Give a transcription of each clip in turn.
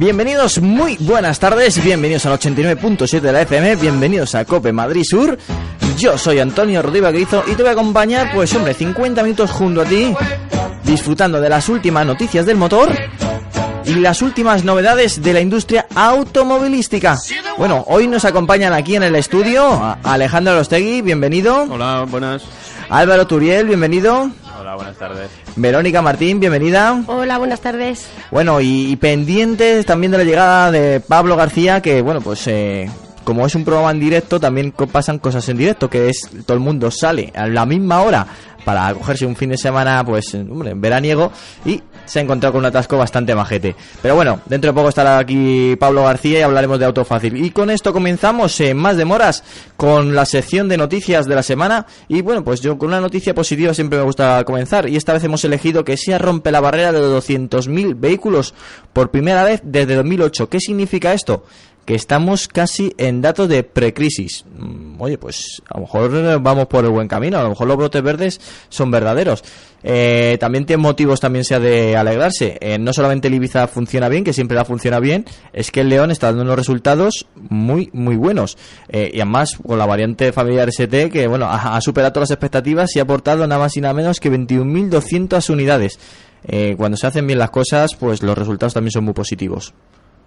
Bienvenidos, muy buenas tardes, bienvenidos al 89.7 de la FM, bienvenidos a Cope Madrid Sur. Yo soy Antonio Rodríguez Grizo y te voy a acompañar, pues hombre, 50 minutos junto a ti, disfrutando de las últimas noticias del motor y las últimas novedades de la industria automovilística. Bueno, hoy nos acompañan aquí en el estudio a- Alejandro Rostegui, bienvenido. Hola, buenas. Álvaro Turiel, bienvenido. Hola, buenas tardes. Verónica Martín, bienvenida. Hola, buenas tardes. Bueno, y, y pendientes también de la llegada de Pablo García, que bueno, pues eh, como es un programa en directo, también pasan cosas en directo, que es todo el mundo sale a la misma hora para cogerse un fin de semana, pues, hombre, veraniego, y se ha encontrado con un atasco bastante majete. Pero bueno, dentro de poco estará aquí Pablo García y hablaremos de auto fácil. Y con esto comenzamos, sin más demoras, con la sección de noticias de la semana. Y bueno, pues yo con una noticia positiva siempre me gusta comenzar. Y esta vez hemos elegido que SEA rompe la barrera de 200.000 vehículos por primera vez desde 2008. ¿Qué significa esto? Que estamos casi en datos de precrisis. Mm, Oye, pues a lo mejor eh, vamos por el buen camino, a lo mejor los brotes verdes son verdaderos. Eh, también tiene motivos también sea de alegrarse. Eh, no solamente el Ibiza funciona bien, que siempre la funciona bien, es que el León está dando unos resultados muy, muy buenos. Y además con la variante familiar ST, que bueno, ha, ha superado todas las expectativas y ha aportado nada más y nada menos que 21.200 unidades. Cuando se hacen bien las cosas, pues los resultados también son muy positivos.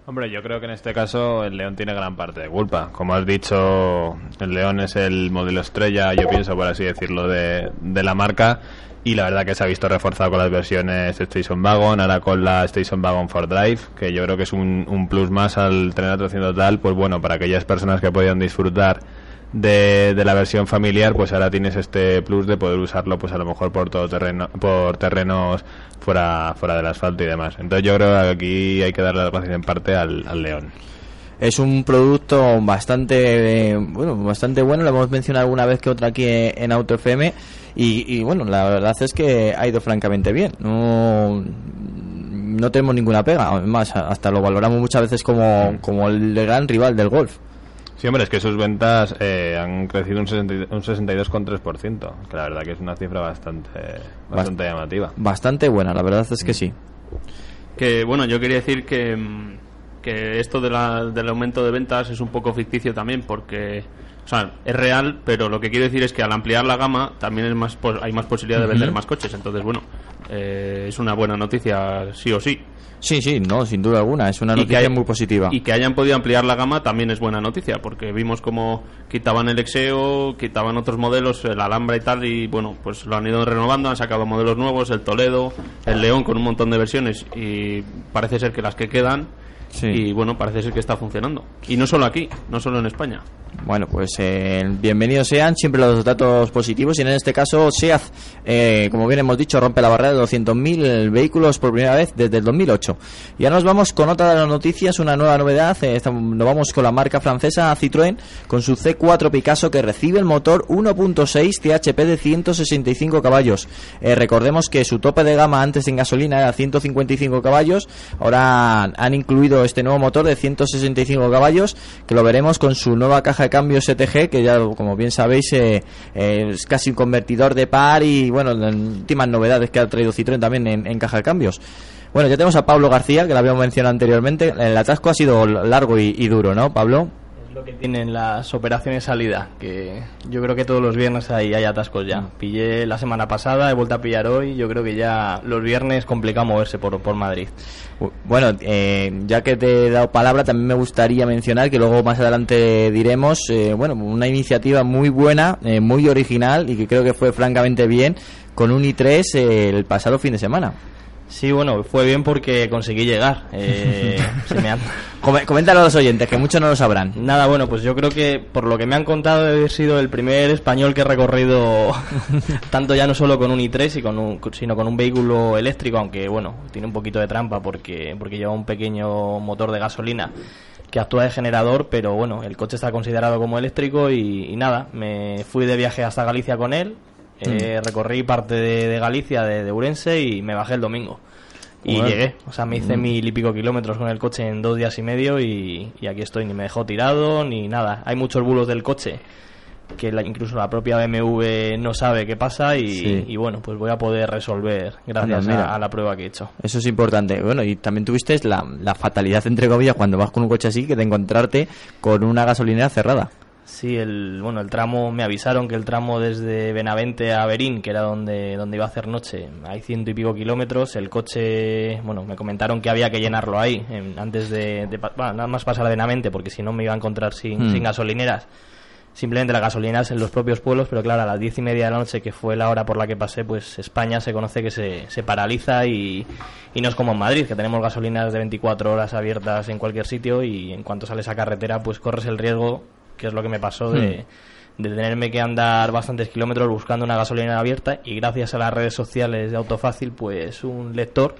Hombre, yo creo que en este caso el León tiene gran parte de culpa. Como has dicho, el León es el modelo estrella, yo pienso, por así decirlo, de, de la marca. Y la verdad que se ha visto reforzado con las versiones Station Wagon, ahora con la Station Wagon for Drive, que yo creo que es un, un plus más al tener atracción total. Pues bueno, para aquellas personas que podían disfrutar de, de la versión familiar, pues ahora tienes este plus de poder usarlo, pues a lo mejor por todo terreno, por terrenos fuera, fuera del asfalto y demás. Entonces yo creo que aquí hay que darle las gracias en parte al, al León. Es un producto bastante eh, bueno, bastante bueno, lo hemos mencionado alguna vez que otra aquí en Auto FM y, y, bueno, la verdad es que ha ido francamente bien. No no tenemos ninguna pega, además hasta lo valoramos muchas veces como, como el gran rival del golf. Sí, hombre, es que sus ventas eh, han crecido un, 60 un 62,3%, que la verdad que es una cifra bastante, bastante llamativa. Bastante buena, la verdad es que sí. Que bueno, yo quería decir que, mm, que esto de la- del aumento de ventas es un poco ficticio también porque, o sea, es real, pero lo que quiero decir es que al ampliar la gama también es más hay más posibilidad de vender más coches. Entonces, bueno, eh, es una buena noticia sí o sí. Sí, sí, no, sin duda alguna, es una Y que noticia hay- muy positiva. Y que hayan podido ampliar la gama también es buena noticia, porque vimos como quitaban el Exeo, quitaban otros modelos, el Alhambra y tal, y bueno, pues lo han ido renovando, han sacado modelos nuevos, el Toledo, el León con un montón de versiones, y parece ser que las que quedan, Sí. y bueno, parece ser que está funcionando. Y no solo aquí, no solo en España. Bueno, pues eh, bienvenidos sean siempre los datos positivos y en este caso SEAT, eh, como bien hemos dicho, rompe la barrera de 200.000 vehículos por primera vez desde el 2008. Y ahora nos vamos con otra de las noticias, una nueva novedad, eh, nos vamos con la marca francesa Citroën con su C4 Picasso que recibe el motor 1.6 THP de 165 caballos. Eh, recordemos que su tope de gama antes en gasolina era 155 caballos, ahora han incluido este nuevo motor de 165 caballos que lo veremos con su nueva caja de cambios STG que ya como bien sabéis eh, eh, es casi un convertidor de par y bueno las últimas novedades que ha traído Citroën también en, caja de cambios bueno ya tenemos a Pablo García que lo habíamos mencionado anteriormente el atasco ha sido largo y duro ¿no Pablo? Lo que tienen las operaciones salida, que yo creo que todos los viernes hay, hay atascos ya. Pillé la semana pasada, he vuelto a pillar hoy, yo creo que ya los viernes complicado moverse por, por Madrid. Bu- Bueno, eh, ya que te he dado palabra, también me gustaría mencionar que luego más adelante diremos, eh, bueno, una iniciativa muy buena, eh, muy original y que creo que fue francamente bien con un i3 eh, el pasado fin de semana. Sí, bueno, fue bien porque conseguí llegar. Eh, se me han- Coméntalo a los oyentes, que muchos no lo sabrán. Nada, bueno, pues yo creo que por lo que me han contado haber sido el primer español que he recorrido tanto ya no solo con un i3 y con un, sino con un vehículo eléctrico, aunque bueno, tiene un poquito de trampa porque, porque lleva un pequeño motor de gasolina que actúa de generador, pero bueno, el coche está considerado como eléctrico y, y nada, me fui de viaje hasta Galicia con él, eh, recorrí parte de, de Galicia, de, de Urense y me bajé el domingo. Y llegué, o sea, me hice mil y pico kilómetros con el coche en dos días y medio y, y aquí estoy, ni me dejó tirado ni nada. Hay muchos bulos del coche que la- incluso la propia BMW no sabe qué pasa y, Sí. y bueno, pues voy a poder resolver gracias Anda, mira. a, a la prueba que he hecho. Eso es importante. Bueno, y también tuviste la, la fatalidad, entre comillas, cuando vas con un coche así, que de encontrarte con una gasolinera cerrada. Sí, el, bueno, el tramo, me avisaron que el tramo desde Benavente a Berín, que era donde, donde iba a hacer noche, hay ciento y pico kilómetros, el coche, bueno, me comentaron que había que llenarlo ahí, en- antes de, de bueno, nada más pasar a Benavente, porque si no me iba a encontrar sin, Hmm. sin gasolineras. Simplemente las gasolineras en los propios pueblos, pero claro, a las diez y media de la noche, que fue la hora por la que pasé, pues España se conoce que se, se paraliza y, y no es como en Madrid, que tenemos gasolineras de 24 horas abiertas en cualquier sitio y en cuanto sales a carretera, pues corres el riesgo, que es lo que me pasó, de, de tenerme que andar bastantes kilómetros buscando una gasolinera abierta y gracias a las redes sociales de Autofácil, pues un lector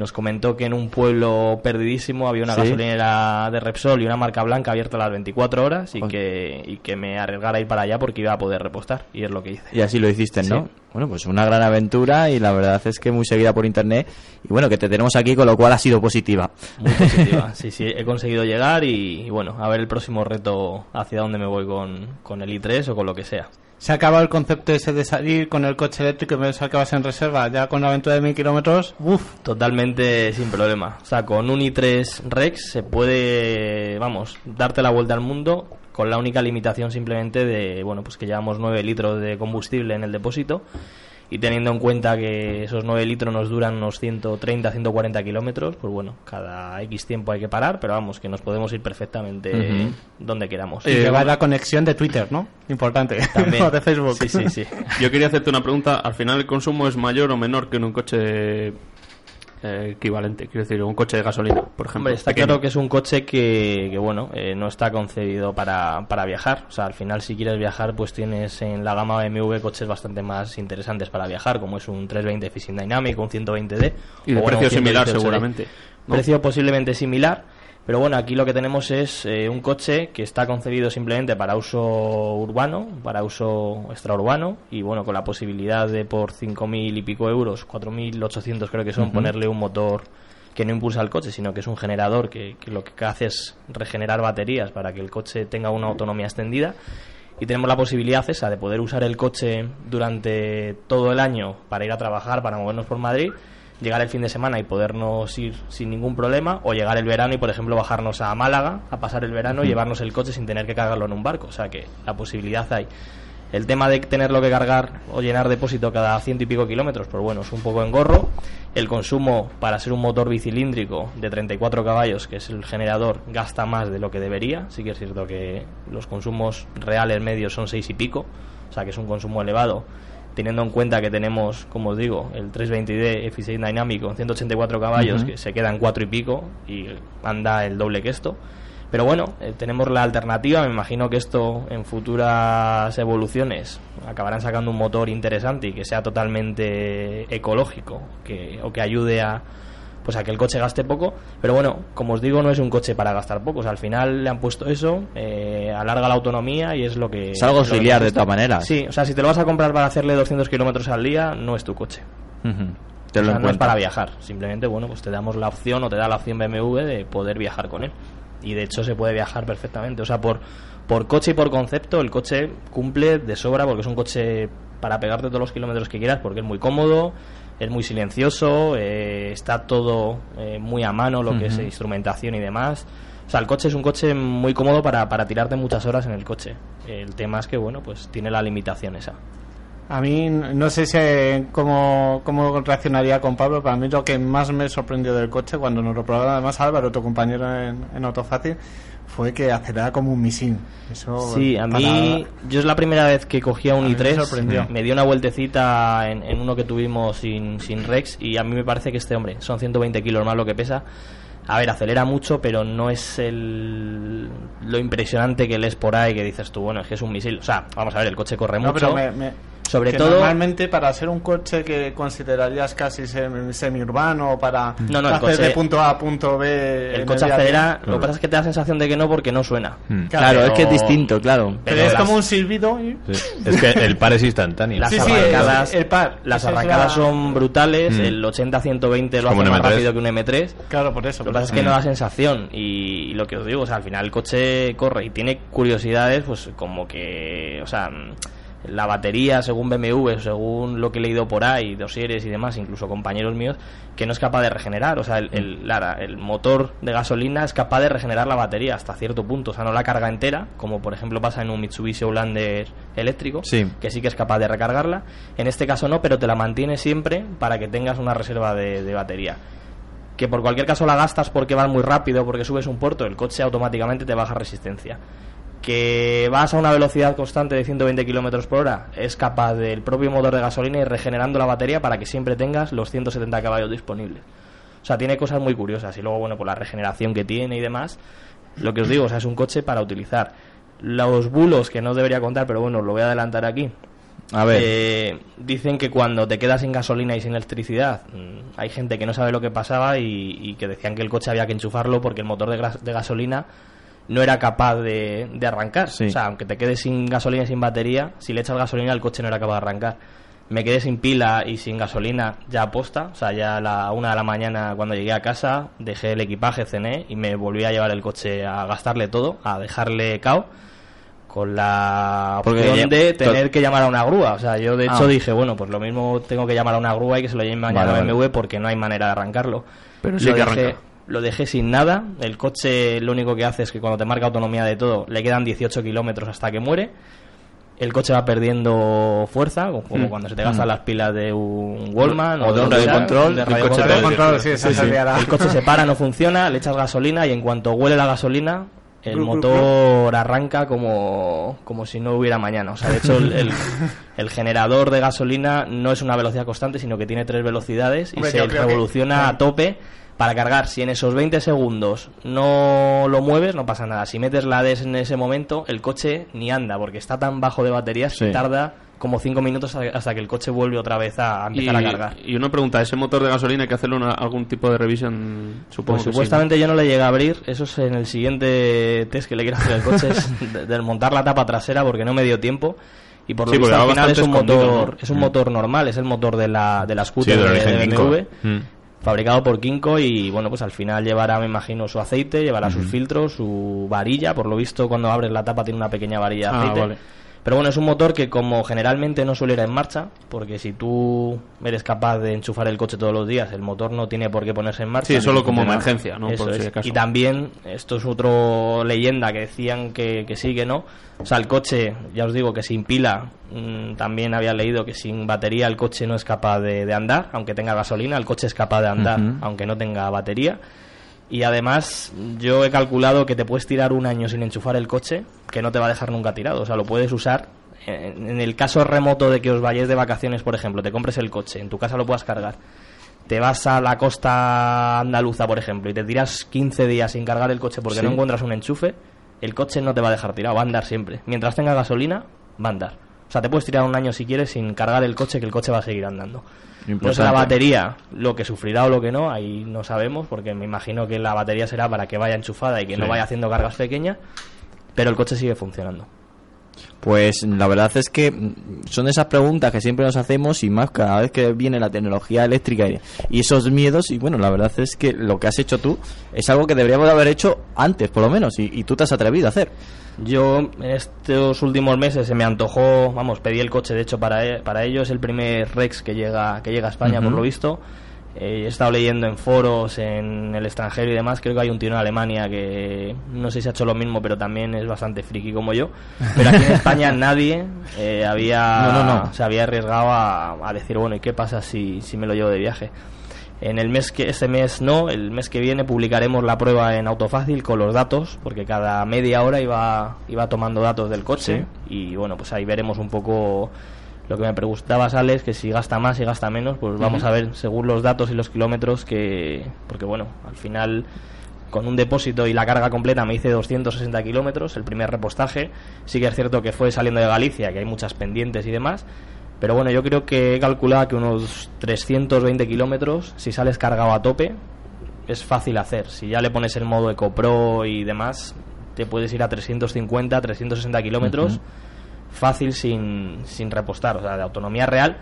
nos comentó que en un pueblo perdidísimo había una Sí. gasolinera de Repsol y una marca blanca abierta a las 24 horas y que, y que me arriesgara a ir para allá porque iba a poder repostar y es lo que hice. Y así lo hiciste, ¿no? Sí. Bueno, pues una gran aventura y la verdad es que muy seguida por internet. Y bueno, que te tenemos aquí, con lo cual ha sido positiva. Muy positiva. sí, sí, he conseguido llegar y, y bueno, a ver el próximo reto hacia dónde me voy con, con el i3 o con lo que sea. Se ha acabado el concepto ese de salir con el coche eléctrico y pensar que vas en reserva, ya con una aventura de mil kilómetros, uff, Totalmente sin problema. O sea, con un i3 Rex se puede, vamos, darte la vuelta al mundo con la única limitación simplemente de, bueno, pues que llevamos 9 litros de combustible en el depósito y teniendo en cuenta que esos 9 litros nos duran unos 130, 140 kilómetros, pues bueno, cada X tiempo hay que parar, pero vamos, que nos podemos ir perfectamente donde queramos. y llevar la conexión de Twitter, ¿no? Importante. También. o de Facebook. Sí, sí, sí. Yo quería hacerte una pregunta. Al final, ¿el consumo es mayor o menor que en un coche eh, equivalente? Quiero decir, un coche de gasolina, por ejemplo. Hombre, está pequeño. claro que es un coche que, que, bueno, eh, no está concebido para, para viajar. O sea, al final, si quieres viajar, pues tienes en la gama BMW coches bastante más interesantes para viajar, como es un 320 Fishing Dynamic, un 120D. Y de o, precio similar, 118D. seguramente. ¿no? Precio posiblemente similar. Pero bueno, aquí lo que tenemos es eh, un coche que está concebido simplemente para uso urbano, para uso extraurbano, y bueno, con la posibilidad de por 5.000 y pico euros, 4.800 creo que son, ponerle un motor que no impulsa el coche, sino que es un generador que, que lo que hace es regenerar baterías para que el coche tenga una autonomía extendida. Y tenemos la posibilidad esa de poder usar el coche durante todo el año para ir a trabajar, para movernos por Madrid, llegar el fin de semana y podernos ir sin ningún problema, o llegar el verano y, por ejemplo, bajarnos a Málaga a pasar el verano y llevarnos el coche sin tener que cargarlo en un barco. O sea que la posibilidad hay. El tema de tenerlo que cargar o llenar depósito cada ciento y pico kilómetros, pues bueno, es un poco engorro. El consumo para ser un motor bicilíndrico de 34 caballos, que es el generador, gasta más de lo que debería. Sí que es cierto que los consumos reales medios son 6 y pico, o sea que es un consumo elevado. Teniendo en cuenta que tenemos, como os digo, el 320D F6 Dynamic con 184 caballos, que se queda en 4 y pico y anda el doble que esto. Pero bueno, eh, tenemos la alternativa. Me imagino que esto en futuras evoluciones acabarán sacando un motor interesante y que sea totalmente ecológico que, o que ayude a pues a que el coche gaste poco. Pero bueno, como os digo, no es un coche para gastar poco. O sea, al final le han puesto eso, eh, alarga la autonomía y es lo que. Es algo auxiliar de todas maneras. Sí, o sea, si te lo vas a comprar para hacerle 200 kilómetros al día, no es tu coche. Te O sea, no es para viajar, simplemente, bueno, pues te damos la opción o te da la opción BMW de poder viajar con él. Y de hecho se puede viajar perfectamente. O sea, por, por coche y por concepto, el coche cumple de sobra porque es un coche para pegarte todos los kilómetros que quieras porque es muy cómodo, es muy silencioso, eh, está todo eh, muy a mano, lo que es instrumentación y demás. O sea, el coche es un coche muy cómodo para, para tirarte muchas horas en el coche. El tema es que, bueno, pues tiene la limitación esa. A mí no sé si, eh, cómo, cómo reaccionaría con Pablo, pero a mí lo que más me sorprendió del coche cuando nos lo probaba además Álvaro, tu compañero en, en Autofácil, fue que acelera como un misil. Eso Sí, a para- mí, yo es la primera vez que cogía un A mí me i3, sorprendió. me dio una vueltecita en, en uno que tuvimos sin, sin Rex y a mí me parece que este hombre, son 120 kilos más lo que pesa, a ver, acelera mucho, pero no es el, lo impresionante que lees por ahí, que dices tú, bueno, es que es un misil. O sea, vamos a ver, el coche corre No, mucho. pero me, me- Sobre Que todo... Normalmente para ser un coche que considerarías casi sem- semiurbano para No, no, el hacer coche- de punto A a punto B. El coche acelera, lo que pasa es que te da sensación de que no porque no suena. Mm. Claro, es que es distinto, claro. Pero, Pero es las- como un silbido y... Sí. Es que el par es instantáneo. Las Sí, sí, arrancadas, el- el par. las arrancadas la- son brutales, Mm. el 80-120 lo hace más M3. rápido que un M3. Claro, por eso. Lo que pasa es que no da sensación y, y lo que os digo, o sea, al final el coche corre y tiene curiosidades, pues como que, o sea, la batería, según BMW, según lo que he leído por ahí, dosieres y demás, incluso compañeros míos, que no es capaz de regenerar, o sea, el, el, la- el motor de gasolina es capaz de regenerar la batería hasta cierto punto, o sea, no la carga entera, como por ejemplo pasa en un Mitsubishi Outlander eléctrico, Sí. que sí que es capaz de recargarla, en este caso no, pero te la mantiene siempre para que tengas una reserva de, de batería. Que por cualquier caso la gastas porque vas muy rápido, porque subes un puerto, el coche automáticamente te baja resistencia. Que vas a una velocidad constante de 120 kilómetros por hora, es capaz del propio motor de gasolina ir regenerando la batería para que siempre tengas los 170 caballos disponibles. O sea, tiene cosas muy curiosas. Y luego, bueno, por la regeneración que tiene y demás, lo que os digo, o sea, es un coche para utilizar. Los bulos, que no os debería contar, pero bueno, os lo voy a adelantar aquí. A ver. Eh, dicen que cuando te quedas sin gasolina y sin electricidad, mm, hay gente que no sabe lo que pasaba y, y que decían que el coche había que enchufarlo porque el motor de gasolina no era capaz de, de arrancar. Sí. O sea, aunque te quedes sin gasolina y sin batería, si le echas gasolina el coche no era capaz de arrancar. Me quedé sin pila y sin gasolina ya aposta, o sea, ya a la una de la mañana cuando llegué a casa, dejé el equipaje, cené y me volví a llevar el coche a gastarle todo, a dejarle cao con la opción de tener que llamar a una grúa. O sea, yo de hecho Ah. dije, bueno, pues lo mismo tengo que llamar a una grúa y que se lo lleven mañana Vale, a vale. BMW porque no hay manera de arrancarlo. Pero sí lo que dejé, arranca. Lo dejé sin nada. El coche lo único que hace es que cuando te marca autonomía de todo, le quedan 18 kilómetros hasta que muere. El coche va perdiendo fuerza, como como cuando se te gastan las pilas de un Wallman. O de un radio control, de el radio coche control. sí, Sí, sí. El coche se para, no funciona, le echas gasolina y en cuanto huele la gasolina, el motor arranca como, como si no hubiera mañana. O sea, de hecho, el, el- el generador de gasolina no es una velocidad constante, sino que tiene tres velocidades y Hombre, se que- revoluciona a tope para cargar. Si en esos 20 segundos no lo mueves, no pasa nada. Si metes la ADS en ese momento, el coche ni anda, porque está tan bajo de baterías que Sí. tarda como 5 minutos hasta- que el coche vuelve otra vez a Y, empezar a cargar. y una pregunta, ¿ese motor de gasolina hay que hacerle una- algún tipo de revisión? Supongo Pues que sí, supuestamente yo no le llegué a abrir, eso es en el siguiente test que le quiero hacer al coche, es de- del montar la tapa trasera porque no me dio tiempo. Y por lo Sí, porque visto va al final es un motor, ¿no? es un motor normal, es el motor de la, de la Sí, scooter de de, de. BMW, Mm. Fabricado por Kinko y bueno, pues al final llevará, me imagino, su aceite, llevará sus filtros, su varilla, por lo visto cuando abres la tapa tiene una pequeña varilla de Ah, aceite. vale. Pero bueno, es un motor que como generalmente no suele ir en marcha, porque si tú eres capaz de enchufar el coche todos los días, el motor no tiene por qué ponerse en marcha. Sí, solo como emergencia, ¿no? Eso Por es. acaso. Y también, esto es otra leyenda que decían que, que sí, que no. O sea, el coche, ya os digo que sin pila, mm, también había leído que sin batería el coche no es capaz de, de andar, aunque tenga gasolina, el coche es capaz de andar, aunque no tenga batería. Y además, yo he calculado que te puedes tirar un año sin enchufar el coche, que no te va a dejar nunca tirado. O sea, lo puedes usar. En en el caso remoto de que os vayáis de vacaciones, por ejemplo, te compres el coche, en tu casa lo puedas cargar. Te vas a la costa andaluza, por ejemplo, y te tiras 15 días sin cargar el coche porque Sí. no encuentras un enchufe, el coche no te va a dejar tirado, va a andar siempre. Mientras tenga gasolina, va a andar. O sea, te puedes tirar un año si quieres sin cargar el coche, que el coche va a seguir andando. No sé Importante. la batería, lo que sufrirá o lo que no, ahí no sabemos, porque me imagino que la batería será para que vaya enchufada y que no vaya haciendo cargas pequeñas, pero el coche sigue funcionando. Pues la verdad es que son esas preguntas que siempre nos hacemos y más cada vez que viene la tecnología eléctrica y, esos miedos y bueno, la verdad es que lo que has hecho tú es algo que deberíamos haber hecho antes por lo menos y, y tú te has atrevido a hacer. Yo en estos últimos meses se me antojó, vamos, pedí el coche de hecho para, para ello, es el primer Rex que llega, que llega a España por lo visto. Eh, he estado leyendo en foros, en el extranjero y demás, creo que hay un tío en Alemania que no sé si ha hecho lo mismo, pero también es bastante friki como yo. Pero aquí en España nadie eh, había, No, no, no. se había arriesgado a, a decir, bueno, ¿y qué pasa si, si me lo llevo de viaje? En el mes que este mes no, el mes que viene publicaremos la prueba en Autofácil con los datos, porque cada media hora iba, iba tomando datos del coche y bueno, pues ahí veremos un poco lo que me preguntabas Alex, que si gasta más y gasta menos, pues vamos a ver según los datos y los kilómetros que, porque bueno, al final con un depósito y la carga completa me hice 260 kilómetros, el primer repostaje, sí que es cierto que fue saliendo de Galicia, que hay muchas pendientes y demás, Pero bueno, yo creo que he calculado que unos 320 kilómetros, si sales cargado a tope, es fácil hacer. Si ya le pones el modo Eco Pro y demás, te puedes ir a 350, 360 kilómetros fácil sin, sin repostar, o sea, de autonomía real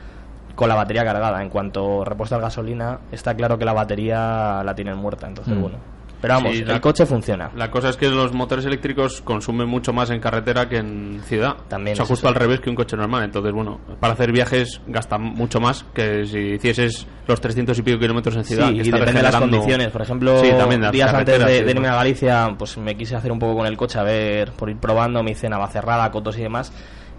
con la batería cargada. En cuanto repostas gasolina, está claro que la batería la tienen muerta, entonces Mm. bueno. Pero vamos, Sí, el la- coche funciona. La cosa es que los motores eléctricos consumen mucho más en carretera que en ciudad. También O sea, justo eso. al revés que un coche normal. Entonces, bueno, para hacer viajes gasta mucho más que si hicieses los 300 y pico kilómetros en ciudad. Sí, que y está depende de las condiciones. Por ejemplo, Sí, también días antes de, de irme a Galicia, pues me quise hacer un poco con el coche, a ver, por ir probando, me hice Navacerrada, Cotos y demás.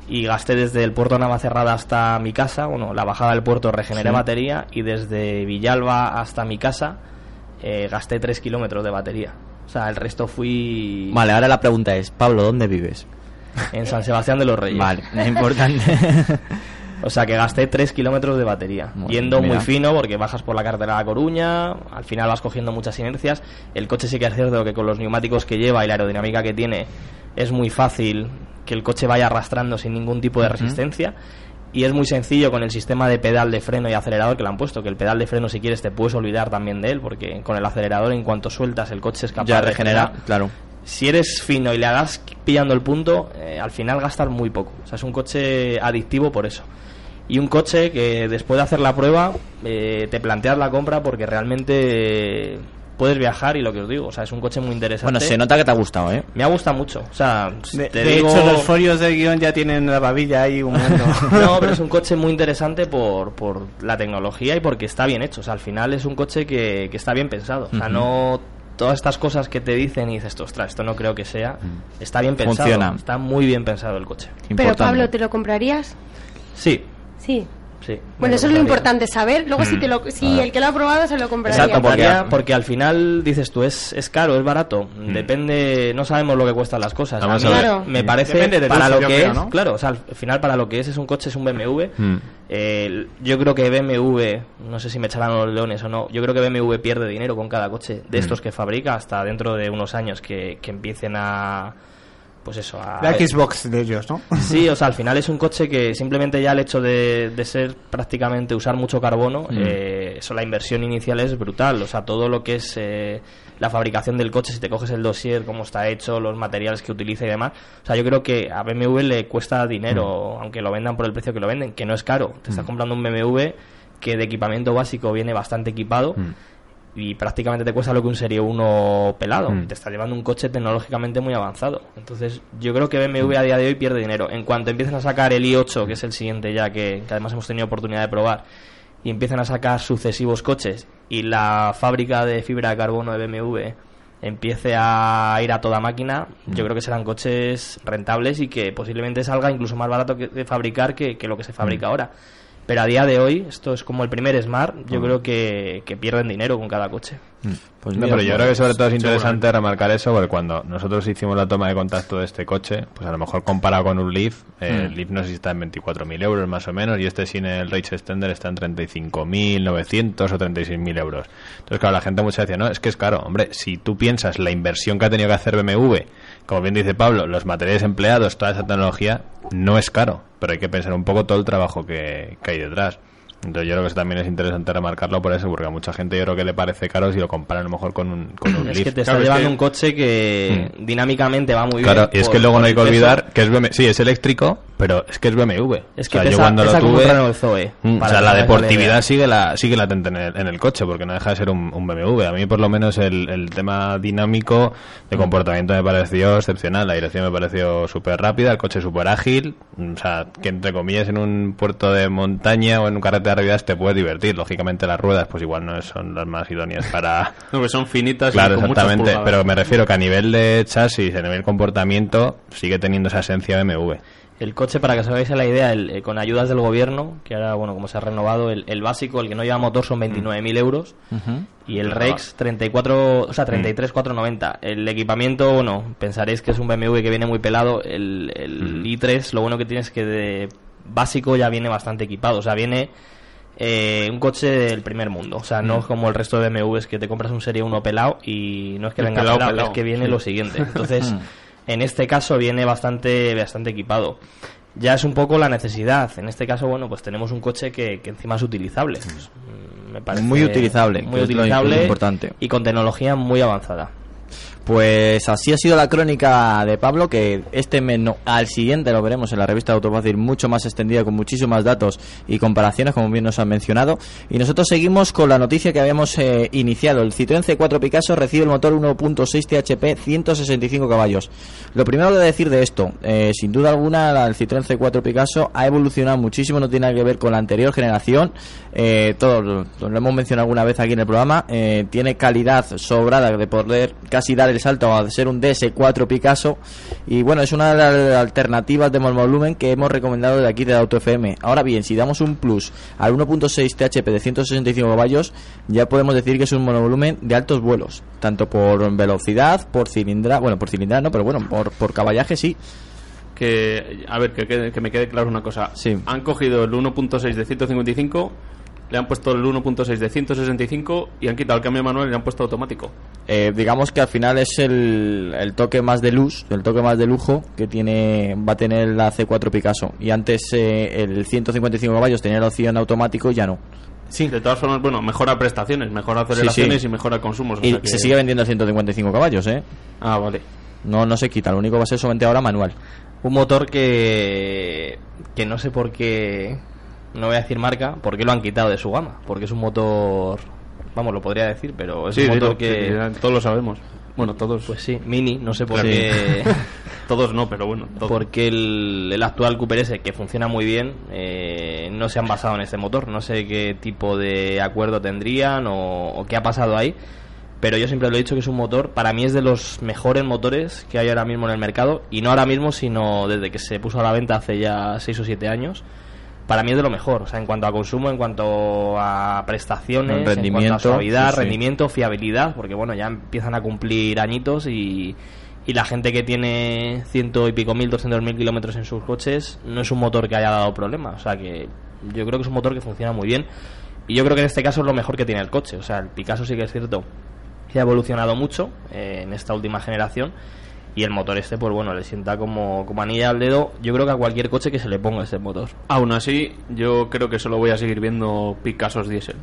Y gasté desde el puerto de Navacerrada hasta mi casa, bueno, la bajada del puerto regeneré batería y desde Villalba hasta mi casa eh, gasté 3 kilómetros de batería. O sea, el resto fui Vale, ahora la pregunta es, Pablo, ¿dónde vives? en San Sebastián de los Reyes. Vale, es importante. O sea que gasté 3 kilómetros de batería. Bueno, yendo mira. muy fino porque bajas por la carretera de La Coruña, al final vas cogiendo muchas inercias. El coche sí que es cierto que con los neumáticos que lleva y la aerodinámica que tiene es muy fácil que el coche vaya arrastrando sin ningún tipo de resistencia. Y es muy sencillo con el sistema de pedal de freno y acelerador que le han puesto, que el pedal de freno si quieres te puedes olvidar también de él, porque con el acelerador en cuanto sueltas el coche es capaz ya de regenera, claro. si eres fino y le hagas pillando el punto, eh, al final gastas muy poco. O sea, es un coche adictivo por eso. Y un coche que después de hacer la prueba eh, te planteas la compra porque realmente eh, puedes viajar y lo que os digo, o sea, es un coche muy interesante. Bueno, se nota que te ha gustado, ¿eh? Me ha gustado mucho. O sea, De, te de digo- hecho, los folios de guion ya tienen la babilla ahí humando. No, pero es un coche muy interesante por, por la tecnología y porque está bien hecho. O sea, al final es un coche que, que está bien pensado. O sea, no todas estas cosas que te dicen y dices, ostras, esto no creo que sea. Está bien pensado. Funciona. Está muy bien pensado el coche. Pero Importante. Pablo, ¿te lo comprarías? Sí, Sí. Sí. Bueno, eso es lo importante saber. Luego, si, te lo, si el que lo ha probado se lo compraría. Exacto, porque, al final dices tú, es, es caro, es barato. Mm. Depende, no sabemos lo que cuestan las cosas. Vamos a mí a ver. Claro. me parece Depende del para lo que creo, es, ¿no? claro, o sea, al final para lo que es es un coche, es un BMW. Mm. Eh, yo creo que BMW, no sé si me echarán los leones o no, yo creo que BMW pierde dinero con cada coche Mm. de estos que fabrica hasta dentro de unos años que, que empiecen a... Pues eso, a... La Xbox de ellos, ¿no? Sí, o sea, al final es un coche que simplemente ya el hecho de, de ser prácticamente usar mucho carbono, eh, eso la inversión inicial es brutal. O sea, todo lo que es eh, la fabricación del coche, si te coges el dossier, cómo está hecho, los materiales que utiliza y demás. O sea, yo creo que a BMW le cuesta dinero, aunque lo vendan por el precio que lo venden, que no es caro. Te estás comprando un BMW que de equipamiento básico viene bastante equipado. Y prácticamente te cuesta lo que un Serie 1 pelado. Mm. Te está llevando un coche tecnológicamente muy avanzado. Entonces, yo creo que BMW a día de hoy pierde dinero. En cuanto empiecen a sacar el i8, que es el siguiente ya, que, que además hemos tenido oportunidad de probar, y empiezan a sacar sucesivos coches, y la fábrica de fibra de carbono de BMW empiece a ir a toda máquina, yo creo que serán coches rentables y que posiblemente salga incluso más barato que, de fabricar que, que lo que se fabrica ahora. Pero a día de hoy, esto es como el primer Smart, yo creo que, que pierden dinero con cada coche. Pues No, pero yo pues- creo que sobre todo es interesante remarcar eso porque cuando nosotros hicimos la toma de contacto de este coche, pues a lo mejor comparado con un Leaf, eh, el Leaf no sé si está en 24.000 euros más o menos y este sin el Range Extender está en 35.900 o 36.000 euros. Entonces, claro, la gente muchas veces decía, no, es que es caro. Hombre, si tú piensas la inversión que ha tenido que hacer BMW, como bien dice Pablo, los materiales empleados, toda esa tecnología, no es caro, pero hay que pensar un poco todo el trabajo que, hay detrás. Entonces yo creo que eso también es interesante remarcarlo por eso, porque a mucha gente yo creo que le parece caro si lo comparan a lo mejor con un, con un Es Leaf. que te está Claro, es llevando que- un coche que dinámicamente va muy Claro, bien. y es por- que luego no hay que peso. olvidar que es BMW, sí, es eléctrico, pero es que es BMW. Es que o sea, yo cuando pesa lo tuve, Zoe. Mm, o sea, la deportividad sigue la sigue latente en el, en el coche, porque no deja de ser un, un BMW. A mí, por lo menos, el, el tema dinámico de Mm. comportamiento me pareció excepcional. La dirección me pareció súper rápida, el coche súper ágil. O sea, que entre comillas, en un puerto de montaña o en un carretera de realidad te puedes divertir. Lógicamente, las ruedas, pues igual no son las más idóneas para. No, que son finitas Claro, y con exactamente. Pero me refiero que a nivel de chasis, a nivel comportamiento, sigue teniendo esa esencia BMW. El coche, para que os hagáis la idea, el, eh, con ayudas del gobierno, que ahora, bueno, como se ha renovado, el, el básico, el que no lleva motor, son 29.000 euros. Y el Rex, 34, o sea, 33.490. El equipamiento, bueno, pensaréis que es un BMW que viene muy pelado. El, el i3, lo bueno que tiene es que de básico ya viene bastante equipado. O sea, viene eh, un coche del primer mundo. O sea, no es como el resto de BMWs que te compras un Serie 1 pelado y no es que Es venga pelado, pelado, pelado, es que viene sí. lo siguiente. Entonces, en este caso viene bastante, bastante equipado. ya es un poco la necesidad. En este caso, bueno, pues tenemos un coche que, que encima es utilizable. Mm, Me parece Muy utilizable, muy que es lo utilizable importante. y con tecnología muy avanzada. Pues así ha sido la crónica de Pablo, que este mes no, al siguiente lo veremos en la revista Autofácil mucho más extendida, con muchísimos datos y comparaciones, como bien nos han mencionado. Y nosotros seguimos con la noticia que habíamos eh, iniciado. El Citroën C4 Picasso recibe el motor 1.6 THP 165 caballos. Lo primero que decir de esto, eh, sin duda alguna, el Citroën C4 Picasso ha evolucionado muchísimo, no tiene nada que ver con la anterior generación. Eh, todos lo, lo hemos mencionado alguna vez aquí en el programa. tiene calidad sobrada de poder casi dar el salto a ser un DS4 Picasso. Y bueno, es una de las alternativas de monovolumen que hemos recomendado de aquí de Auto FM. Ahora bien, si damos un plus al 1.6 THP de 165 caballos, ya podemos decir que es un monovolumen de altos vuelos, tanto por velocidad, por cilindrada, bueno, por cilindrada no, pero bueno, por, por caballaje sí. Que, a ver, que, que me quede claro una cosa. Sí. Han cogido el 1.6 de 155, le han puesto el 1.6 de 165 y han quitado el cambio manual y le han puesto automático. Eh, digamos que al final es el, el toque más de luz, el toque más de lujo que tiene va a tener la C4 Picasso. Y antes eh, el 155 caballos tenía la opción automático, ya no. Sí. De todas formas, bueno, mejora prestaciones, mejora Sí, aceleraciones sí. y mejora consumos. o Y sea que- se sigue vendiendo el 155 caballos, ¿eh? Ah, vale. No, no se quita, lo único va a ser solamente ahora manual. Un motor que, que no sé por qué, no voy a decir marca, por qué lo han quitado de su gama. Porque es un motor, vamos, lo podría decir, pero es Sí, un motor que... sí, todos lo sabemos. Bueno, todos. Pues sí, Mini, no sé por qué... todos no, pero bueno. Todos. porque el, el actual Cooper S, que funciona muy bien, eh, no se han basado en este motor. No sé qué tipo de acuerdo tendrían o, o qué ha pasado ahí. Pero yo siempre lo he dicho que es un motor, para mí es de los mejores motores que hay ahora mismo en el mercado. Y no ahora mismo, sino desde que se puso a la venta hace ya 6 o 7 años. Para mí es de lo mejor, o sea, en cuanto a consumo, en cuanto a prestaciones, en cuanto Rendimiento, a suavidad, sí, sí. rendimiento, fiabilidad, porque bueno, ya empiezan a cumplir añitos y, y la gente que tiene ciento y pico mil, doscientos mil kilómetros en sus coches, no es un motor que haya dado problemas. O sea que yo creo que es un motor que funciona muy bien. Y yo creo que en este caso es lo mejor que tiene el coche. O sea, el Picasso sí que es cierto que ha evolucionado mucho eh, en esta última generación. Y el motor este, pues bueno, le sienta como, como anilla al dedo. Yo creo que a cualquier coche que se le ponga este motor. Aún así, yo creo que solo voy a seguir viendo Picassos diésel.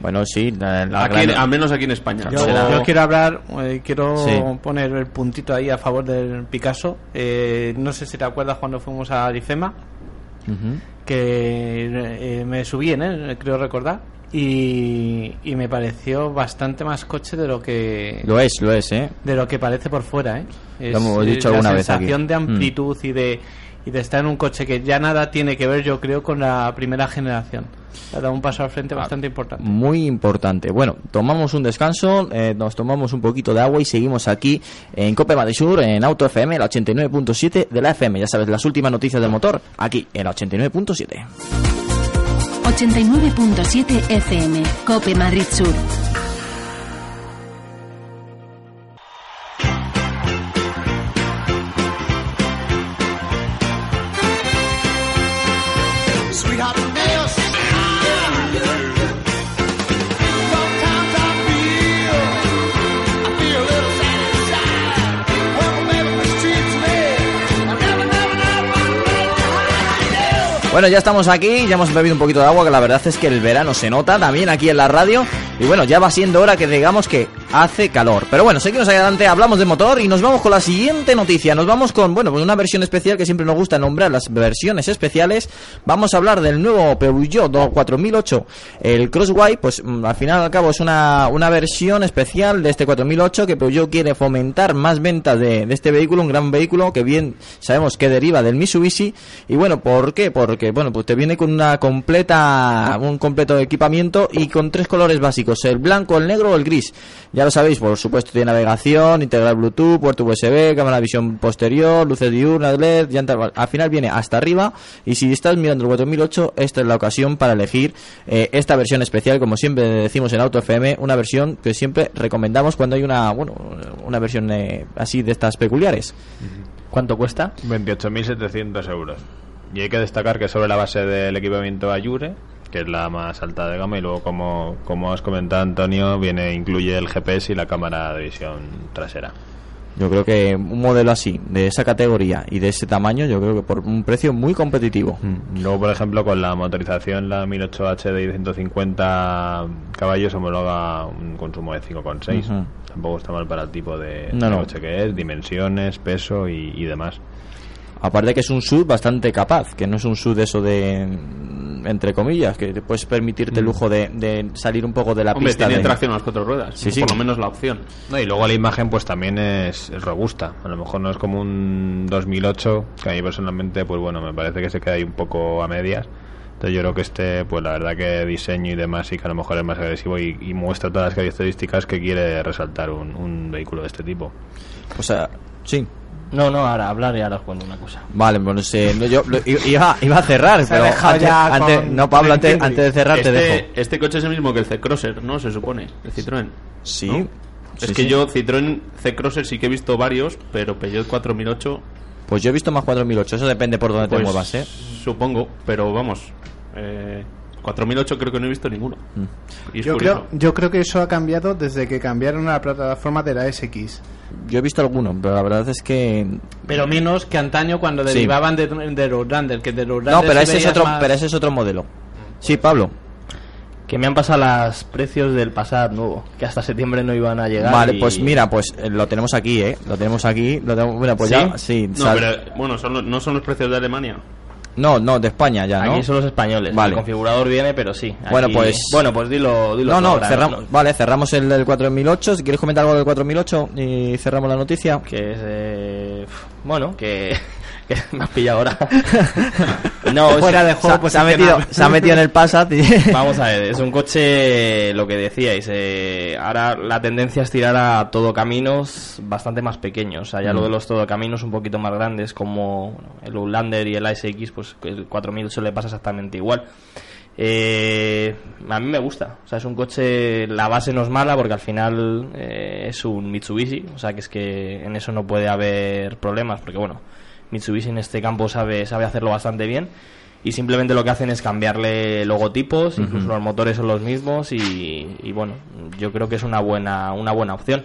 Bueno, sí, la, la Aquí, gran- al menos aquí en España. Yo, Será- yo quiero hablar, eh, quiero Sí. poner el puntito ahí a favor del Picasso. Eh, no sé si te acuerdas cuando fuimos a Arifema, que eh, me subí en él, creo recordar, y, y me pareció bastante más coche de lo que Lo es, lo es, ¿eh? de lo que parece por fuera, ¿eh? Es, Lo hemos dicho la alguna vez aquí. sensación de Mm. amplitud y de y de estar en un coche que ya nada tiene que ver, yo creo, con la primera generación. Ha dado un paso al frente bastante importante. Muy importante. Bueno, tomamos un descanso, eh, nos tomamos un poquito de agua y seguimos aquí en Cope Madrid Sur, en Auto FM, la 89.7 de la FM. Ya sabes, las últimas noticias del motor, aquí en la 89.7. 89.7 FM, Cope Madrid Sur. Bueno, ya estamos aquí, ya hemos bebido un poquito de agua, que la verdad es que el verano se nota también aquí en la radio. Y bueno, ya va siendo hora que digamos que hace calor. Pero bueno, seguimos adelante, hablamos de motor y nos vamos con la siguiente noticia. Nos vamos con, bueno, pues una versión especial que siempre nos gusta nombrar las versiones especiales. Vamos a hablar del nuevo Peugeot 4008, el Crossway, pues mm, al final al cabo es una, una versión especial de este 4008 que Peugeot quiere fomentar más ventas de, este vehículo, un gran vehículo que bien sabemos que deriva del Mitsubishi. Y bueno, ¿por qué? Porque, bueno, pues te viene con una completa, un completo equipamiento y con tres colores básicos, el blanco, el negro o el gris. Lo sabéis, por supuesto, tiene navegación, integral Bluetooth, puerto USB, cámara de visión posterior, luces diurnas, LED, llantas. Al final viene hasta arriba. Y si estás mirando el 4008, esta es la ocasión para elegir eh, esta versión especial, como siempre decimos en Auto FM, una versión que siempre recomendamos cuando hay una, bueno, una versión eh, así de estas peculiares. ¿Cuánto cuesta? 28.700 euros. Y hay que destacar que sobre la base del equipamiento Ayure, que es la más alta de gama, y luego, como, como has comentado, Antonio, viene incluye el GPS y la cámara de visión trasera. Yo creo que un modelo así, de esa categoría y de ese tamaño, yo creo que por un precio muy competitivo. Mm. Luego, por ejemplo, con la motorización, la 1008H de 150 caballos homologa un consumo de 5,6. Ujú. Tampoco está mal para el tipo de, No, de no. coche que es, dimensiones, peso y, y demás. Aparte que es un SUV bastante capaz, que no es un SUV de eso de, mm, entre comillas, que te puedes permitirte el lujo de, de salir un poco de la Hombre, pista. tiene de- tracción a las cuatro ruedas. Sí, sí. Por lo menos la opción. No, y luego la imagen pues también es, es robusta. A lo mejor no es como un 2008, que a mí personalmente pues bueno, me parece que se queda ahí un poco a medias. Entonces yo creo que este, pues la verdad que diseño y demás sí que a lo mejor es más agresivo y, y muestra todas las características que quiere resaltar un, un vehículo de este tipo. O sea, sí. No, no, ahora hablar y ahora os cuento una cosa. Vale, bueno, sé, no, yo lo- iba, iba a cerrar, Se pero antes, ya antes- con- no, Pablo, antes, antes de cerrar te dejo. Este, este coche es el mismo que el C-Crosser, ¿no? Se supone, el Citroën. Sí. ¿no? Sí, es que sí. yo Citroën C-Crosser sí que he visto varios, pero Peugeot 4008 Pues yo he visto más 4008, eso depende por dónde te pues, muevas, ¿eh? Supongo, pero vamos. Eh, 4008 creo que no he visto ninguno. Mm. Y Yo curioso. creo, yo creo que eso ha cambiado desde que cambiaron la plataforma de la SX. Yo he visto alguno, pero la verdad es que... Pero menos que antaño cuando Sí. derivaban de, de Roadrunner, que de Roadrunner No, pero ese, es otro, más- pero ese es otro modelo. Sí, Pablo. Que me han pasado los precios del Passat nuevo, que hasta septiembre no iban a llegar. Vale, y- pues mira, pues eh, lo tenemos aquí, ¿eh? Lo tenemos aquí. Lo tenemos, pues ¿Sí? ya, sí. No, sal- pero bueno, son los- no son los precios de Alemania. No, no, de España ya, ¿no? Aquí son los españoles. Vale. El configurador viene, pero sí. Bueno, pues- Bueno, pues dilo. dilo No, no, ahora, cerramos, vale, cerramos el del 4008. Si quieres comentar algo del 4008 y cerramos la noticia. Que es. eh, bueno, que. Que me has pillado ahora. no, Fuera de Se, juego se ha metido, se ha metido en el Passat y... Vamos a ver, es un coche, lo que decíais, eh, ahora la tendencia es tirar a todo caminos bastante más pequeños, o sea, ya lo de los todo caminos un poquito más grandes como bueno, el Outlander y el ASX, pues el 4008 le pasa exactamente igual. Eh, a mí me gusta, o sea, es un coche, la base no es mala porque al final eh, es un Mitsubishi, o sea, que es que en eso no puede haber problemas, porque bueno, Mitsubishi en este campo sabe, sabe hacerlo bastante bien y simplemente lo que hacen es cambiarle logotipos, incluso los motores son los mismos y, y bueno, yo creo que es una buena, una buena opción.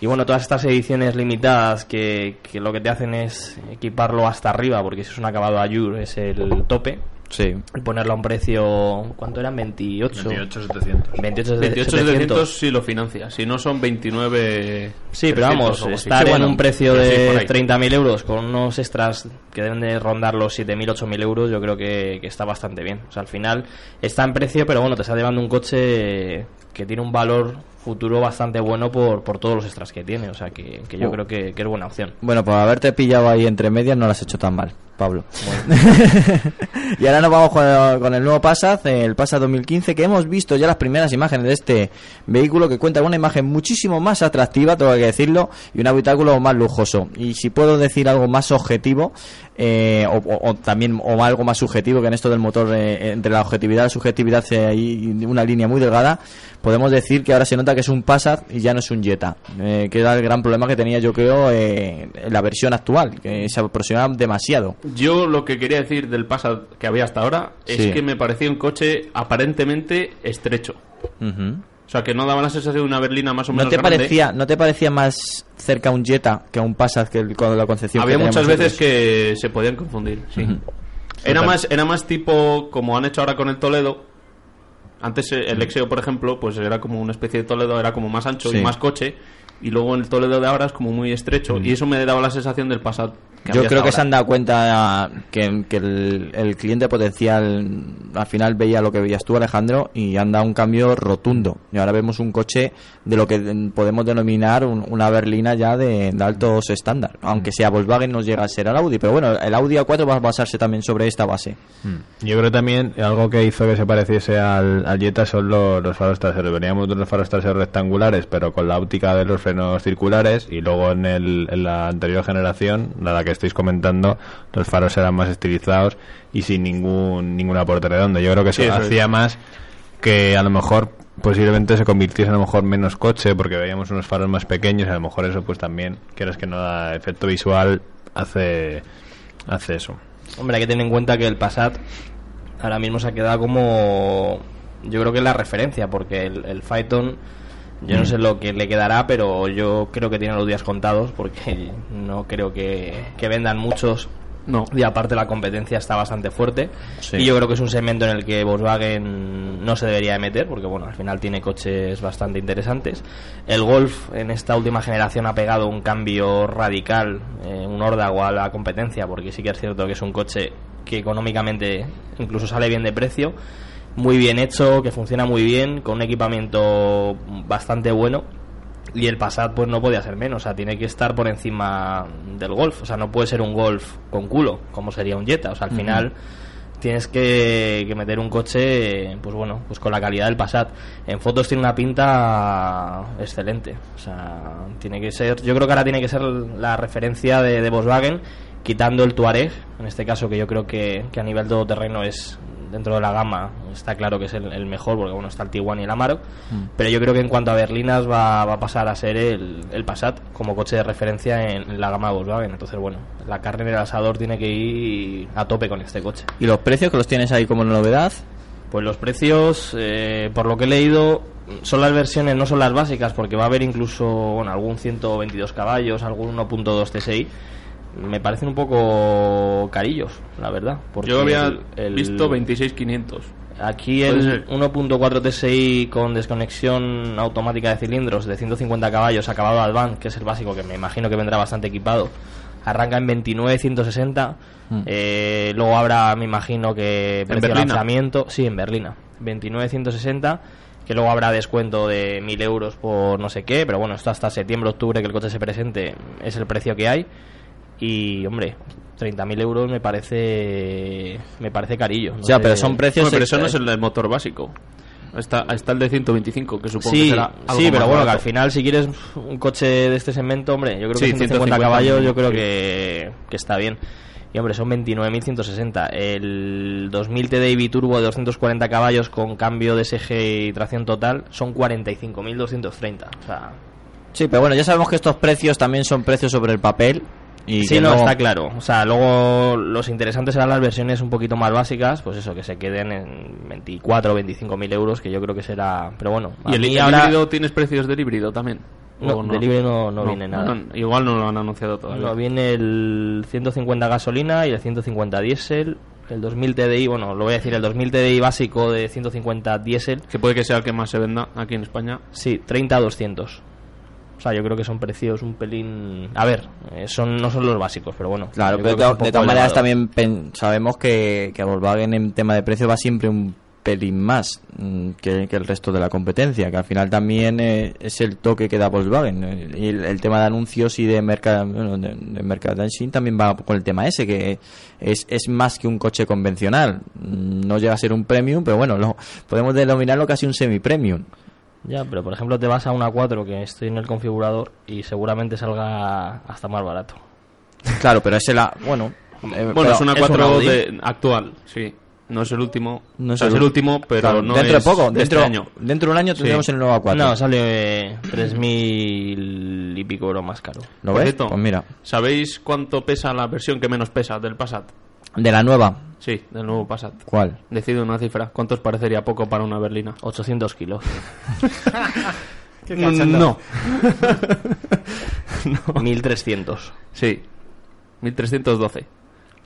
Y bueno, todas estas ediciones limitadas que, que lo que te hacen es equiparlo hasta arriba, porque si es un acabado Ayur es el tope, Sí. y ponerlo a un precio, ¿cuánto eran? 28. 28,700. 28, 28,700 sí lo financia. Si no son 29. Sí, pero vamos, 300 o algo así. estar Sí, bueno, en un precio sí, de ahí. 30.000 euros con unos extras que deben de rondar los 7.000, 8.000 euros, yo creo que, que está bastante bien. O sea, al final está en precio, pero bueno, te está llevando un coche que tiene un valor futuro bastante bueno por, por todos los extras que tiene. O sea, que, que yo Oh. creo que, que es buena opción. Bueno, por haberte pillado ahí entre medias no lo has hecho tan mal, Pablo. y ahora nos vamos con, con el nuevo Passat, el Passat 2015, que hemos visto ya las primeras imágenes de este vehículo que cuenta con una imagen muchísimo más atractiva, tengo que decirlo, y un habitáculo más lujoso. Y si puedo decir algo más objetivo, eh, o, o- o también o algo más subjetivo, que en esto del motor, eh, entre la objetividad y la subjetividad eh, hay una línea muy delgada, podemos decir que ahora se nota que es un Passat y ya no es un Jetta, eh, que era el gran problema que tenía yo creo eh, la versión actual, que se aproximaba demasiado. Yo lo que quería decir del Passat que había hasta ahora Sí. es que me parecía un coche aparentemente estrecho. Sea, que no daba la sensación de una berlina más o ¿No menos te, grande. parecía, ¿No te parecía más cerca un Jetta que un Passat que el- con la concepción Había que muchas veces que se podían confundir, sí. Era Total. más, era más tipo como han hecho ahora con el Toledo. Antes eh, el Exeo, por ejemplo, pues era como una especie de Toledo, era como más ancho Sí. y más coche. Y luego el Toledo de ahora es como muy estrecho. Y eso me daba la sensación del que Yo creo que se han dado cuenta que, que el, el cliente potencial al final veía lo que veías tú, Alejandro, y han dado un cambio rotundo. Y ahora vemos un coche de lo que podemos denominar un- una berlina ya de, de altos estándar. Aunque sea Volkswagen, nos llega a ser el Audi. Pero bueno, el Audi A4 va a basarse también sobre esta base. Mm. Yo creo también algo que hizo que se pareciese al, al Jetta son los, los faros traseros. Veníamos de los faros traseros rectangulares, pero con la óptica de los frenos circulares. Y luego en, el, en la anterior generación, la la que estáis comentando, los faros eran más estilizados y sin ningún ningún aporte redondo. Yo creo que eso, Sí, eso es. hacía más que a lo mejor posiblemente se convirtiese a lo mejor menos coche porque veíamos unos faros más pequeños y a lo mejor eso pues también quieras que no da efecto visual hace hace eso Hombre, hay que tener en cuenta que el Passat ahora mismo se ha quedado como. Yo creo que es la referencia, porque el, el Phaeton Yo no Mm. sé lo que le quedará, pero yo creo que tiene los días contados porque no creo que, que vendan muchos. No. Y aparte la competencia está bastante fuerte. Sí. Y yo creo que es un segmento en el que Volkswagen no se debería de meter porque, bueno, al final tiene coches bastante interesantes. El Golf en esta última generación ha pegado un cambio radical, eh, un órdago a la competencia porque sí que es cierto que es un coche que económicamente incluso sale bien de precio muy bien hecho, que funciona muy bien, con un equipamiento bastante bueno. Y el Passat pues no podía ser menos, o sea, tiene que estar por encima del Golf, o sea, no puede ser un Golf con culo, como sería un Jetta, o sea, al final tienes que, que meter un coche, pues bueno, pues con la calidad del Passat. En fotos tiene una pinta excelente, o sea, tiene que ser, yo creo que ahora tiene que ser la referencia de, de Volkswagen, quitando el Touareg, en este caso que yo creo que, que a nivel todoterreno es dentro de la gama está claro que es el, el mejor porque bueno está el Tiguan y el Amarok pero yo creo que en cuanto a berlinas va, va a pasar a ser el, el Passat como coche de referencia en, en la gama Volkswagen entonces bueno la carne en el asador tiene que ir a tope con este coche ¿Y los precios que los tienes ahí como novedad? pues los precios, eh, por lo que he leído, son las versiones, no son las básicas, porque va a haber incluso bueno, algún 122 caballos, algún 1.2 TSI. Me parecen un poco carillos, la verdad. Porque Yo había el- el- visto 26,500. Aquí el ser. 1.4 TSI con desconexión automática de cilindros de 150 caballos acabado Advance, que es el básico que me imagino que vendrá bastante equipado, arranca en 29.160. Eh, luego habrá, me imagino que precio de lanzamiento, sí, en Berlina, 29.160. Que luego habrá descuento de 1.000 euros por no sé qué, pero bueno, esto hasta septiembre, octubre que el coche se presente es el precio que hay. Y hombre, 30.000 euros me parece me parece carillo. no Ya, sé- pero son precios... Bueno, pero eso no es el del motor básico. Está, está el de 125, que supongo que Sí, será algo sí, pero más bueno, que al final si quieres un coche de este segmento, hombre, yo creo que Sí, 150 150 caballos yo creo sí. que, que está bien. Y hombre, son 29.160. El 2000 TDI biturbo de 240 caballos con cambio de SG y tracción total son 45.230. O sea, Sí, pero bueno, ya sabemos que estos precios también son precios sobre el papel. Y sí, que no, luego- está claro. O sea, luego los interesantes serán las versiones un poquito más básicas, pues eso, que se queden en 24 o 25 mil euros, que yo creo que será. Pero bueno, ¿Y el, el ahora- híbrido tienes precios del híbrido también? No, ¿O del híbrido no- no viene nada. no, igual no lo han anunciado todavía. No, viene el 150 gasolina y el 150 diésel. El 2000 TDI, bueno, lo voy a decir, el 2000 TDI básico de 150 diésel, Que puede que sea el que más se venda aquí en España. sí, 30 a 200. O sea, yo creo que son precios un pelín... A ver, eh, son no son los básicos, pero bueno. Claro, pero de, de todas maneras también sabemos que, que Volkswagen en tema de precio va siempre un pelín más mm, que, que el resto de la competencia, que al final también eh, es el toque que da Volkswagen. Y el, el tema de anuncios y de, merca, bueno, de, de merchandising también va con el tema ese, que es, es más que un coche convencional. Mm, No llega a ser un premium, pero bueno, lo, podemos denominarlo casi un semi-premium. Ya, pero por ejemplo te vas a una 4 que estoy en el configurador y seguramente salga hasta más barato. Claro, pero ese la... Bueno, eh, Bueno, es una es un 4 Audi. de, actual, sí. No es el último. No o sea, es el último, pero claro, no dentro es de poco, de dentro, este año. dentro de un año tendremos Sí. el nuevo A4. No, sale 3.000 y pico euros más caro. ¿Lo ves? cierto, Pues mira, ¿Sabéis cuánto pesa la versión que menos pesa del Passat? De la nueva, Sí, del nuevo Passat. ¿cuál? Decido una cifra. ¿Cuánto os parecería poco para una berlina? 800 kilos. Qué cachondo. No. 1300. Sí. 1312.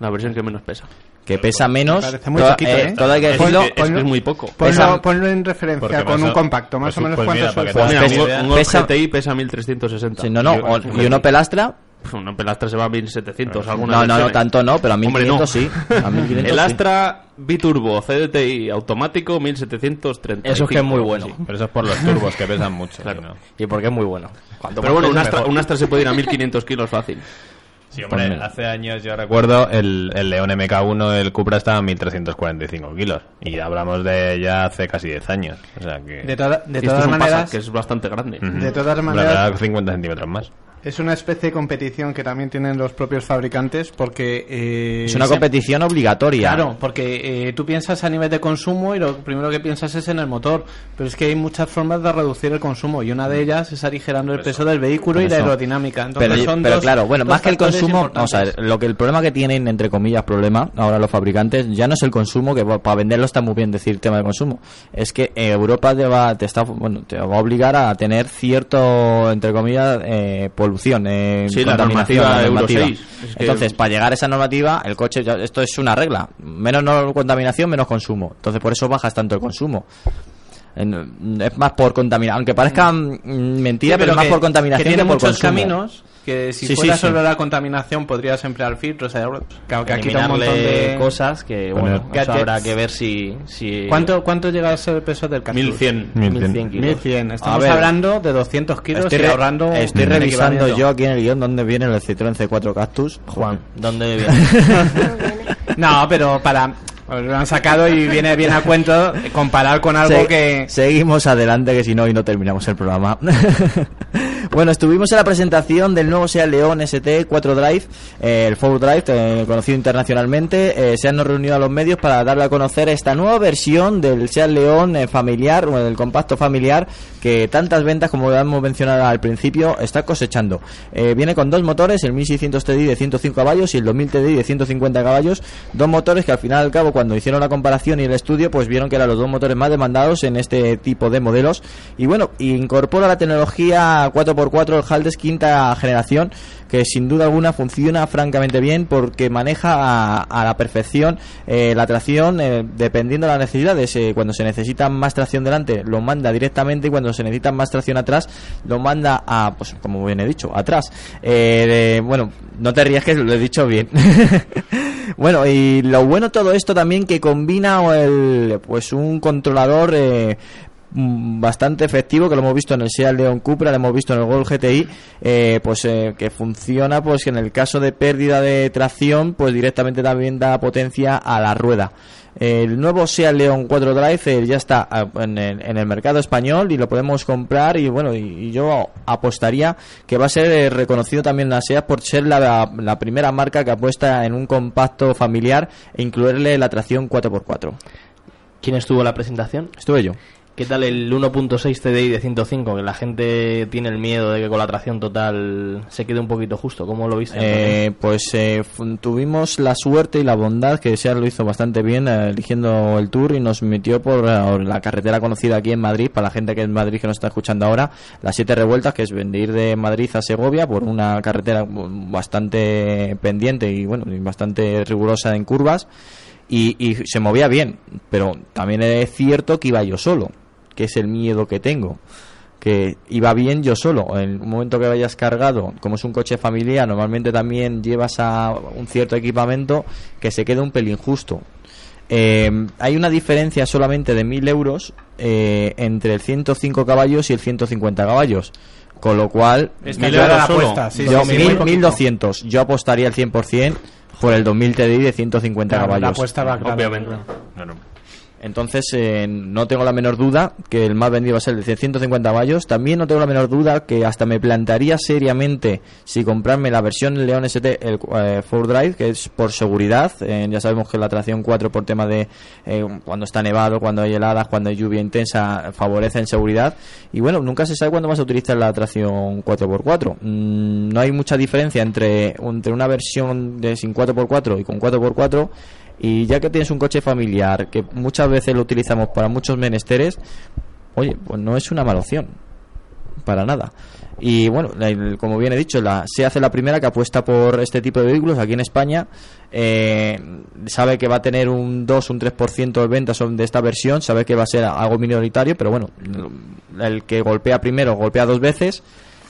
La versión que menos pesa. Que pesa menos. Me parece muy todo, poquito, ¿eh? todo hay que Es, decirlo. que- es que es muy poco. Ponlo, ponlo en referencia con pasa- un compacto, más pues- o menos pues cuánto mira, es Pues mira, pesa- un, Golf- un GTI pesa 1360. Sí, no, no, Y- o- y uno pelastra. Una Pelastra se va a 1700. algunas No, no, no, tanto no, pero a Hombre, 1500 no. sí. A 1500 El sí. Astra Biturbo CDTI automático 1730. Eso es que es muy bueno. Pero eso es por los turbos que pesan mucho. Claro. ¿no? Y porque es muy bueno. Cuanto Pero bueno, un Astra, mejor. un Astra se puede ir a 1500 kilos fácil. Sí, hombre, Pues- hace años yo recuerdo el, el León MK1 del Cupra estaba a 1345 kilos. Y hablamos de ya hace casi 10 años. O sea que. De, toda- de todas un maneras, que es bastante grande. Ujú. de todas Hombre, maneras- habrá 50 centímetros más. Es una especie de competición que también tienen los propios fabricantes porque... eh, Es una se- competición obligatoria. Claro, porque eh, tú piensas a nivel de consumo y lo primero que piensas es en el motor, pero es que hay muchas formas de reducir el consumo y una de ellas es aligerando el peso del vehículo y la aerodinámica. Entonces pero, son pero dos- claro, bueno, dos más que el consumo, vamos a ver, lo que el problema que tienen, entre comillas, problema, ahora los fabricantes, ya no es el consumo, que para venderlo está muy bien decir tema de consumo, es que Europa te va, te está, bueno, te va a obligar a tener cierto, entre comillas, eh, polución, eh, Sí, la contaminación, normativa la Euro normativa. 6. Es que- Entonces, para llegar a esa normativa, el coche, esto es una regla, menos no contaminación, menos consumo. Entonces, por eso bajas tanto el consumo. En- Es más por contaminación, aunque parezca mm, mentira, Sí, pero, es más que- por contaminación que tiene que por muchos consumo. caminos que si Sí, fuera sí. solo la contaminación podrías emplear filtros que, que quitado un montón de cosas que, bueno, Poner- eso habrá que ver si... si ¿Cuánto, ¿Cuánto llega a ser el peso del cactus? 1100. 1100 kilos. 1100. Estamos hablando de 200 kilos Estoy, y re- ahorrando estoy revisando yo aquí en el guion dónde viene el Citroën C4 Cactus. Juan, ¿dónde viene? No, pero para... Lo han sacado y viene bien a cuento comparar con algo Se- que... Seguimos adelante, que si no, y no terminamos el programa. bueno, estuvimos en la presentación del nuevo Seat León ST 4 Drive, eh, el 4 Drive, eh, conocido internacionalmente. Eh, se han reunido a los medios para darle a conocer esta nueva versión del Seat León eh, familiar, o del compacto familiar, que tantas ventas, como hemos mencionado al principio, está cosechando. Eh, viene con dos motores, el 1600 TDI de 105 caballos y el 2000 TDI de 150 caballos. Dos motores que al final y al cabo, cuando hicieron la comparación y el estudio, pues vieron que eran los dos motores más demandados en este tipo de modelos. Y bueno, incorpora la tecnología 4x4 el Haldes quinta generación, que sin duda alguna funciona francamente bien porque maneja a, a la perfección eh, la tracción eh, dependiendo de las necesidades. Eh, cuando se necesita más tracción delante, lo manda directamente y cuando se necesita más tracción atrás, lo manda a, pues como bien he dicho, atrás. Bueno, no te rías que lo he dicho bien. Bueno, y lo bueno todo esto también que combina el, pues un controlador bastante efectivo que lo hemos visto en el Seat León Cupra, lo hemos visto en el Gol GTI, eh, pues eh, que funciona pues que en el caso de pérdida de tracción pues directamente también da potencia a la rueda. El nuevo Seat León 4 Drive eh, ya está ah, en el, en el mercado español y lo podemos comprar y bueno, y, y yo apostaría que va a ser eh, reconocido también la Seat por ser la, la primera marca que apuesta en un compacto familiar e incluirle la tracción 4x4. ¿Quién estuvo en la presentación? Estuve yo. ¿Qué tal el 1.6 TDI de 105? Que la gente tiene el miedo de que con la tracción total se quede un poquito justo. ¿Cómo lo viste? Eh, pues eh, tuvimos la suerte y la bondad que Seat lo hizo bastante bien eh, eligiendo el tour y nos metió por eh, la carretera conocida aquí en Madrid, para la gente que es Madrid que nos está escuchando ahora, las siete revueltas, que es de ir de Madrid a Segovia por una carretera bastante pendiente y bueno, bastante rigurosa en curvas. Y, y se movía bien, pero también es cierto que iba yo solo, que es el miedo que tengo que iba bien yo solo. En un momento que vayas cargado, como es un coche familiar, normalmente también llevas a un cierto equipamiento que se queda un pelín justo. Eh, hay una diferencia solamente de 1000 euros eh, entre el 105 caballos y el 150 caballos. Con lo cual, Está Mil euros la apuesta, sí, yo, sí, sí, mil- muy poquito. 1200. Yo apostaría el 100% por el 2000 TDI de 150 Claro, La caballos. apuesta va. Obviamente. Claro. Entonces, eh, no tengo la menor duda que el más vendido va a ser el de 150 caballos. También no tengo la menor duda que hasta me plantaría seriamente si comprarme la versión León ST, el eh, 4Drive, que es por seguridad. Eh, ya sabemos que la tracción 4 por tema de eh, cuando está nevado, cuando hay heladas, cuando hay lluvia intensa, favorece en seguridad. Y bueno, nunca se sabe cuándo vas a utilizar la tracción 4x4. Mm, no hay mucha diferencia entre, entre una versión de sin 4x4 y con 4x4. Y ya que tienes un coche familiar, que muchas veces lo utilizamos para muchos menesteres, oye, pues no es una mala opción. Para nada. Y bueno, el- como bien he dicho, la, se hace la primera que apuesta por este tipo de vehículos aquí en España. Eh, sabe que va a tener un 2, un 3% de ventas de esta versión. Sabe que va a ser algo minoritario, pero bueno, el que golpea primero golpea dos veces.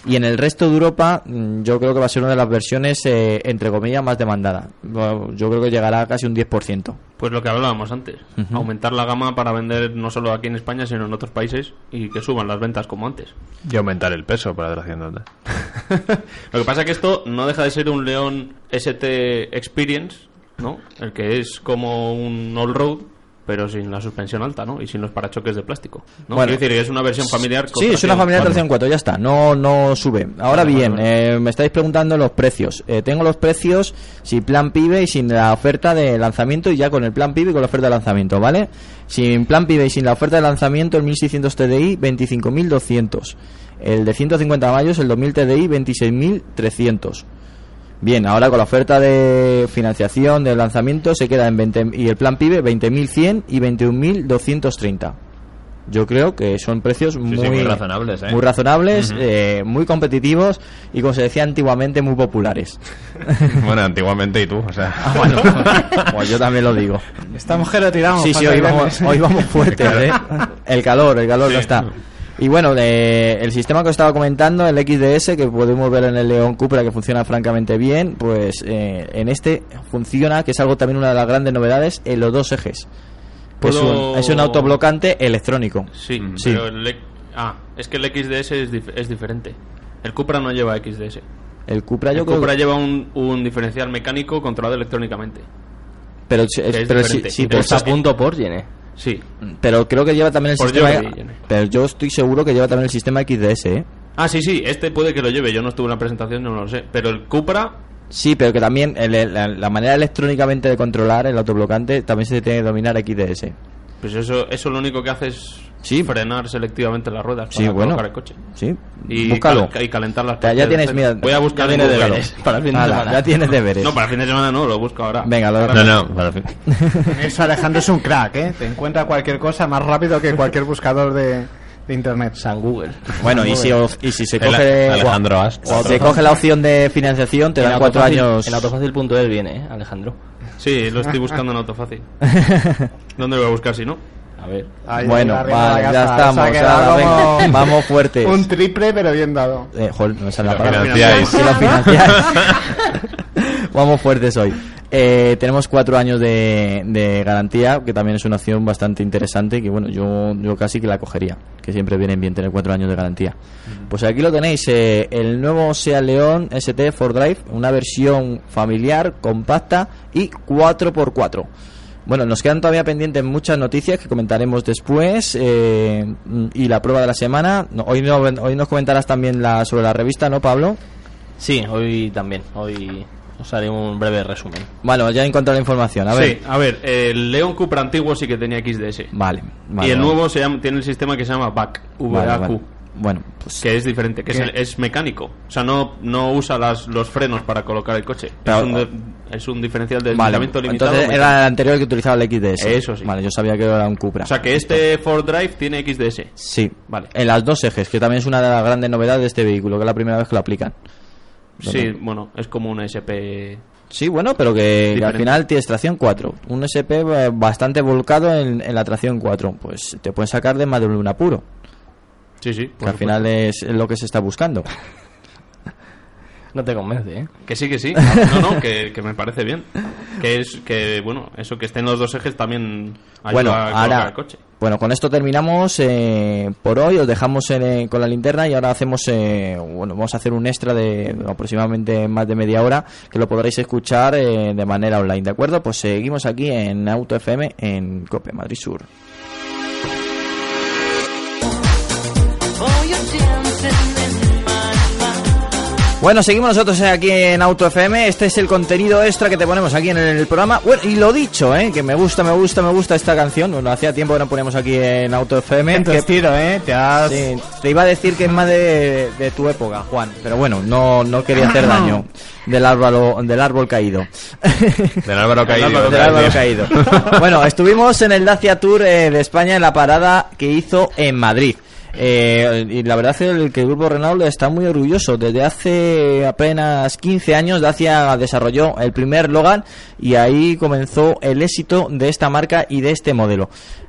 Y en el resto de Europa, mm, yo creo que va a ser una de las versiones, eh, entre comillas, más demandada. Yo creo que llegará a casi un 10%. Pues lo que hablábamos antes, aumentar la gama para vender no solo aquí en España, sino en otros países y que suban las ventas como antes. Y aumentar el peso para tracción total. Lo que pasa es que esto no deja de ser un León ST Experience, ¿no? El que es como un all-road, pero sin la suspensión alta, ¿no? Y sin los parachoques de plástico. ¿no? Bueno. Quiero decir, es una versión familiar. con Sí, es una familiar tracción 4, ya está, no, no sube. Ahora Vale, bien, vale, eh, me estáis preguntando los precios. Eh, tengo los precios sin plan PIBE y sin la oferta de lanzamiento y ya con el plan PIBE y con la oferta de lanzamiento, ¿vale? Sin plan PIBE y sin la oferta de lanzamiento, el 1600 TDI, 25.200. El de 150 mayos, el 2000 TDI, 26.300. Bien, ahora con la oferta de financiación de lanzamiento se queda en 20 y el plan PIBE 20.100 y 21.230. Yo creo que son precios sí, muy, muy razonables, ¿eh? muy razonables, eh, muy competitivos y como se decía antiguamente muy populares. Bueno, antiguamente y tú, o sea. Ah, bueno, pues yo también lo digo. Estamos que lo tiramos. Sí, sí, hoy vamos, hoy vamos fuertes, ¿eh? El calor, el calor no está. Y bueno, de- el sistema que os estaba comentando, el XDS, que podemos ver en el León Cupra, que funciona francamente bien, pues eh, en este funciona, que es algo también una de las grandes novedades, en los dos ejes. Que es, ¿Puedo- un, es un autoblocante electrónico. Sí, Sí. pero el, ah, es que el XDS es, dif- es diferente. El Cupra no lleva XDS. El Cupra yo el creo Cupra que- lleva un, un diferencial mecánico controlado electrónicamente. pero, es pero sí, Y pero, Está a punto por llene. Sí. pero creo que lleva también el Por sistema... Pero yo estoy seguro que lleva también el sistema XDS, ¿eh? Ah, sí, sí, este puede que lo lleve. Yo no estuve en la presentación, no lo sé. Pero el Cupra, Sí, pero que también el- el- la, la manera electrónicamente de controlar el autoblocante también se tiene que dominar XDS. pues eso, eso lo único que hace es Sí. frenar selectivamente las ruedas Sí, para bueno. colocar el coche. Sí, Y, búscalo. cal- y calentar las Ya, ya tienes, mira. Voy a buscar ya Google. deberes. para el fin de semana. ya tienes deberes. No, para el fin de semana no, lo busco ahora. Venga, lo No, no, para fin. Eso Alejandro es un crack, ¿eh? Te encuentra cualquier cosa más rápido que cualquier buscador de, de internet. San Google. Bueno, y si, os- y si se coge Alejandro Ast. cuando se coge la opción de financiación te En dan cuatro años En autofácil.es viene, ¿eh, Alejandro. Sí, lo estoy buscando en Autofácil. ¿Dónde lo voy a buscar si no? A ver. Ahí, Bueno, la ya estamos, venga, vamos fuertes. Un triple, pero bien dado. Eh, joder, no me sale la Lo palabra. financiáis. Si lo financiáis. Vamos fuertes hoy. Eh, tenemos cuatro años de, de garantía, que también es una opción bastante interesante, que bueno, yo, yo casi que la cogería, que siempre vienen bien tener cuatro años de garantía. Pues aquí lo tenéis, eh, el nuevo Seat León ST 4Drive, una versión familiar, compacta y 4x4. Bueno, nos quedan todavía pendientes muchas noticias que comentaremos después eh, y la prueba de la semana. No, hoy, no- hoy nos comentarás también la, sobre la revista, ¿no, Pablo? Sí, hoy también. Hoy os haré un breve resumen. Bueno, ya he encontrado la información. A ver. Sí, a ver, el León Cupra antiguo sí que tenía XDS. Vale, vale, y el vale. nuevo se llama, tiene el sistema que se llama VAC, Vale, VAQ, vale. Bueno, pues que es diferente, que es, mecánico. O sea, no, no usa las, los frenos para colocar el coche. Pero- es, un de- es un diferencial de Vale, limitado. entonces mecánico. era el anterior que utilizaba el XDS. Eso sí. Vale, yo sabía que era un Cupra. O sea, que este Ford Drive tiene XDS. Sí, Vale. En las dos ejes, que también es una de las grandes novedades de este vehículo, que es la primera vez que lo aplican. Sí, bueno, es como un SP. Sí, bueno, pero que, que al final tienes tracción 4. Un SP eh, bastante volcado en, en la tracción 4. Pues te pueden sacar de más de un apuro. Sí, sí. Que al final es lo que se está buscando. No te convence, ¿eh? Que sí, que sí. No, no, que, que me parece bien. Que es que, bueno, eso que estén los dos ejes también ayuda bueno, a colocar ahora, el coche. bueno, con esto terminamos eh, por hoy. Os dejamos eh, con la linterna y ahora hacemos, eh, bueno, vamos a hacer un extra de aproximadamente más de media hora que lo podréis escuchar eh, de manera online, ¿de acuerdo? Pues seguimos aquí en Auto FM en Cope Madrid Sur. Bueno, seguimos nosotros eh, aquí en Auto FM. Este es el contenido extra que te ponemos aquí en el programa. Bueno, y lo dicho, ¿eh? que me gusta, me gusta, me gusta esta canción. Bueno, hacía tiempo que no poníamos aquí en Auto FM. Que- ¿eh? Te has... Sí, te iba a decir que es más de, de tu época, Juan. Pero bueno, no, no quería hacer daño del árbol, del árbol caído. Del Álvaro Caído. Del Álvaro caído. Bueno, estuvimos en el Dacia Tour eh, de España en la parada que hizo en Madrid. Eh, y la verdad es que el, grupo Renault está muy orgulloso. Desde hace apenas 15 años Dacia desarrolló el primer Logan y ahí comenzó el éxito de esta marca y de este modelo.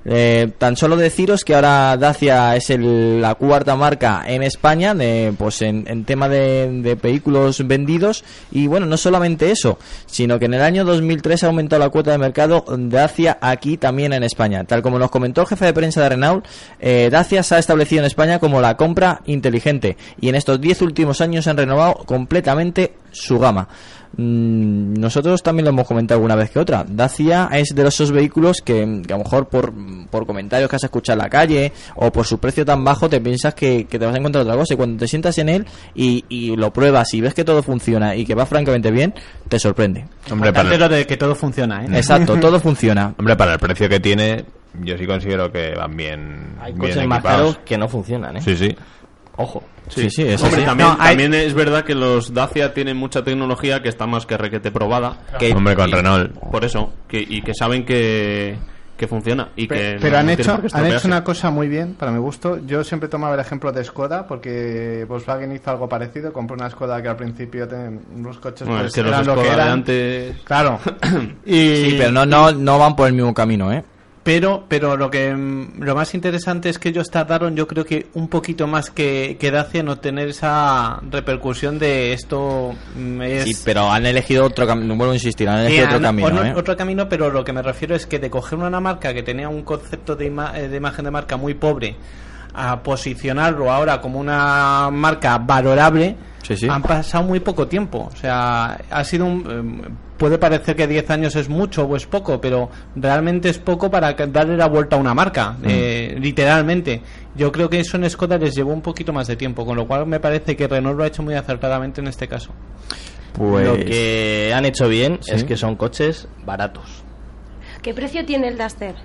Eh, tan solo deciros que ahora Dacia es el- la cuarta marca en España de, pues en, tema de, vehículos vendidos y bueno, no solamente eso, sino que en el año 2003 ha aumentado la cuota de mercado Dacia aquí también en España. Tal como nos comentó el jefe de prensa de Renault, eh, Dacia se ha establecido en España como la compra inteligente y en estos 10 últimos años han renovado completamente su gama. Mm, nosotros también lo hemos comentado alguna vez que otra. Dacia es de esos vehículos que, que a lo mejor por, por comentarios que has escuchado en la calle o por su precio tan bajo te piensas que, que te vas a encontrar otra cosa y cuando te sientas en él y, y lo pruebas y ves que todo funciona y que va francamente bien, te sorprende. Hombre, para el, lo de que todo funciona, ¿eh? Exacto, todo funciona. hombre, para el precio que tiene, yo sí considero que van bien, Hay bien coches más caros que no funcionan, ¿eh? Sí, sí. Ojo. Sí, sí, eso Hombre, sí. también, No, hay- también es verdad que los Dacia tienen mucha tecnología que está más que requete probada. Que- Hombre, con Y- Renault. Por eso, que, y que saben que, que funciona. Y que pero no han hecho, han hecho una cosa muy bien, para mi gusto. Yo siempre tomaba el ejemplo de Skoda, porque Volkswagen hizo algo parecido. Compró una Skoda que al principio ten- los coches Bueno, pues, es que los eran lo Skoda que de antes... Claro. y, Sí, pero no, no, no van por el mismo camino, ¿eh? Pero, pero lo que mm, lo más interesante es que ellos tardaron, yo creo que un poquito más que, que Dacia en obtener esa repercusión de esto mm, es Sí, pero han elegido otro camino, vuelvo a insistir, han elegido otro camino, otro, ¿eh? otro camino, pero lo que me refiero es que de coger una marca que tenía un concepto de, ima- eh, de imagen de marca muy pobre a posicionarlo ahora como una marca valorable, Sí, sí. han pasado muy poco tiempo. O sea, ha sido un... eh, puede parecer que 10 años es mucho o es poco, pero realmente es poco para que- darle la vuelta a una marca, Mm. eh, literalmente. Yo creo que eso en Skoda les llevó un poquito más de tiempo, con lo cual me parece que Renault lo ha hecho muy acertadamente en este caso. Pues... Lo que han hecho bien Sí. es que son coches baratos. ¿Qué precio tiene el Duster?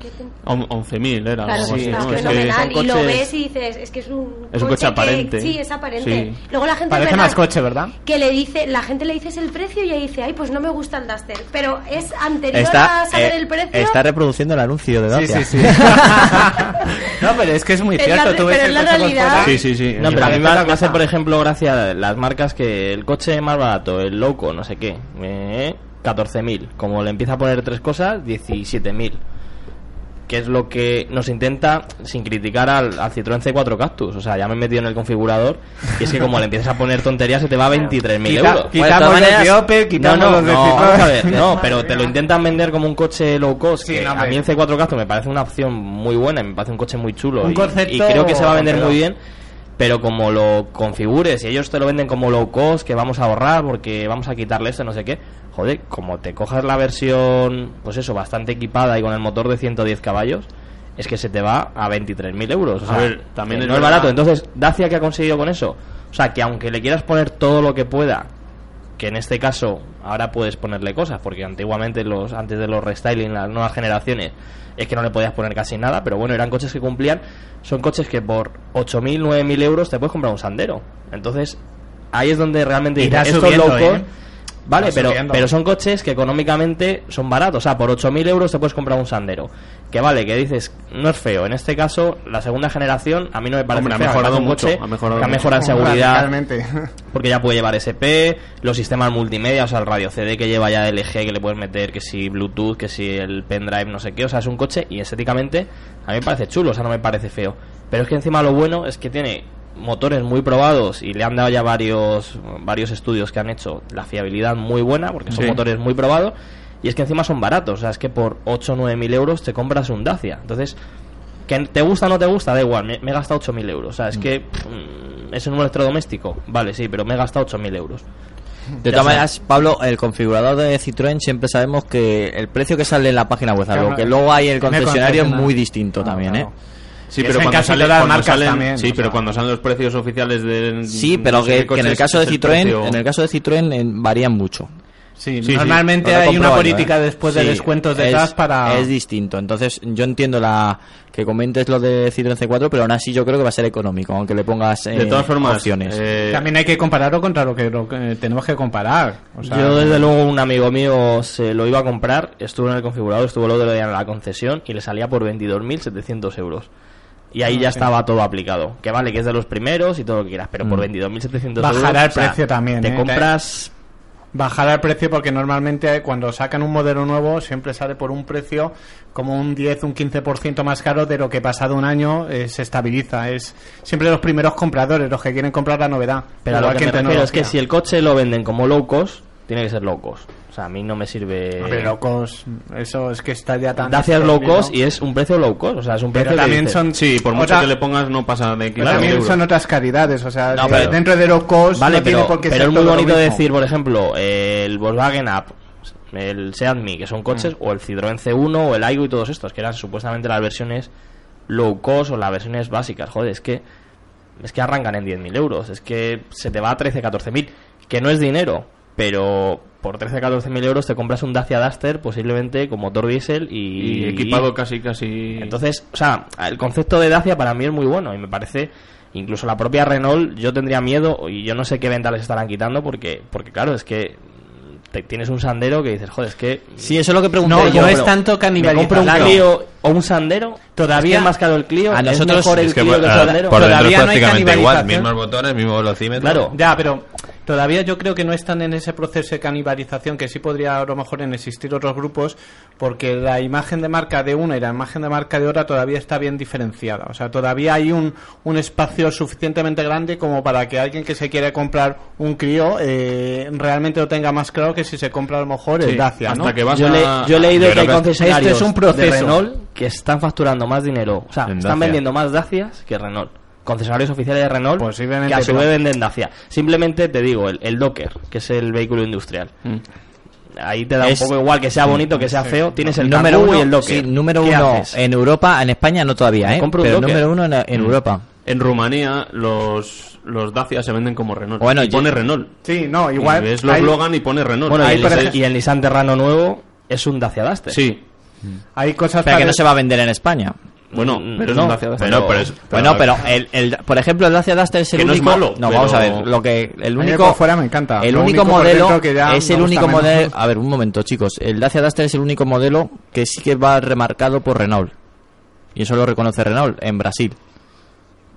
¿Qué te- On- 11.000 era. Claro, algo así, ¿no? Es que fenomenal. son Y lo ves y dices, es que es un, Es un coche que- aparente. sí, es aparente. Sí. Luego la gente Parece ¿verdad? más coche, ¿verdad? que le dice, la gente le dices el precio y ella dice, ay, pues no me gusta el Duster. Pero es anterior Está, a saber eh, el precio. está reproduciendo el anuncio de Dacia. Sí, sí, sí. no, pero es que es muy Es la cierto. re- Tú ves pero el es la coche realidad. Sí, sí, sí. No, pero a mí me, me hace, por ejemplo, gracia las marcas que el coche más barato, el loco, no sé qué, eh, 14.000. Como le empieza a poner tres cosas, 17.000. Que es lo que nos intenta, sin criticar al, al Citroën C4 Cactus. O sea, ya me he metido en el configurador. Y es que como le empiezas a poner tonterías, se te va a 23.000 Quita- euros. quitamos Bueno, los maneras- de Opel, quitamos no, no, los de no, Citroën. vamos a ver, no, pero te lo intentan vender como un coche low cost. Sí, que no, a mí el hombre. C4 Cactus me parece una opción muy buena me parece un coche muy chulo. Un y, concepto y creo que se va a vender muy bien. Pero como lo configures y ellos te lo venden como low cost, que vamos a ahorrar porque vamos a quitarle esto, no sé qué. Joder, como te cojas la versión, pues eso, bastante equipada y con el motor de 110 caballos, es que se te va a 23.000 euros. O A sea, ver, también es no es barato. Entonces, Dacia, ¿qué ha conseguido con eso? O sea, que aunque le quieras poner todo lo que pueda, que en este caso ahora puedes ponerle cosas, porque antiguamente los antes de los restyling, las nuevas generaciones, es que no le podías poner casi nada, pero bueno, eran coches que cumplían, son coches que por 8.000, 9.000 euros te puedes comprar un Sandero. Entonces, ahí es donde realmente Irá dices, esto es subiendo, low cost, ¿eh? Vale, pero, subiendo. pero son coches que económicamente son baratos. O sea, por 8.000 euros te puedes comprar un Sandero. Que vale, que dices, no es feo. En este caso, la segunda generación a mí no me parece Hombre, ha mejorado un mucho, coche ha mejorado que ha mucho. mejorado en seguridad, Radicalmente. porque ya puede llevar SP, los sistemas multimedia, o sea, el radio CD que lleva ya LG que le puedes meter, que si Bluetooth, que si el pendrive, no sé qué, o sea, es un coche y estéticamente a mí me parece chulo, o sea, no me parece feo. Pero es que encima lo bueno es que tiene motores muy probados y le han dado ya varios varios estudios que han hecho la fiabilidad muy buena porque son Sí. motores muy probados y es que encima son baratos, o sea, es que por 8 o 9 mil euros te compras un Dacia. Entonces, que te gusta o no te gusta, da igual, me, me he gastado 8 mil euros. O sea, es que mm, es un electrodoméstico, vale, sí, pero me he gastado 8 mil euros. De todas maneras, Pablo, el configurador de Citroën siempre sabemos que el precio que sale en la página web, a lo Claro, que luego hay en el concesionario es muy distinto también, claro. ¿eh? Sí, pero cuando todas las cuando marcas salen- también, sí, pero sea. cuando salen los precios oficiales de Sí, pero que, en el caso de Citroën, precio- en el caso de Citroën eh, varían mucho. Sí, normalmente Lo hay una política ¿eh? después de descuentos es- detrás para... Es distinto. Entonces, yo entiendo la que comentes lo de Citroën C4, pero aún así yo creo que va a ser económico, aunque le pongas eh, De todas formas, opciones. eh, También hay que compararlo contra lo que, lo que tenemos que comparar. O sea, Yo, desde luego, un amigo mío se lo iba a comprar, estuvo en el configurador, estuvo el otro día en la concesión y le salía por 22.700 euros. Y ahí ya estaba todo aplicado. Que vale, que es de los primeros y todo lo que quieras, pero por Mm. 22.700 euros. Bajará el o sea, precio también, Te ¿eh? compras. bajará el precio porque normalmente cuando sacan un modelo nuevo siempre sale por un precio como un 10, un 15% más caro de lo que pasado un año eh, se estabiliza. Es siempre los primeros compradores los que quieren comprar la novedad. Pero a lo que me refiero es que si el coche lo venden como low cost, tiene que ser low cost. O sea, a mí no me sirve... Hombre, low cost, eso es que está ya tan... Dacia es low cost y es un precio low cost. O sea, es un Pero precio que también dices, son... Sí, por mucho otra- que le pongas no pasa de 15 También euros. son otras calidades, o sea, No, que pero- dentro de low cost Vale, no tiene pero, por qué pero ser es muy bonito decir, por ejemplo, el Volkswagen Up, el Seat Mii, que son coches, Mm. o el Citroën C1, o el Aigo y todos estos, que eran supuestamente las versiones low cost o las versiones básicas. Joder, es que es que arrancan en 10.000 euros, es que se te va a 13, 14.000, que no es dinero, pero por 13, 14.000 euros te compras un Dacia Duster posiblemente con motor diésel y, Y equipado casi, casi... entonces, o sea, el concepto de Dacia para mí es muy bueno y me parece incluso la propia Renault yo tendría miedo y yo no sé qué venta les estarán quitando porque porque claro, es que te- tienes un Sandero que dices, joder, es que Sí, eso es lo que pregunté No, yo. es tanto me canibalización. compro un Clio o un Sandero, Todavía- es que es más caro el Clio, A es nosotros- mejor el Es que Clio por, que el Sandero. por es Todavía no hay prácticamente igual, canibalización. mismos botones, mismo velocímetro. Claro. Ya, pero todavía yo creo que no están en ese proceso de canibalización que sí podría a lo mejor en existir otros grupos porque la imagen de marca de una y la imagen de marca de otra todavía está bien diferenciada. O sea, todavía hay un, un espacio suficientemente grande como para que alguien que se quiere comprar un Clio eh, realmente lo tenga más claro que si se compra a lo mejor el Sí, Dacia, hasta ¿no? que vas yo, a... le- yo he leído yo que hay concesionarios este es un de proceso. Renault que están facturando más dinero, o sea, En están Dacia. vendiendo más Dacias que Renault. Concesionarios oficiales de Renault Posiblemente, que a su vez venden Dacia. Simplemente te digo, el, el Docker, que es el vehículo industrial. Mm. Ahí te da Es- un poco igual que sea bonito, que sea feo. Tienes el número uno, y el Docker. sí, número ¿Qué uno haces? en Europa, en España no todavía, ¿eh? compro un Pero Docker. número uno en, en Europa. En Rumanía los, los Dacia se venden como Renault. Bueno, y yo- pone Renault. Sí, no, igual. Y ves los hay- Logan y pone Renault. Bueno, y el, el Nissan Terrano nuevo es un Dacia Duster. Sí. Hay cosas Pero que no se va a vender en España. Bueno, Mm, pero es no, un Dacia Duster. Bueno, pero es- Bueno, pero el, el- por ejemplo, el Dacia Duster es el Que no es único. malo, no, pero- vamos a ver. Lo que el único fuera me encanta. El Lo único único modelo que ya es el único menos. modelo. A ver, un momento, chicos. El Dacia Duster es el único modelo que sí que va remarcado por Renault. Y eso lo reconoce Renault en Brasil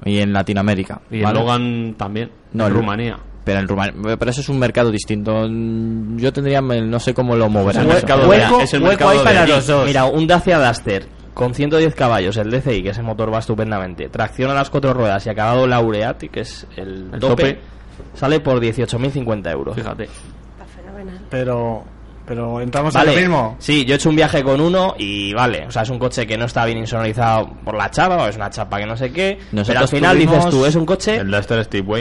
y en Latinoamérica. Y el ¿vale? Logan también. No, en el- Rumanía. Pero en Rumania, pero eso es un mercado distinto. Yo tendría, no sé cómo lo moverán. Es el de- es el hueco mercado hay de para allí. los dos. Mira, un Dacia Duster con 110 caballos, el DCI, que ese motor va estupendamente, tracción a las cuatro ruedas y acabado Laureati, que es el, El tope, tope. sale por 18.050 euros. Fíjate. Está fenomenal. Pero, pero entramos en Vale, lo mismo. sí, yo he hecho un viaje con uno y vale, o sea, es un coche que no está bien insonorizado por la chapa, o es una chapa que no sé qué, pero al Nosotros final dices tú, es un coche El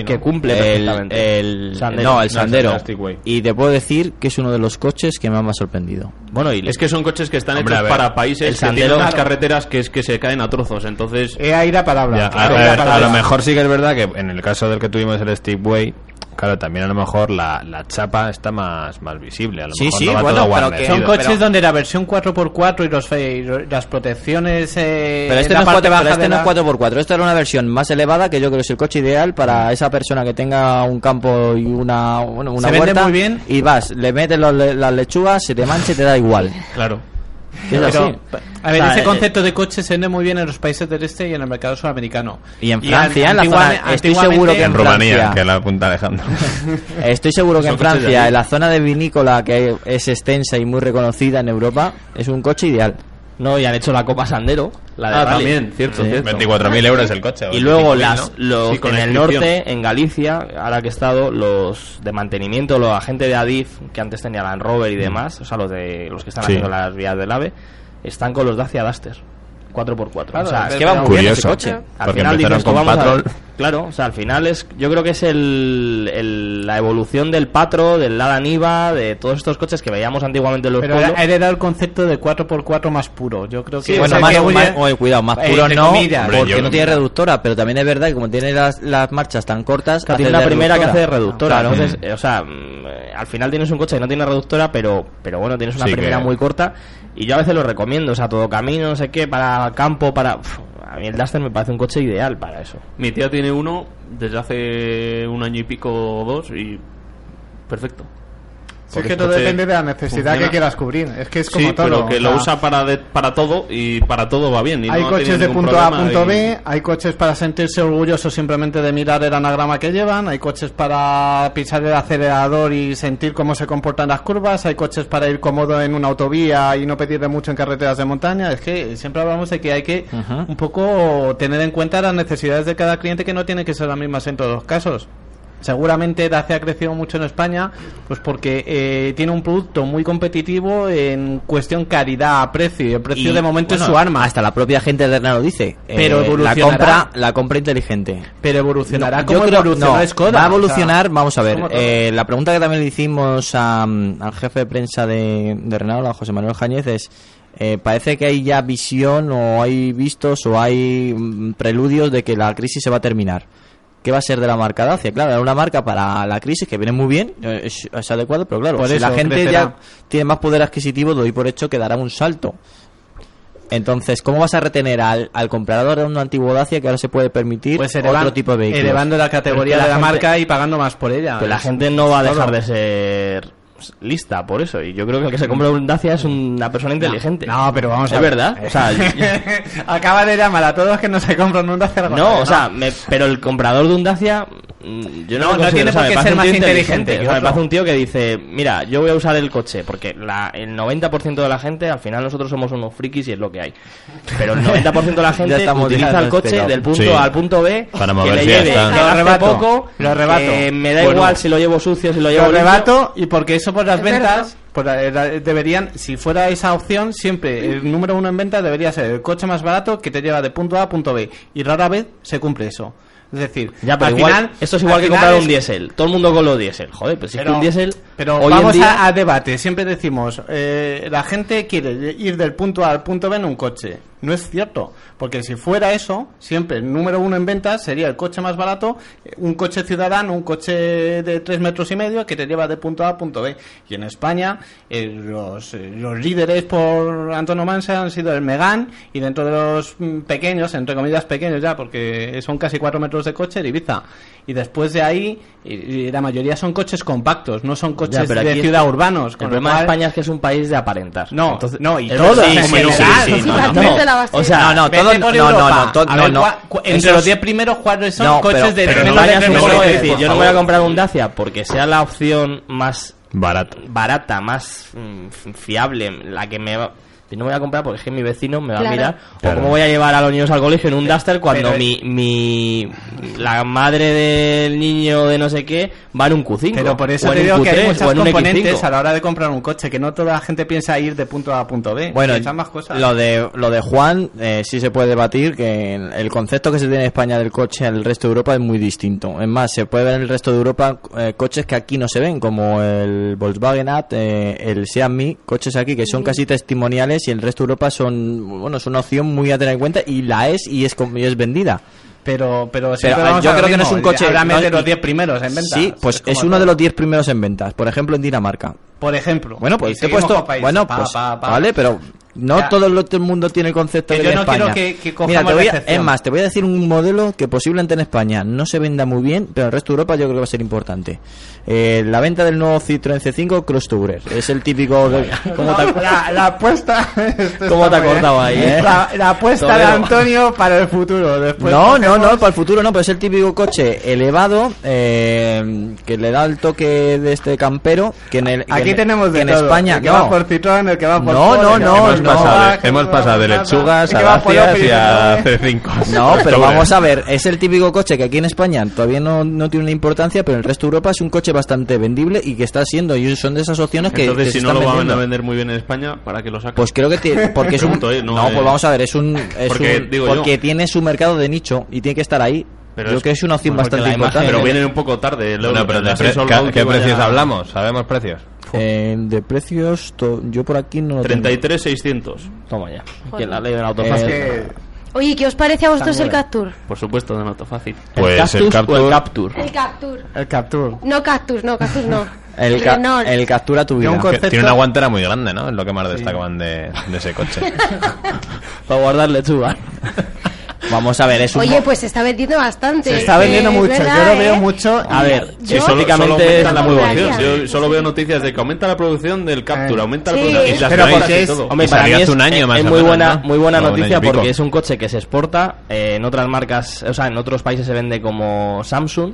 ¿no? que cumple el, perfectamente. el- Sandero. no, el No, Sandero. el. Y te puedo decir que es uno de los coches que más me ha sorprendido. Bueno, y Es que son coches que están Hombre, a hechos para países el que tienen Sandero- unas carreteras que es que se caen a trozos. Entonces, He ir a palabra. Ya, a, a a ver, a lo mejor sí que es verdad que en el caso del que tuvimos el Stepway, claro, también a lo mejor la, la chapa está más, más visible. A lo Sí, mejor sí, no va bueno, todo pero que- guarnecido. Son coches pero- donde la versión 4x4 y, los, y las protecciones. Eh, Pero este, en no la es, parte 4, baja pero este de no es 4x4. Esta era una versión más elevada que yo creo que es el coche ideal para esa persona que tenga un campo y una, bueno, una Se vende huerta. muy bien. Y vas, le metes los le- las lechugas, se te mancha y te da igual. claro. Pero, a ver, O sea, ese eh, concepto de coche se vende muy bien en los países del este y en el mercado sudamericano. Y en an- Francia, en la zona- estoy seguro que En Rumanía, Francia. que la apunta Alejandro. Estoy seguro que en Francia, en la zona de vinícola que es extensa y muy reconocida en Europa, es un coche ideal. No, y han hecho la Copa Sandero, la de Ah, rally. también, cierto, Sí. cierto. 24.000 euros el coche. Y luego 25.000, las, ¿no? los, Sí, con en la el norte, en Galicia, ahora que he estado, los de mantenimiento, los agentes de Adif, que antes tenía Land Rover y demás, o sea, los de los que están Sí. haciendo las vías del AVE, están con los Dacia Duster. 4x4. Claro, o sea, es que va muy bien ese curioso, coche. Al porque final dices con vamos a. Patrol. Claro, o sea, al final es, yo creo que es el, el- la evolución del Patro, del Lada Niva, de todos estos coches que veíamos antiguamente en los Pero pueblos. era, era el concepto de 4x4 más puro. Yo creo que. Sí, bueno, o sea, más, que más- oye, cuidado, más eh, puro entre no, comillas. Porque yo- no tiene reductora, pero también es verdad que como tiene las, las marchas tan cortas, Claro, tiene la primera que hace de reductora. reductora. Claro. Entonces, eh, o sea, mm, eh, al final tienes un coche que no tiene reductora, pero, pero bueno, tienes una Sí, primera que- muy corta. Y yo a veces lo recomiendo, o sea, todo camino, no sé qué, para campo, para. A mí el Duster me parece un coche ideal para eso. Mi tía tiene uno desde hace un año y pico o dos y perfecto. Sí, es que todo depende de la necesidad funciona. que quieras cubrir. Es que es como Sí, todo. pero que o lo usa para de- para todo y para todo va bien. y Hay no coches de punto A a punto y- B, hay coches para sentirse orgullosos simplemente de mirar el anagrama que llevan, hay coches para pisar el acelerador y sentir cómo se comportan las curvas, hay coches para ir cómodo en una autovía y no pedirle mucho en carreteras de montaña. Es que siempre hablamos de que hay que un poco tener en cuenta las necesidades de cada cliente que no tienen que ser las mismas en todos los casos. Seguramente Dacia ha crecido mucho en España, pues porque eh, tiene un producto muy competitivo en cuestión calidad-precio. Y el precio Y, de momento bueno, es su arma. Hasta la propia gente de Renault dice. Pero Eh, la compra, la compra inteligente. Pero evolucionará No, como yo creo- evolucionó no, Skoda, va a o sea, evolucionar, vamos a ver. eh, la pregunta que también le hicimos a, mm, al jefe de prensa de, de Renault, a José Manuel Jañez, es: eh, parece que hay ya visión, o hay vistos, o hay mm, preludios de que la crisis se va a terminar. ¿Qué va a ser de la marca Dacia? Claro, era una marca para la crisis que viene muy bien, eh, es, es adecuado, pero claro, Por si eso la gente crecerá. ya tiene más poder adquisitivo, doy por hecho que dará un salto. Entonces, ¿cómo vas a retener al, al comprador de un antiguo Dacia que ahora se puede permitir Pues elevan- otro tipo de vehículos? elevando la categoría que de la gente- marca y pagando más por ella. Pues la gente no va a dejar de ser lista por eso. Y yo creo que el que se compra un Dacia es una persona inteligente. No, pero vamos es a ver. verdad. O sea, Acaba de llamar a todos los que no se compran un Dacia. no, o sea, me- pero el comprador de un Dacia, mm, yo no, No, lo no tiene o sea, por qué ser más inteligente que O sea, me otro. parece un tío que dice, mira, yo voy a usar el coche, porque la, el 90% de la gente, al final nosotros somos unos frikis y es lo que hay. Pero el 90% de la Ya gente estamos utiliza el este coche lado. del punto Sí. A al punto B, Para que moverse le ya lleve, está. que Lo gaste rebato, poco, lo rebato. que me da Bueno. igual si lo llevo sucio, si lo llevo Lo limpio. rebato y porque eso por las Es ventas pues, eh, la- deberían, si fuera esa opción, siempre el número uno en ventas debería ser el coche más barato que te lleva de punto A a punto B. Y rara vez se cumple eso. Es decir, Ya, pero al igual, final, esto es igual al que comprar es- un diésel. Todo el mundo con los diésel. Joder, pues si es que un diésel. Pero hoy vamos día- a, a debate. Siempre decimos, eh, la gente quiere ir del punto A al punto B en un coche. No es cierto, porque si fuera eso, siempre el número uno en ventas sería el coche más barato, eh, un coche ciudadano, un coche de tres metros y medio que te lleva de punto A a punto B. Y en España, eh, los, eh, los líderes por antonomasia han sido el Megán y dentro de los mm, pequeños, entre comillas pequeños ya, porque son casi cuatro metros de coche, el Ibiza. Y después de ahí, y- y la mayoría son coches compactos, no son coches Ya, de ciudad urbanos. El con lo problema de España es que es un país de aparentar. No, Entonces- no, y en sí, sí, sí, Sí, no, no. O sea, No, todo- por no, no, Europa. no, to- A no, ver, no. cua- cu- entre los es- 10 primeros, ¿cuáles son No, coches de decir, yo no voy a comprar un Dacia porque sea la opción más Barato. barata, más mm, fiable, la que me va... Si no voy a comprar porque es que mi vecino me va Claro. a mirar. Claro. O cómo voy a llevar a los niños al colegio en un Duster cuando pero- mi, mi... La madre del niño de no sé qué va en un Q5. Pero por eso te digo que hay Q3, muchas componentes X5. a la hora de comprar un coche, que no toda la gente piensa ir de punto A a punto B. Bueno, más cosas. lo de lo de Juan eh, sí se puede debatir que el concepto que se tiene en España del coche al resto de Europa es muy distinto. Es más, se puede ver en el resto de Europa eh, coches que aquí no se ven, como el Volkswagen At, eh, el Seat Mii, coches aquí que son casi testimoniales y el resto de Europa son bueno, es una opción muy a tener en cuenta y la es y es y es vendida. Pero, pero, Pero, vamos yo creo que no es un coche- Háblame no- de los y- 10 primeros en ventas. Sí, pues como es uno todo. de los 10 primeros en ventas, por ejemplo en Dinamarca. Por ejemplo. Bueno, pues te he puesto. Bueno, Pa, pues. pa, pa. Vale, pero no Ya. todo, el mundo tiene el concepto Que de yo que no España. quiero que- que cojamos Mira, te voy a- recepción. es más, te voy a decir un modelo que posiblemente en España no se venda muy bien, pero en el resto de Europa yo creo que va a ser importante. Eh, la venta del nuevo Citroën C5 Cross Tourer. Es el típico. De, ¿cómo te- No, la, la apuesta. ¿Cómo te ha muy cortado bien. ahí, eh? La, la apuesta de. Antonio para el futuro. Después no, no, cogemos- no, para el futuro no, pero es el típico coche elevado eh, que le da el toque de este campero. Que en el, que Aquí en- tenemos que de en todo. España. El que no. va por Citroën, el que va por No, Ford, no, que no, no. pasado, de, que hemos pasado de lechugas a que Dacias y a el que va- C5. No, pero vamos a ver, es el típico coche que aquí en España todavía no, no tiene una importancia, pero en el resto de Europa es un coche bastante vendible y que está siendo, y son de esas opciones que, Entonces, que si se no lo van a vender muy bien en España, ¿para qué lo sacan? Pues creo que tiene, porque es un, Pregunto, ¿eh? no, No, eh. pues vamos a ver, es un, es Porque, un- digo porque yo. tiene su mercado de nicho y tiene que estar ahí. Pero creo es- que es una opción bastante importante. Pero vienen un poco tarde. Bueno, euro, pero de pre- ¿qué, qué que precios hablamos? ¿Sabemos precios? Eh, de precios, to- yo por aquí no lo tengo. 33,600. Toma ya. Que la ley del auto fácil. que- Oye, ¿qué os parece a vosotros el Está muy Captur? Por supuesto, de auto fácil. Pues ¿El Cactus el o el Captur- Captur? El Captur. El Captur. No Cactus, no, Cactus no. El, ca- Renault. el captura tu vida. un Que concepto- tiene una guantera muy grande, ¿no? Es lo que más destacaban de, de ese coche. Para guardar lechuga. Vamos a ver, es un Oye, pues se está vendiendo bastante. Se está vendiendo mucho. verdad, Yo lo veo ¿eh? mucho. A ver, Yo- si solo, solo aumenta es la producción. Yo Sí, solo sí. veo noticias de que aumenta la producción del Capture, Eh. aumenta la Sí. producción. Y las Pero porque y es- todo. Hombre, Y para mí es, un año más es muy buena, ¿no? muy buena noticia porque es un coche que se exporta. eh, en otras marcas, o sea, en otros países se vende como Samsung.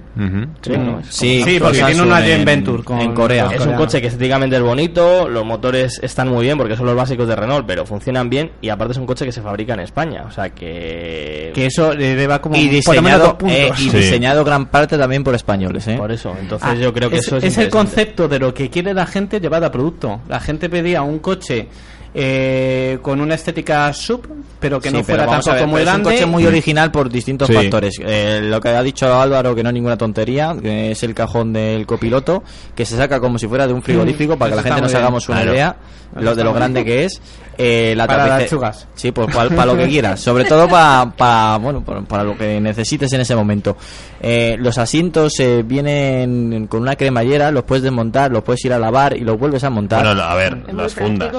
Sí, Sí, Sí, porque tiene una en- Joint Venture con- en Corea. Es un coche que estéticamente es bonito, los motores están muy bien porque son los básicos de Renault, pero funcionan bien y aparte es un coche que se fabrica en España, o sea que que, Que eso le deba como Y por lo menos dos diseñado, puntos. eh, y Sí. diseñado gran parte también por españoles, ¿eh? por eso. Entonces Ah, yo creo que es, eso es, es el concepto de lo que quiere la gente llevado a producto. La gente pedía un coche eh, con una estética sub, pero que Sí, no pero fuera ver, como pero es un grande. coche muy original por distintos Sí. factores. Eh, lo que ha dicho Álvaro, que no es ninguna tontería, que es el cajón del copiloto, que se saca como si fuera de un frigorífico, para que la gente nos muy bien. hagamos una Claro. idea lo de lo grande que es. Eh, la Para las chugas. Sí, pues para lo que quieras. Sobre todo para bueno, para, para lo que necesites en ese momento. Eh, los asientos eh, vienen con una cremallera, los puedes desmontar, los puedes ir a lavar y los vuelves a montar. Bueno, a ver, Es muy las fundas.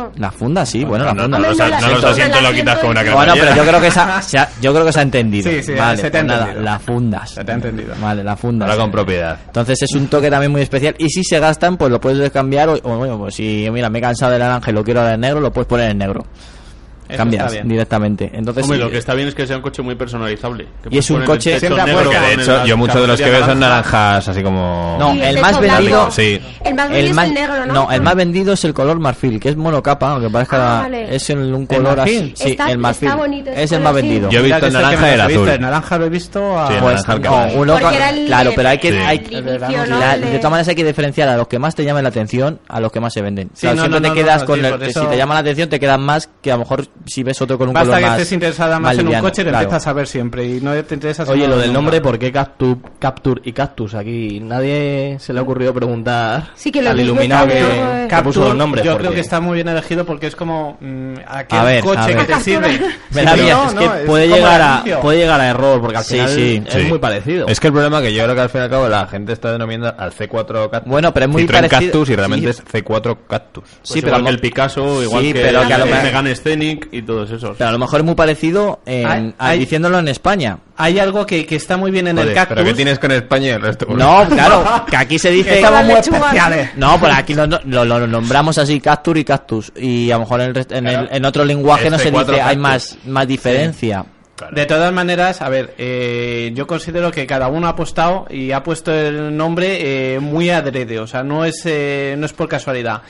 La funda, sí, bueno, la no, funda. no, no, no la- los asientos lo quitas con una Bueno, pero yo creo que se ha, se ha- yo creo que se ha entendido. Sí, sí, vale, se te ha pues nada, entendido. las fundas. Se te ha entendido. Vale, las fundas. Ahora con propiedad. Entonces es un toque también muy especial. Y si se gastan, pues lo puedes cambiar. O, o, bueno, pues si mira, me he cansado del naranja y lo quiero ahora en negro, lo puedes poner en negro. Eso Cambias está bien. directamente. Entonces, Hombre, sí, lo que está bien es que sea un coche muy personalizable. Que Y es un coche- Siempre negro de hecho, yo muchos de los que veo son naranja. naranjas así como... No, el más vendido- blanco. Sí. El más vendido más, es el negro, ¿no? el más vendido es el color marfil, que es monocapa, aunque parezca Ah, vale. es en un color así. Sí, Está- el marfil. está bonito ese es el color, más vendido. Yo he visto el naranja y el azul. El naranja lo he visto a... Pues, no, uno claro, pero hay que, de todas maneras hay que diferenciar a los que más te llamen la atención a los que más se venden. Siempre te quedas con si te llama la atención te quedas más que a lo mejor si ves otro con un Basta color que más estés interesada más en un coche, claro. empiezas a ver siempre y no te interesas Oye, lo del nunca. nombre, ¿por qué Capture, Capture y Cactus? Aquí nadie se le ha ocurrido preguntar Sí, que lo al iluminado que, que puso los nombres. yo porque- creo que está muy bien elegido porque es como mm, aquel A ver, coche a ver. que te sirve. Me Sí, pero no, es no, que es puede llegar a puede llegar a error porque al Sí, final sí, es Sí. muy parecido. Es que el problema que yo creo que al fin y al cabo la gente está denominando al C4 Cactus. Bueno, pero es muy Citroën parecido- Cactus y realmente es C4 Cactus. Pues Sí, pero que lo- el Picasso, igual Sí, que, pero que a lo el Megane Scenic y todos esos. Pero a lo mejor es muy parecido en- Hay- a- hay- diciéndolo en España. Hay algo que, que está muy bien en el cactus. pero ¿qué tienes con España y el resto? No, claro, que aquí se dice Que estamos muy especiales. No, pero aquí lo, lo- lo nombramos así, Cactus y Cactus. Y a lo mejor en, el rest- en, el- en otro lenguaje El no se C4 dice, hay más, más diferencia. Claro. De todas maneras, a ver, eh, yo considero que cada uno ha apostado y ha puesto el nombre eh, muy adrede, o sea, no es, eh, no es por casualidad.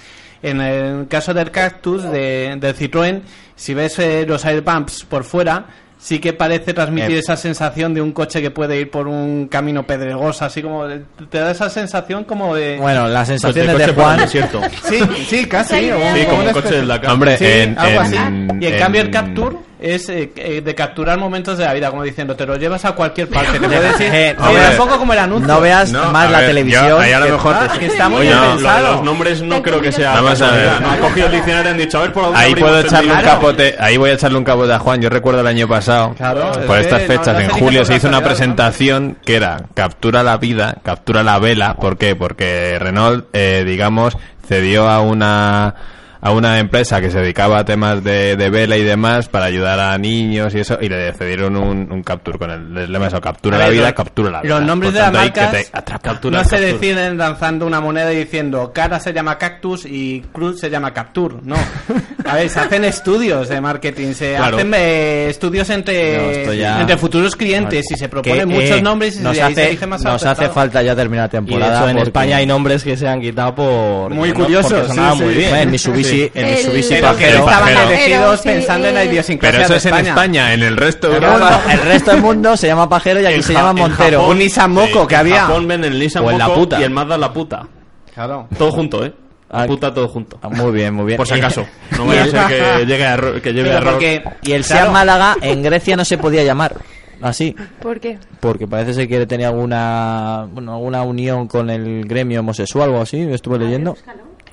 En el caso del Cactus, de, del Citroën, si ves eh, los airbumps por fuera, sí que parece transmitir Eh. esa sensación de un coche que puede ir por un camino pedregoso, así como de- te da esa sensación como de... Bueno, las Pues sensaciones coche de el Juan... desierto. Sí, sí, casi. o Sí, como un coche del Dakar. Hombre, Sí, en, algo en- así. Y en, cambio el Capture es eh, eh, de capturar momentos de la vida, como diciendo, te lo llevas a cualquier parte. Te puedes decir, Eh, hombre, un poco como el anuncio. No veas No, más la ver, televisión. yo ahí a lo que- mejor- que está muy Oye, no, lo los nombres no creo que sea. Vamos a ver. casualidad. No han cogido el diccionario y han dicho, a ver por dónde Ahí puedo el echarle un capote, ahí voy a echarle un capote a Juan. Yo recuerdo el año pasado, Claro, por es estas que no- fechas, no en julio se hizo una ¿no? presentación que era captura la vida, captura la vela. ¿Por qué? Porque Renault, eh, digamos, cedió a una a una empresa que se dedicaba a temas de, de vela y demás para ayudar a niños y eso y le cedieron un, un capture con el, el lema eso, captura A la ver, vida, los- captura la vela. Los nombres Por de las tanto, que marcas atrapa. no se deciden lanzando una moneda y diciendo cara se llama Cactus y Cruz se llama Capture. No. A ver, se hacen estudios de marketing, se Claro. hacen eh, estudios No, entre, esto ya- entre futuros clientes y se que, proponen eh, muchos nombres y nos se hace, elige más nos hace falta ya terminar la Y de temporada. hecho en España hay nombres que se han quitado por Muy no, curiosos, sonaban sí, muy sí. bien. El Mitsubishi, el El- Mitsubishi Pero pajero. estaban pajero. elegidos Sí, pensando en la idiosincrasia Pero eso de es en España, en el resto de Claro, Europa. El resto del mundo se llama pajero y aquí En se Ja- llama en Montero. Japón- Un Nissan Moco Sí, que en había. Japón ven el Nissan O en la Moco puta. y el Mazda la puta. Claro. Todo junto, ¿eh? La Ah, puta todo junto. Ah, Muy bien, muy bien. Por si acaso. No vaya a ser que llegue a que lleve a porque Y el claro, Seat Málaga en Grecia no se podía llamar así, ¿Por qué? porque parece ser que tenía alguna, bueno, alguna unión con el gremio homosexual o algo así, estuve leyendo.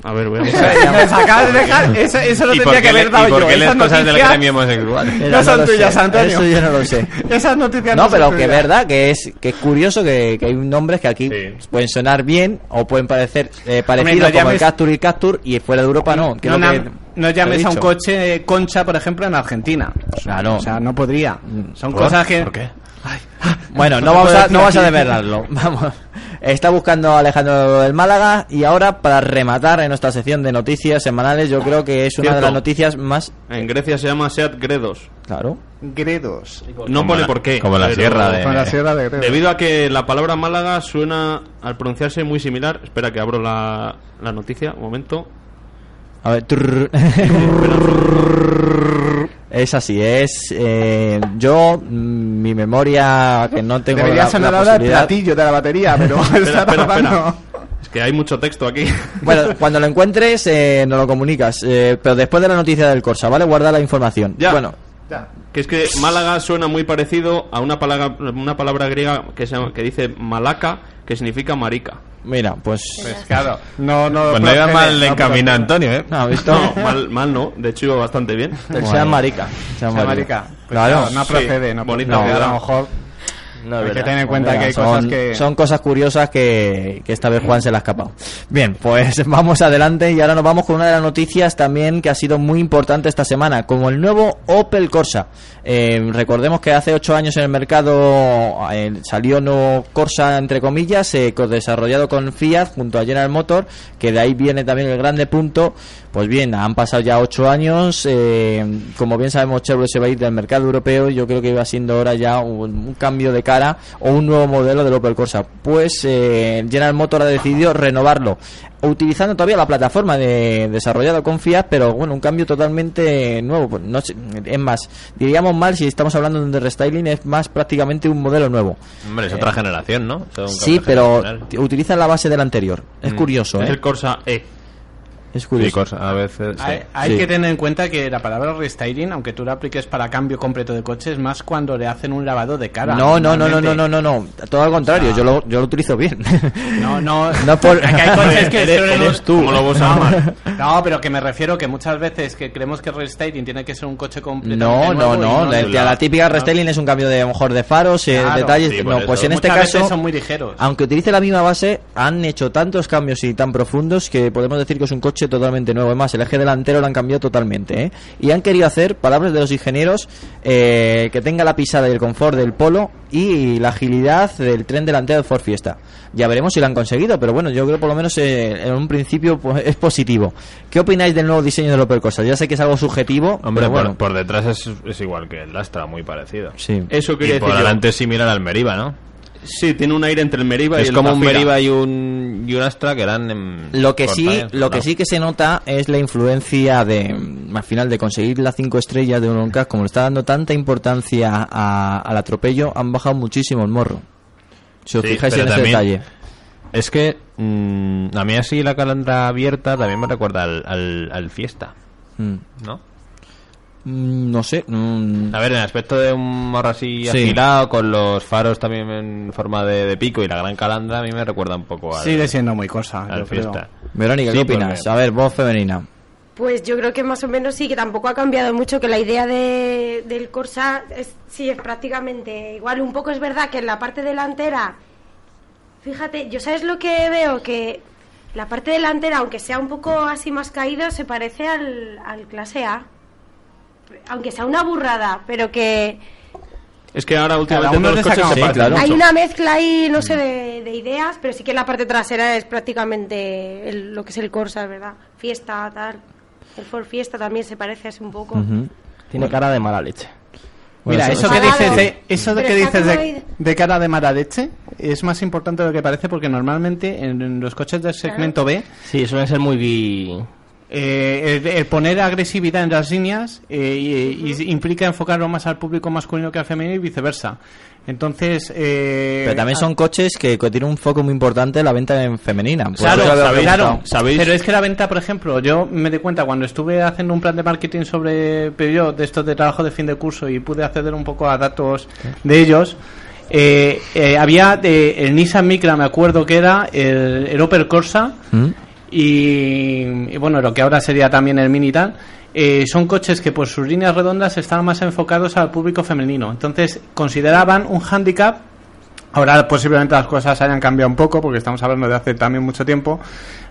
A ver, voy a de dejar- Eso, eso lo ¿Y tendría que haber dado y por yo. qué Esas cosas del gremio homosexual? No son tuyas, sé, Antonio. Eso yo no lo sé. Esas noticias No, son pero que es verdad que es que es curioso que, que hay nombres que aquí Sí. pueden sonar bien o pueden parecer eh, parecidos no como el Capture y Capture y fuera de Europa no. No, na- que no llames a un coche Concha, por ejemplo, en Argentina. Claro. O sea, no podría. Son ¿Por? cosas que... ¿Por qué? Bueno, no vamos a, no vamos a develarlo. Vamos. Está buscando Alejandro del Málaga y ahora para rematar en nuestra sección de noticias semanales, yo creo que es una de Cierto. las noticias más En Grecia se llama Seat Gredos. claro. Gredos. No Como pone por qué. Como la sierra de... Con la sierra de Gredos. Debido a que la palabra Málaga suena al pronunciarse muy similar. Espera que abro la, la noticia, un momento. A ver. Es así, es eh, yo mm, mi memoria que no tengo Debería la, sonar la ahora el platillo de la batería, pero está espera. Es que hay mucho texto aquí. Bueno, cuando lo encuentres eh, nos lo comunicas, eh, pero después de la noticia del Corsa, ¿vale? Guarda la información. Ya. Bueno, Que es que Málaga suena muy parecido a una palabra, una palabra griega que, se llama- que dice malaca, que significa marica. Mira, pues Pues claro, no, no. Pues no iba mal no encaminado procede. Antonio, ¿eh? no, ¿has visto? No, mal, mal no, de hecho iba bastante bien. El Sean Marica. Sean Sea marica. Pues Claro, claro, no sí. procede, no procede. ciudad. A lo mejor No, hay que tener en cuenta que hay son, cosas que. son cosas curiosas que, que esta vez Juan se le ha escapado. Bien, pues vamos adelante y ahora nos vamos con una de las noticias también que ha sido muy importante esta semana, como el nuevo Opel Corsa. Eh, recordemos que hace ocho años en el mercado eh, salió nuevo Corsa, entre comillas, eh, desarrollado con Fiat junto a General Motor, que de ahí viene también el grande punto. Pues bien, han pasado ya ocho años. eh, como bien sabemos, Chevrolet se va a ir del mercado europeo. y Yo creo que iba siendo ahora ya un, un cambio de cara o un nuevo modelo del Opel Corsa. Pues eh, General Motor ha decidido renovarlo, utilizando todavía la plataforma de desarrollado con Fiat, pero bueno, un cambio totalmente nuevo. Pues no sé, es más, diríamos mal si estamos hablando de un restyling, es más prácticamente un modelo nuevo. Hombre, es otra generación, ¿no? Sí, pero utiliza la base del anterior. Es curioso, Es ¿eh? el Corsa E. Es curioso. a veces. sí. Hay, hay Sí. que tener en cuenta que la palabra restyling, aunque tú la apliques para cambio completo de coche, es más cuando le hacen un lavado de cara. No, no, no, no, no, no, no, no. Todo al contrario, yo lo, yo lo utilizo bien. No, no, No por- que hay coches que Eres- eres tú. ¿Cómo lo vas a amar? No, pero que me refiero que muchas veces que creemos que restyling tiene que ser un coche completo. No, no, no. La, la, la típica restyling es un cambio de a lo mejor de faros, eh, Claro, detalles. sí, por no, pues eso. en este Muchas caso, son muy ligeros. aunque utilice la misma base, han hecho tantos cambios y tan profundos que podemos decir que es un coche totalmente nuevo. Además, el eje delantero lo han cambiado totalmente. ¿eh? Y han querido hacer, palabras de los ingenieros, eh, que tenga la pisada y el confort del Polo y la agilidad del tren delantero de Ford Fiesta. Ya veremos si lo han conseguido, pero bueno, yo creo por lo menos eh, en un principio pues, es positivo. ¿Qué opináis del nuevo diseño del Opel Corsa? Ya sé que es algo subjetivo, Hombre, pero bueno. por, por detrás es, es igual que el Astra, muy parecido. Sí. Eso Y quería por delante es similar al Meriva, ¿no? Sí, tiene un aire entre el Meriva y Es el como un. Meriva y un, y un Astra que eran en Lo que sí, lo que sí que se nota es la influencia de, al final, de conseguir las cinco estrellas de Euroncast, como le está dando tanta importancia a- al atropello, han bajado muchísimo el morro. Si os Sí, fijáis en ese detalle. Es que mm, a mí así la calandra abierta también me recuerda al, al, al Fiesta, Mm. ¿no? Mm, no sé. mm, A ver, en el aspecto de un morro así Sí. afilado, con los faros también en forma de, de pico y la gran calandra, a mí me recuerda un poco al, Sigue siendo muy cosa. al yo creo. Fiesta. Verónica, Sí, ¿qué opinas? porque- A ver, voz femenina. Pues yo creo que más o menos sí, que tampoco ha cambiado mucho, que la idea de, del Corsa es, sí es prácticamente igual. Un poco es verdad que en la parte delantera, fíjate, yo sabes lo que veo, que la parte delantera, aunque sea un poco así más caído, se parece al, al clase A. Aunque sea una burrada, pero que Es que ahora últimamente los coches se parecen claro. mucho. hay una mezcla ahí, no sé, de, de ideas, pero sí que la parte trasera es prácticamente el- lo que es el Corsa, ¿verdad? Fiesta, tal. El Ford Fiesta también se parece así un poco. Tiene cara de mala leche. Bueno, Mira, eso- eso que dices de, eso que dices de, cara de mala leche es más importante de lo que parece porque normalmente en, en los coches del segmento B Sí, suelen ser muy... eh, el, el poner agresividad en las líneas eh, y, y implica enfocarlo más al público masculino que al femenino y viceversa. Entonces, eh, Pero también son coches que, que tienen un foco muy importante en la venta en femenina. Claro, sabéis, claro. ¿Sabéis? Pero es que la venta, por ejemplo, yo me di cuenta cuando estuve haciendo un plan de marketing sobre Peugeot, de estos de trabajo de fin de curso, y pude acceder un poco a datos de ellos. eh, eh, había de- el Nissan Micra, me acuerdo que era el, el Opel Corsa, ¿Mm? Y, bueno, lo que ahora sería también el Mini y tal, eh, son coches que por sus líneas redondas estaban más enfocados al público femenino. Entonces consideraban un handicap. Ahora posiblemente las cosas hayan cambiado un poco porque estamos hablando de hace también mucho tiempo.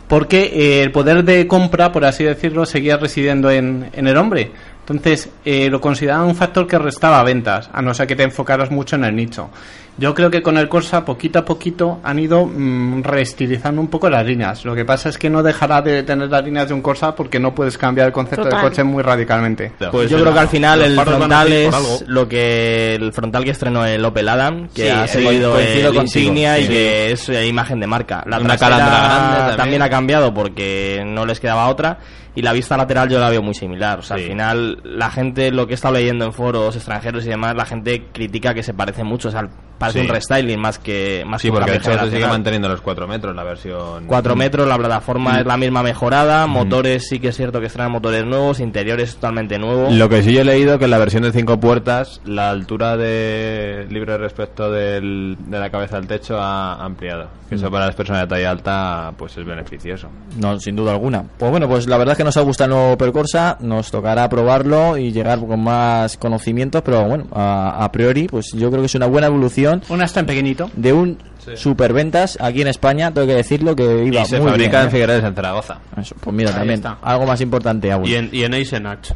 Porque eh, el poder de compra, por así decirlo, seguía residiendo en, en el hombre. Entonces eh, lo consideraban un factor que restaba ventas, a no ser que te enfocaras mucho en el nicho. Yo creo que con el Corsa poquito a poquito han ido mm, reestilizando un poco las líneas. Lo que pasa es que no dejará de tener las líneas de un Corsa porque no puedes cambiar el concepto Total. del coche muy radicalmente. Pues yo creo que al final el frontal es lo que el frontal que estrenó el Opel Adam, que Sí, ha sí, seguido el insignia y sí. que es eh, imagen de marca. La Una trasera calandra grande también. ha cambiado porque no les quedaba otra y la vista lateral yo la veo muy similar. O sea, Sí. al final la gente, lo que he estado leyendo en foros extranjeros y demás, la gente critica que se parece mucho. O sea, parece Sí. un restyling más que más Sí, que porque se sigue manteniendo los 4 metros, la versión... 4 metros, la plataforma es la misma mejorada, Mm. motores sí que es cierto que están motores nuevos, interiores totalmente nuevos. Lo que sí yo he leído que en la versión de 5 puertas la altura de libre respecto del- de la cabeza al techo ha ampliado. Que Mm. eso para las personas de talla alta pues es beneficioso. No, sin duda alguna. Pues bueno, pues la verdad es que nos ha gustado el nuevo Percorsa, nos tocará probarlo y llegar con más conocimientos, pero bueno, a, a priori, pues yo creo que es una buena evolución Un hasta en pequeñito. de un superventas aquí en España, tengo que decirlo que iba y se muy fabrica bien, en ¿eh? Figueres en Zaragoza. Eso, pues mira, Ahí también, está. algo más importante aún. Y en, y en Eisenach.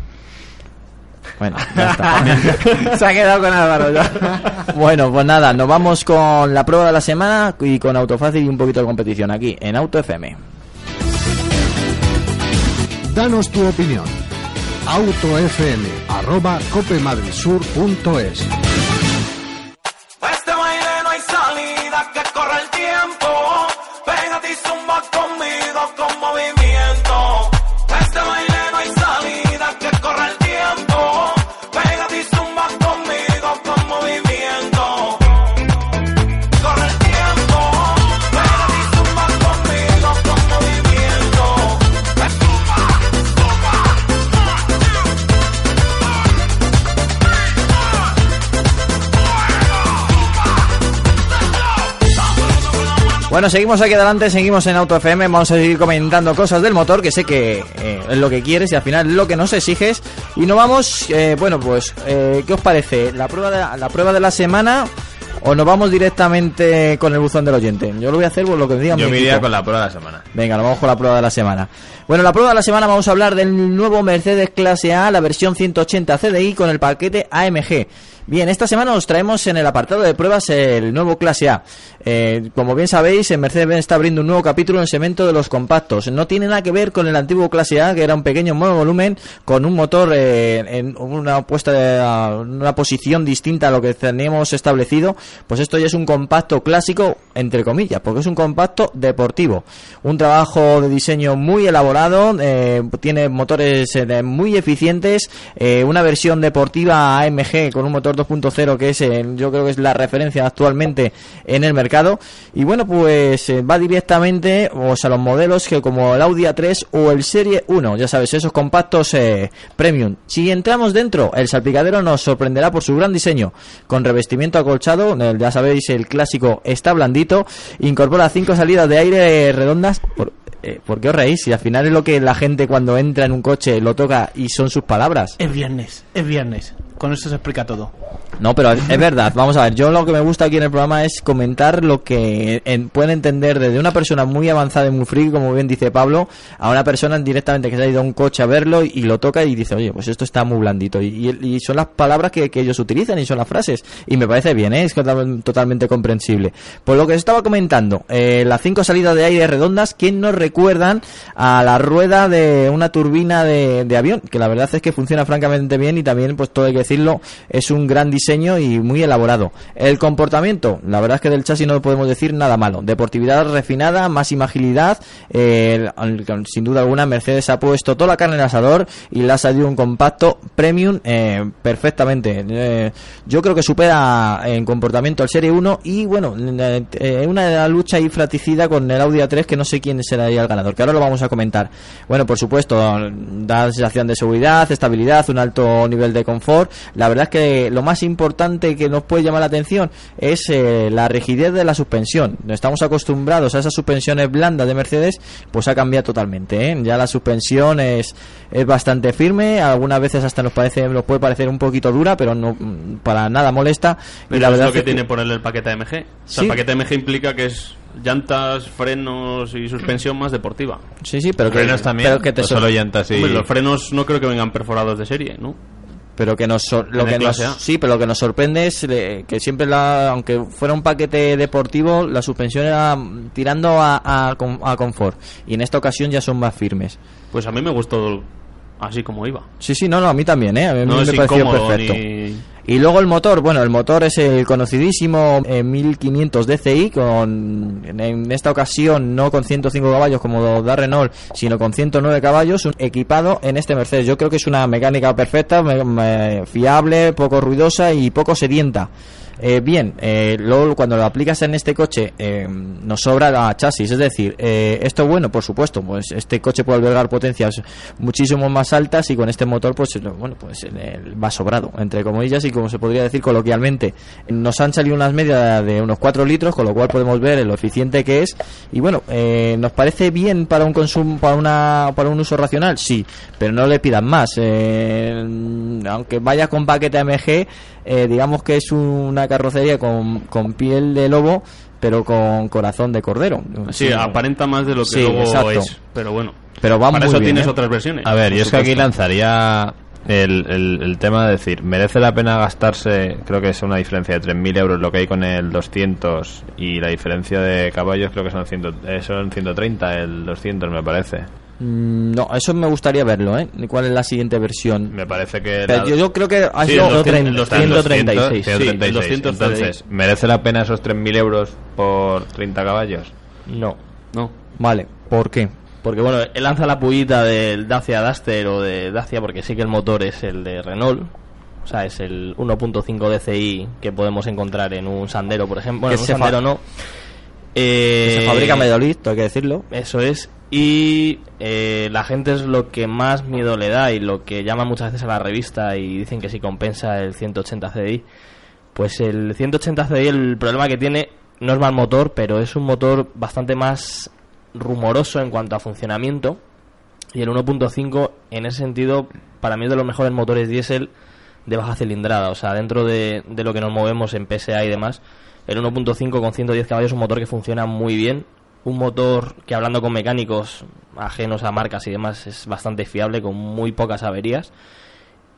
Bueno, ya está. Se ha quedado con Álvaro ya. bueno, pues nada, nos vamos con la prueba de la semana y con Autofácil y un poquito de competición aquí en Auto FM. Danos tu opinión. autofm el tiempo. Pégate y zumba conmigo con movimiento. Bueno, seguimos aquí adelante, seguimos en Auto FM, vamos a seguir comentando cosas del motor, que sé que eh, es lo que quieres y al final es lo que nos exiges. Y nos vamos, eh, bueno, pues, eh, ¿qué os parece? ¿La prueba, de la, la prueba de la semana o nos vamos directamente con el buzón del oyente? Yo lo voy a hacer por lo que me digan. Yo mi me iría con la prueba de la semana. Venga, nos vamos con la prueba de la semana. Bueno, la prueba de la semana vamos a hablar del nuevo Mercedes Clase A, la versión 180 CDI con el paquete AMG. Bien, esta semana os traemos en el apartado de pruebas el nuevo Clase A. Eh, como bien sabéis, en Mercedes-Benz está abriendo un nuevo capítulo en segmento de los compactos. No tiene nada que ver con el antiguo Clase A, que era un pequeño monovolumen con un motor eh, en una puesta de, una posición distinta a lo que teníamos establecido. Pues esto ya es un compacto clásico, entre comillas, porque es un compacto deportivo. Un trabajo de diseño muy elaborado, eh, tiene motores muy eficientes, una versión deportiva AMG con un motor 2.0 que es, yo creo que es la referencia actualmente en el mercado. Y bueno, pues eh, va directamente sea, a los modelos que como el Audi A3 o el Serie 1, ya sabes, esos compactos eh, premium. Si entramos dentro, el salpicadero nos sorprenderá por su gran diseño, con revestimiento acolchado, ya sabéis, el clásico está blandito, incorpora cinco salidas de aire redondas. Por, eh, ¿Por qué os reís? Si al final es lo que la gente cuando entra en un coche lo toca y son sus palabras. Es viernes, es viernes. Con eso se explica todo. No, pero es verdad. Vamos a ver, yo lo que me gusta aquí en el programa es comentar lo que en- pueden entender desde una persona muy avanzada y muy friki, como bien dice Pablo, a una persona directamente que se ha ido a un coche a verlo y, lo toca y dice, oye, pues esto está muy blandito. Y, y- son las palabras que, ellos utilizan y son las frases. Y me parece bien, ¿eh? es total- totalmente comprensible. Por lo que os estaba comentando, eh, las cinco salidas de aire redondas, ¿quién nos recuerdan a la rueda de una turbina de, de avión? Que la verdad es que funciona francamente bien y también, pues todo hay que decirlo, es un gran diseño y muy elaborado. El comportamiento, la verdad es que del chasis no podemos decir nada malo. Deportividad refinada, máxima agilidad. eh, sin duda alguna, Mercedes ha puesto toda la carne en el asador y le ha salido un compacto premium eh, perfectamente. Eh, yo creo que supera en comportamiento el Serie 1 y bueno, eh, una lucha ahí fraticida con el Audi A3 que no sé quién será el ganador, que ahora lo vamos a comentar. Bueno, por supuesto, da sensación de seguridad, estabilidad, un alto nivel de confort. La verdad es que lo más importante que nos puede llamar la atención es eh, la rigidez de la suspensión. Estamos acostumbrados a esas suspensiones blandas de Mercedes, pues ha cambiado totalmente. ¿eh? Ya la suspensión es, es bastante firme, algunas veces hasta nos parece nos puede parecer un poquito dura, pero no mm, para nada molesta. Pero y la es verdad lo que es que- tiene ponerle el paquete AMG. O sea, Sí. el paquete AMG implica que es llantas, frenos y suspensión más deportiva. Sí, sí, pero que, Frenos también. pero que te o sor- solo llantas y... Hombre, los frenos no creo que vengan perforados de serie, ¿no? Pero que nos lo que nos, sí pero lo que nos sorprende es eh, que siempre la aunque fuera un paquete deportivo la suspensión era tirando a, a, a confort. Y en esta ocasión ya son más firmes. Pues a mí me gustó así como iba. sí sí no no a mí también eh a mí No me pareció perfecto ni... Y luego el motor, bueno, el motor es el conocidísimo eh, 1500 DCI, con, en esta ocasión no con 105 caballos como da Renault, sino con 109 caballos, equipado en este Mercedes. Yo creo que es una mecánica perfecta, me- me- fiable, poco ruidosa y poco sedienta. Eh, bien, eh, luego cuando lo aplicas en este coche eh, nos sobra la chasis, es decir, eh, esto bueno, por supuesto, pues este coche puede albergar potencias muchísimo más altas y con este motor pues eh, bueno, pues va sobrado, entre comillas y como se podría decir coloquialmente. Nos han salido unas medias de unos 4 litros, con lo cual podemos ver lo eficiente que es y bueno, eh, nos parece bien para un consumo, para una para un uso racional, sí, pero no le pidan más. Aunque vaya con paquete AMG, digamos que es una carrocería con, con piel de lobo, pero con corazón de cordero. Sí, aparenta más de lo que Sí, luego exacto. es. Pero bueno, Pero va para muy eso bien, tienes ¿eh? otras versiones. A ver, yo es que aquí lanzaría el, el, el tema de decir, ¿merece la pena gastarse? Creo que es una diferencia de 3.000 euros lo que hay con el 200 y la diferencia de caballos creo que son, 100, eh, son 130, el 200 me parece. Mm, No, eso me gustaría verlo, ¿eh? ¿Cuál es la siguiente versión? Me parece que... Pero la- yo, yo creo que ha Sí, sido el 200, otro- el 236. 136, sí, el 200 Entonces, ¿merece la pena esos 3.000 euros por 30 caballos? No. No. Vale, ¿por qué? Porque bueno, él lanza la pullita del Dacia Duster o de Dacia porque sí que el motor es el de Renault. O sea, es el 1.5 DCI que podemos encontrar en un Sandero, por ejemplo. Bueno, en un Sandero no. Eh, Se fabrica en Valladolid, hay que decirlo. Eso es. Y eh, la gente es lo que más miedo le da y lo que llama muchas veces a la revista y dicen que si compensa el 180 CDI. Pues el 180 CDI, el problema que tiene no es mal motor, pero es un motor bastante más rumoroso en cuanto a funcionamiento. Y el 1.5, en ese sentido, para mí es de los mejores motores diésel de baja cilindrada. O sea, dentro de, de lo que nos movemos en PSA y demás, el 1.5 con 110 caballos es un motor que funciona muy bien. Un motor que hablando con mecánicos ajenos a marcas y demás es bastante fiable, con muy pocas averías.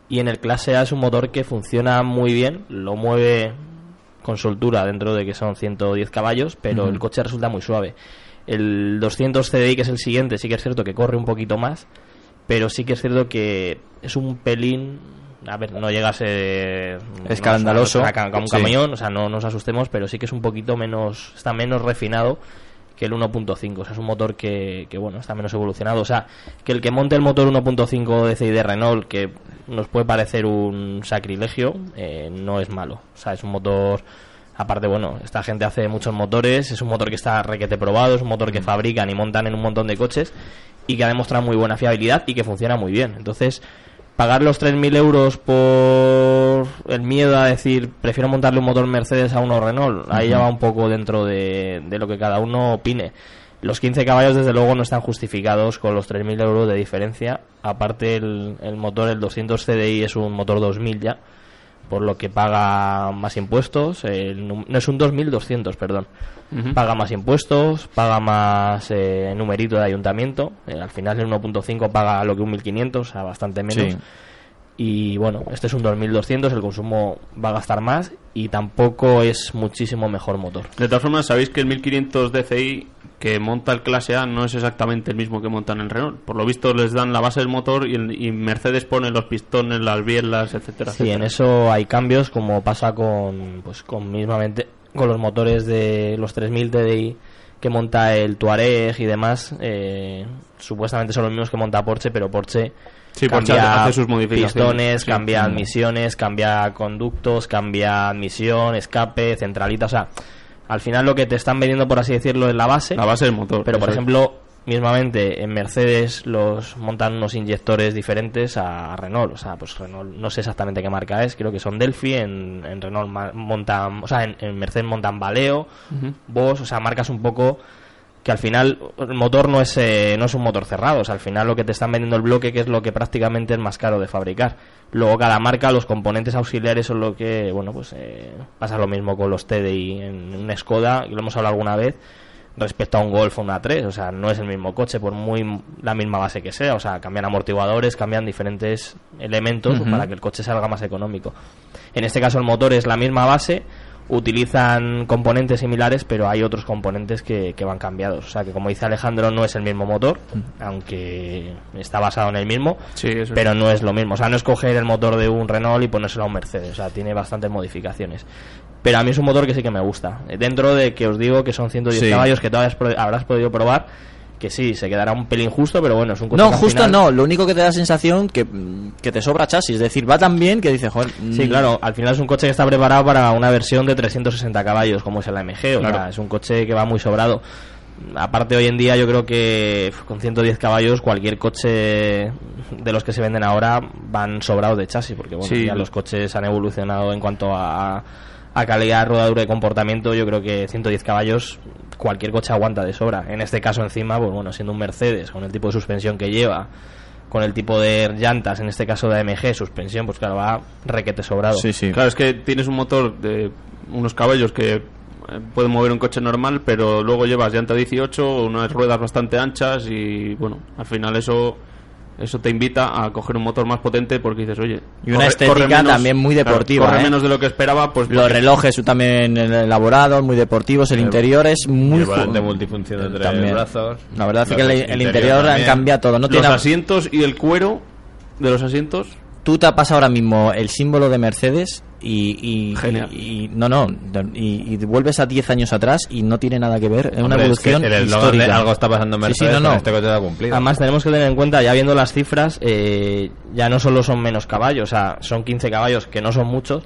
Y en el clase A es un motor que funciona muy bien, lo mueve con soltura dentro de que son 110 caballos, pero el coche resulta muy suave. El 200 CDI, que es el siguiente, sí que es cierto que corre un poquito más, pero sí que es cierto que es un pelín. A ver, no llega a ser. Escandaloso. no como un Sí. camión, o sea, no nos asustemos, pero sí que es un poquito menos. Está menos refinado que el 1.5. O sea, es un motor que, que, bueno, está menos evolucionado. O sea, que el que monte el motor 1.5 DCI de Renault, que nos puede parecer un sacrilegio, eh, no es malo. O sea, es un motor. Aparte, bueno, esta gente hace muchos motores, es un motor que está requete probado, es un motor que fabrican y montan en un montón de coches y que ha demostrado muy buena fiabilidad y que funciona muy bien. Entonces, pagar los 3.000 euros por el miedo a decir, prefiero montarle un motor Mercedes a uno Renault, ahí ya va un poco dentro de, de lo que cada uno opine. Los 15 caballos, desde luego, no están justificados con los 3.000 euros de diferencia. Aparte, el, el motor, el 200 CDI, es un motor 2000 ya, por lo que paga más impuestos. no es un 2200, perdón. Ujú. Paga más impuestos, paga más eh, numerito de ayuntamiento. Eh, al final, el 1.5 paga lo que un 1500, o sea, bastante menos. Sí. Y bueno, este es un 2200, el consumo va a gastar más y tampoco es muchísimo mejor motor. De todas formas, sabéis que el 1500 DCI que monta el clase A no es exactamente el mismo que montan el Renault. Por lo visto les dan la base del motor y, el- y Mercedes pone los pistones, las bielas, etcétera, Sí, en eso hay cambios, como pasa con, pues, con mismamente con los motores de los 3000 TDI que monta el Touareg y demás. eh, supuestamente son los mismos que monta Porsche, pero Porsche Sí, cambia hace sus modificaciones, pistones, sí. cambia admisiones, cambia conductos, cambia admisión, escape, centralita, o sea, al final lo que te están vendiendo, por así decirlo, es la base. La base del motor. Pero, por es. ejemplo, mismamente en Mercedes los montan unos inyectores diferentes a Renault. O sea, pues Renault, no sé exactamente qué marca es, creo que son Delphi. En, en Renault montan, o sea, en, en Mercedes montan Valeo, Ujú. Bosch, o sea, marcas un poco que al final el motor no es eh, no es un motor cerrado, o sea, al final lo que te están vendiendo el bloque que es lo que prácticamente es más caro de fabricar. Luego cada marca, los componentes auxiliares son lo que, bueno, pues eh, pasa lo mismo con los TDI en una Skoda, y lo hemos hablado alguna vez, respecto a un Golf o una 3, o sea, no es el mismo coche por muy la misma base que sea, o sea, cambian amortiguadores, cambian diferentes elementos Ujú. para que el coche salga más económico. En este caso el motor es la misma base, utilizan componentes similares, pero hay otros componentes que, que van cambiados. O sea, que como dice Alejandro, no es el mismo motor, aunque está basado en el mismo, Sí, eso pero no es lo mismo. O sea, no es coger el motor de un Renault y ponérselo a un Mercedes. O sea, tiene bastantes modificaciones. Pero a mí es un motor que sí que me gusta. Dentro de que os digo que son 110 Sí. caballos que todavía habrás podido probar, que sí, se quedará un pelín justo, pero bueno, es un coche No, justo final- no. Lo único que te da sensación que, que te sobra chasis. Es decir, va tan bien que dices, joder. Sí, mm, claro, al final es un coche que está preparado para una versión de 360 caballos, como es el AMG, o Claro. sea, es un coche que va muy sobrado. Aparte, hoy en día yo creo que con 110 caballos cualquier coche de los que se venden ahora van sobrados de chasis, porque bueno, Sí. ya los coches han evolucionado en cuanto a, a calidad, rodadura y comportamiento. Yo creo que 110 caballos cualquier coche aguanta de sobra. En este caso encima, pues bueno, siendo un Mercedes, con el tipo de suspensión que lleva, con el tipo de llantas, en este caso de AMG, suspensión, pues claro, va requete sobrado. Sí, sí. Claro, es que tienes un motor de unos caballos que eh, pueden mover un coche normal, pero luego llevas llanta 18, unas ruedas bastante anchas y bueno, al final eso eso te invita a coger un motor más potente porque dices, oye, Y una estética también muy claro, deportiva, corre ¿eh? menos de lo que esperaba, pues Los porque- relojes son también elaborados, muy deportivos. El interior es muy ju- multifunción de tres También. brazos. La verdad es que el, el interior interior han cambiado todo. No los tiene asientos y el cuero de los asientos tú tapas ahora mismo el símbolo de Mercedes y, y, Genial. y- y- no no y, y vuelves a 10 años atrás y no tiene nada que ver es una Hombre, es que evolución el de histórica algo está pasando en Sí, sí, Mercedes, no, no. este coche cumplido. Además tenemos que tener en cuenta, ya viendo las cifras, eh, ya no solo son menos caballos, o sea, son 15 caballos, que no son muchos,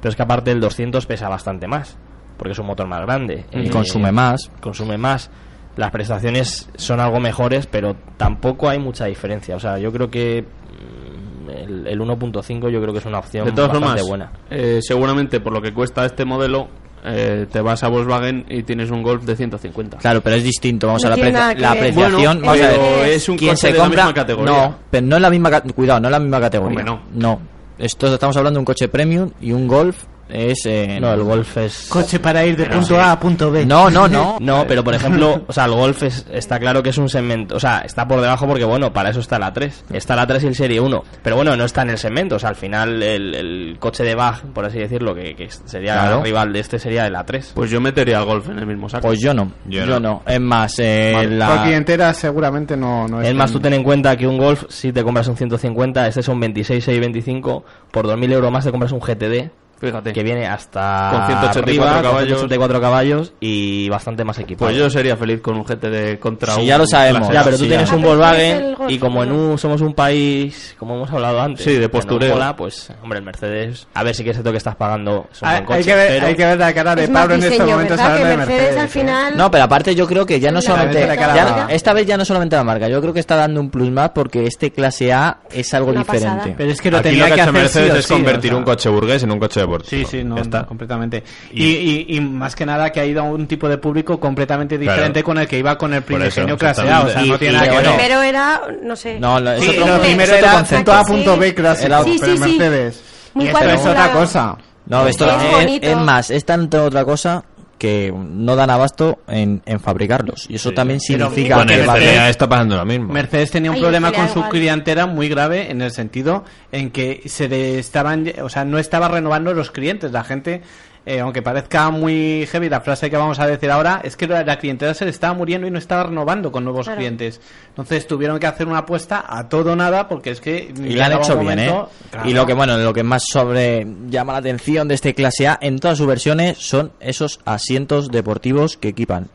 pero es que aparte el 200 pesa bastante más, porque es un motor más grande. y Eh, consume más Consume más. Las prestaciones son algo mejores, pero tampoco hay mucha diferencia. O sea, yo creo que mm, el, el 1.5 yo creo que es una opción De todas bastante formas, buena. eh, seguramente por lo que cuesta este modelo, eh, te vas a Volkswagen y tienes un Golf de 150. claro pero es distinto vamos No a la, aprecia- la apreciación Bueno, vamos a pero ver es un ¿Quién coche se de la compra misma categoría. no pero no es la misma cuidado no es la misma categoría Hombre, no esto estamos hablando de un coche premium y un Golf es eh, No, el Golf es... Coche para ir de punto A a punto B. no no no No, pero por ejemplo, o sea, el Golf es- está claro que es un segmento, o sea, está por debajo porque bueno, para eso está la 3. Está la 3 y el Serie 1, pero bueno, no está en el segmento, o sea, al final el, el coche de Bach, por así decirlo, que, que sería Claro. rival de este sería de la 3. Pues yo metería al Golf en el mismo saco. pues yo no Yo yo, no. no. es más eh, la clientela seguramente no, no Es más, tú ten en cuenta que un Golf, si te compras un 150, este son 26, 6, 25, por 2.000 euros más te compras un GTD, Fíjate. que viene hasta Con 184 arriba, con caballos. 184 caballos y bastante más equipado. Pues yo sería feliz con un GTD contra Sí, un ya lo sabemos. Ya, pero tú Sí, tienes ya. un Volkswagen y como en un, somos un país, como hemos hablado antes, Sí, de postureo. mola, pues, hombre, el Mercedes, a ver si que es cierto que estás pagando, es un Hay, buen coche, hay que ver, pero hay que ver la cara de Pablo en estos momentos hablando de Mercedes, Mercedes. al ¿eh? final... No, pero aparte yo creo que ya no La solamente ya- esta vez ya no solamente la marca, yo creo que está dando un plus más porque este clase A es algo Una diferente. pasada. Pero es que lo Aquí tenía lo que que hacer Mercedes es convertir un coche burgués en un coche Sí, sí, no, está. no, completamente. Y, y, y más que nada que ha ido a un tipo de público completamente Claro. diferente con el que iba con el Por eso, primigenio clase A. O sea, no tiene nada que ver. Primero era, no sé... No, lo- es Sí, otro, lo es primero era concepto. punto A, punto B Sí, pero sí, sí. Mercedes. Muy y esto es otra cosa. No, esto Es es más, es tanto otra cosa que no dan abasto en, en fabricarlos. Y eso también significa que CLA está pasando lo mismo. Mercedes tenía un Ay, problema con su clientela muy grave en el sentido en que se estaban, o sea, no estaba renovando los clientes. La gente, eh, aunque parezca muy heavy la frase que vamos a decir ahora, es que la, la clientela se le estaba muriendo y no estaba renovando con nuevos Claro. clientes. Entonces tuvieron que hacer una apuesta a todo o nada porque es que y lo han hecho bien, ¿eh? Claro. Y lo que bueno, lo que más sobre llama la atención de este clase A en todas sus versiones son esos asientos deportivos que equipan.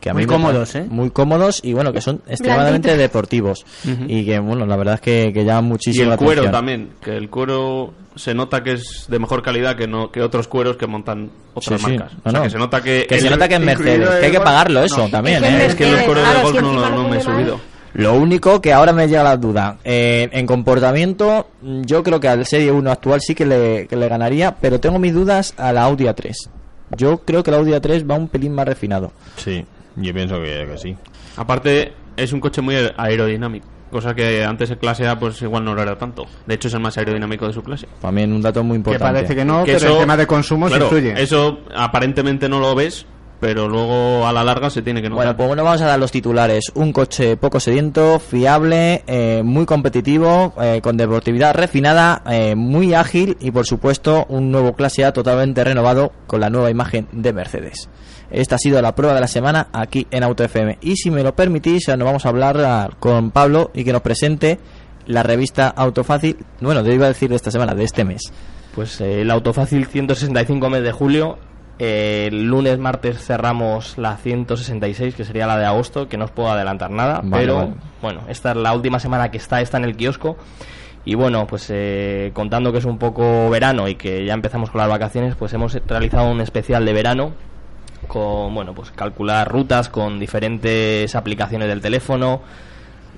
Que a Muy mí cómodos, ¿eh? Muy cómodos y bueno, que son extremadamente deportivos. Y que bueno, la verdad es que, que llaman Y muchísimo el la cuero atención. también, que el cuero se nota que es de mejor calidad que no que otros cueros que montan otras Sí, sí. marcas. No, o sea, no. que se nota que Que se el- nota que es Mercedes, el que hay que pagarlo eso no. también, Es que ¿eh? Es que los Mercedes, cueros de Golf no, no me he subido. Lo único que ahora me llega la duda, eh, en comportamiento, yo creo que al Serie 1 actual sí que le, que le ganaría, pero tengo mis dudas a la Audi A3. Yo creo que la Audi A3 va un pelín más refinado. Sí, yo pienso que, que sí. Aparte, es un coche muy aer- aerodinámico. Cosa que antes el clase A pues igual no lo era tanto. De hecho es el más aerodinámico de su clase. También un dato muy Que importante. parece que no, Que pero eso- el tema de consumo claro, se influye. Eso aparentemente no lo ves, pero luego a la larga se tiene que notar. Bueno, pues bueno, vamos a dar los titulares. Un coche poco sediento, fiable, eh, muy competitivo, eh, con deportividad refinada, eh, muy ágil y por supuesto un nuevo clase A totalmente renovado con la nueva imagen de Mercedes. Esta ha sido la prueba de la semana aquí en Auto FM. Y si me lo permitís, nos vamos a hablar ah, con Pablo y que nos presente la revista Autofácil, bueno, te iba a decir de esta semana, de este mes. Pues eh, el Autofácil 165 mes de julio. Eh, el lunes, martes cerramos la 166, que sería la de agosto, que no os puedo adelantar nada. Vale, pero vale. bueno, esta es la última semana que está, está en el kiosco. Y bueno, pues eh, contando que es un poco verano y que ya empezamos con las vacaciones, pues hemos realizado un especial de verano con, bueno, pues calcular rutas con diferentes aplicaciones del teléfono,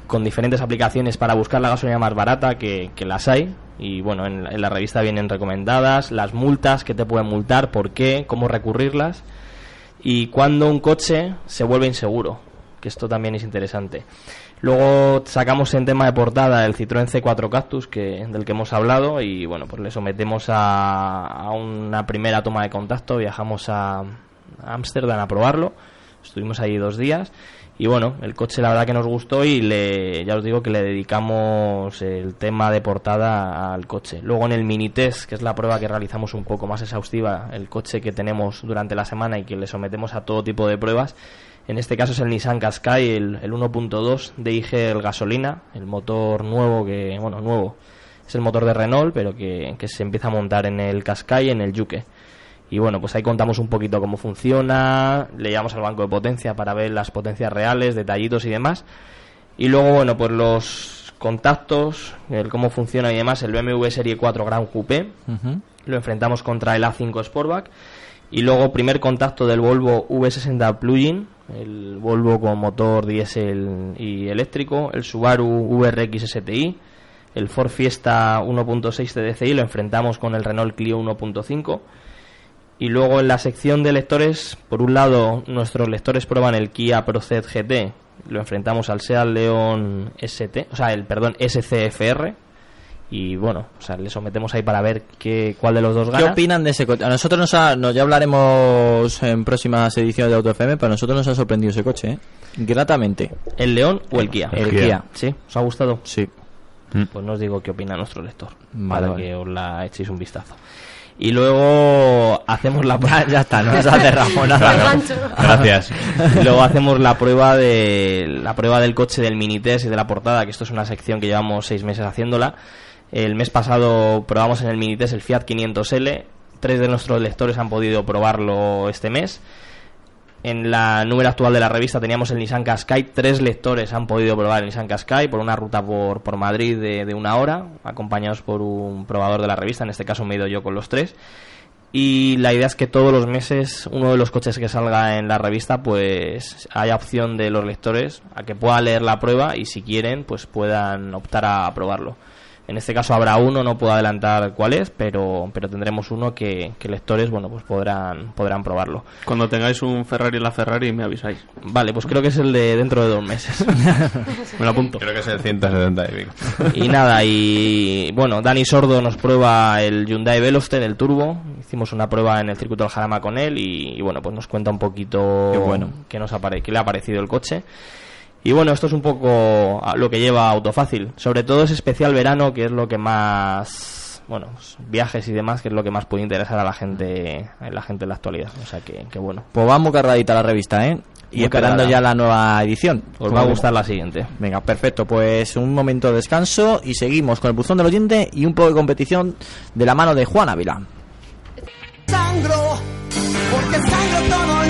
con diferentes aplicaciones para buscar la gasolina más barata, que, que las hay. Y bueno, en, en la revista vienen recomendadas, las multas, que te pueden multar, por qué, cómo recurrirlas, y cuando un coche se vuelve inseguro, que esto también es interesante. Luego sacamos en tema de portada el Citroën C4 Cactus, que, del que hemos hablado, y bueno, pues le sometemos a, a una primera toma de contacto, viajamos a Ámsterdam a probarlo, estuvimos ahí dos días, y bueno, el coche la verdad que nos gustó y le, ya os digo que le dedicamos el tema de portada al coche. Luego en el mini test, que es la prueba que realizamos un poco más exhaustiva, el coche que tenemos durante la semana y que le sometemos a todo tipo de pruebas, en este caso es el Nissan Qashqai, el, el 1.2 de IG el gasolina, el motor nuevo que, bueno, nuevo, es el motor de Renault, pero que, que se empieza a montar en el Qashqai en el Yuke. Y bueno, pues ahí contamos un poquito cómo funciona, le llevamos al banco de potencia para ver las potencias reales, detallitos y demás. Y luego, bueno, pues los contactos, el cómo funciona y demás, el BMW Serie 4 Gran Coupé, lo enfrentamos contra el A5 Sportback. Y luego, primer contacto del Volvo V60 Plug-in, el Volvo con motor diésel y eléctrico, el Subaru VRX STI, el Ford Fiesta 1.6 TDCi, lo enfrentamos con el Renault Clio 1.5. Y luego en la sección de lectores, por un lado, nuestros lectores prueban el Kia Proceed GT, lo enfrentamos al Seat León ST, o sea, el perdón, SCFR. Y bueno, o sea, le sometemos ahí para ver qué, cuál de los dos ¿Qué gana. opinan de ese coche? A nosotros nos ha, no, ya hablaremos en próximas ediciones de Auto FM, pero a nosotros nos ha sorprendido ese coche, ¿eh? Gratamente. ¿El León o el Kia? El Kia. ¿Sí? ¿Os ha gustado? Sí. Pues no os digo qué opina nuestro lector, Vale, para vale. que os la echéis un vistazo. Y luego hacemos la Ya, ya está, no nos ha cerrado nada. Gracias. Y luego hacemos la prueba de la prueba del coche del mini test y de la portada, que esto es una sección que llevamos seis meses haciéndola. El mes pasado probamos en el mini test el Fiat 500L. Tres de nuestros lectores han podido probarlo este mes. En la número actual de la revista teníamos el Nissan Qashqai. Tres lectores han podido probar el Nissan Qashqai por una ruta por, por Madrid de, de una hora, acompañados por un probador de la revista. En este caso me he ido yo con los tres. Y la idea es que todos los meses uno de los coches que salga en la revista pues haya opción de los lectores a que puedan leer la prueba y si quieren pues puedan optar a probarlo. En este caso habrá uno, no puedo adelantar cuál es, pero, pero tendremos uno que, que lectores bueno pues podrán, podrán probarlo. Cuando tengáis un Ferrari en la Ferrari me avisáis. Vale, pues creo que es el de dentro de dos meses. Me lo apunto. Creo que es el 170 y pico. y nada, y bueno, Dani Sordo nos prueba el Hyundai Veloster, el Turbo. Hicimos una prueba en el circuito del Jarama con él y, y bueno, pues nos cuenta un poquito Qué bueno. qué nos apare qué le ha parecido el coche. Y bueno, esto es un poco lo que lleva Autofácil. Sobre todo es especial verano, que es lo que más bueno, pues, viajes y demás, que es lo que más puede interesar a la gente, a la gente en la actualidad. O sea que, que bueno. Pues vamos cargadita la revista, ¿eh? Y Muy esperando cargada. ya la nueva edición. Os va a gustar la siguiente. Venga, perfecto. Pues un momento de descanso y seguimos con el buzón del oyente y un poco de competición de la mano de Juan Ávila. Sangro, porque sangro todo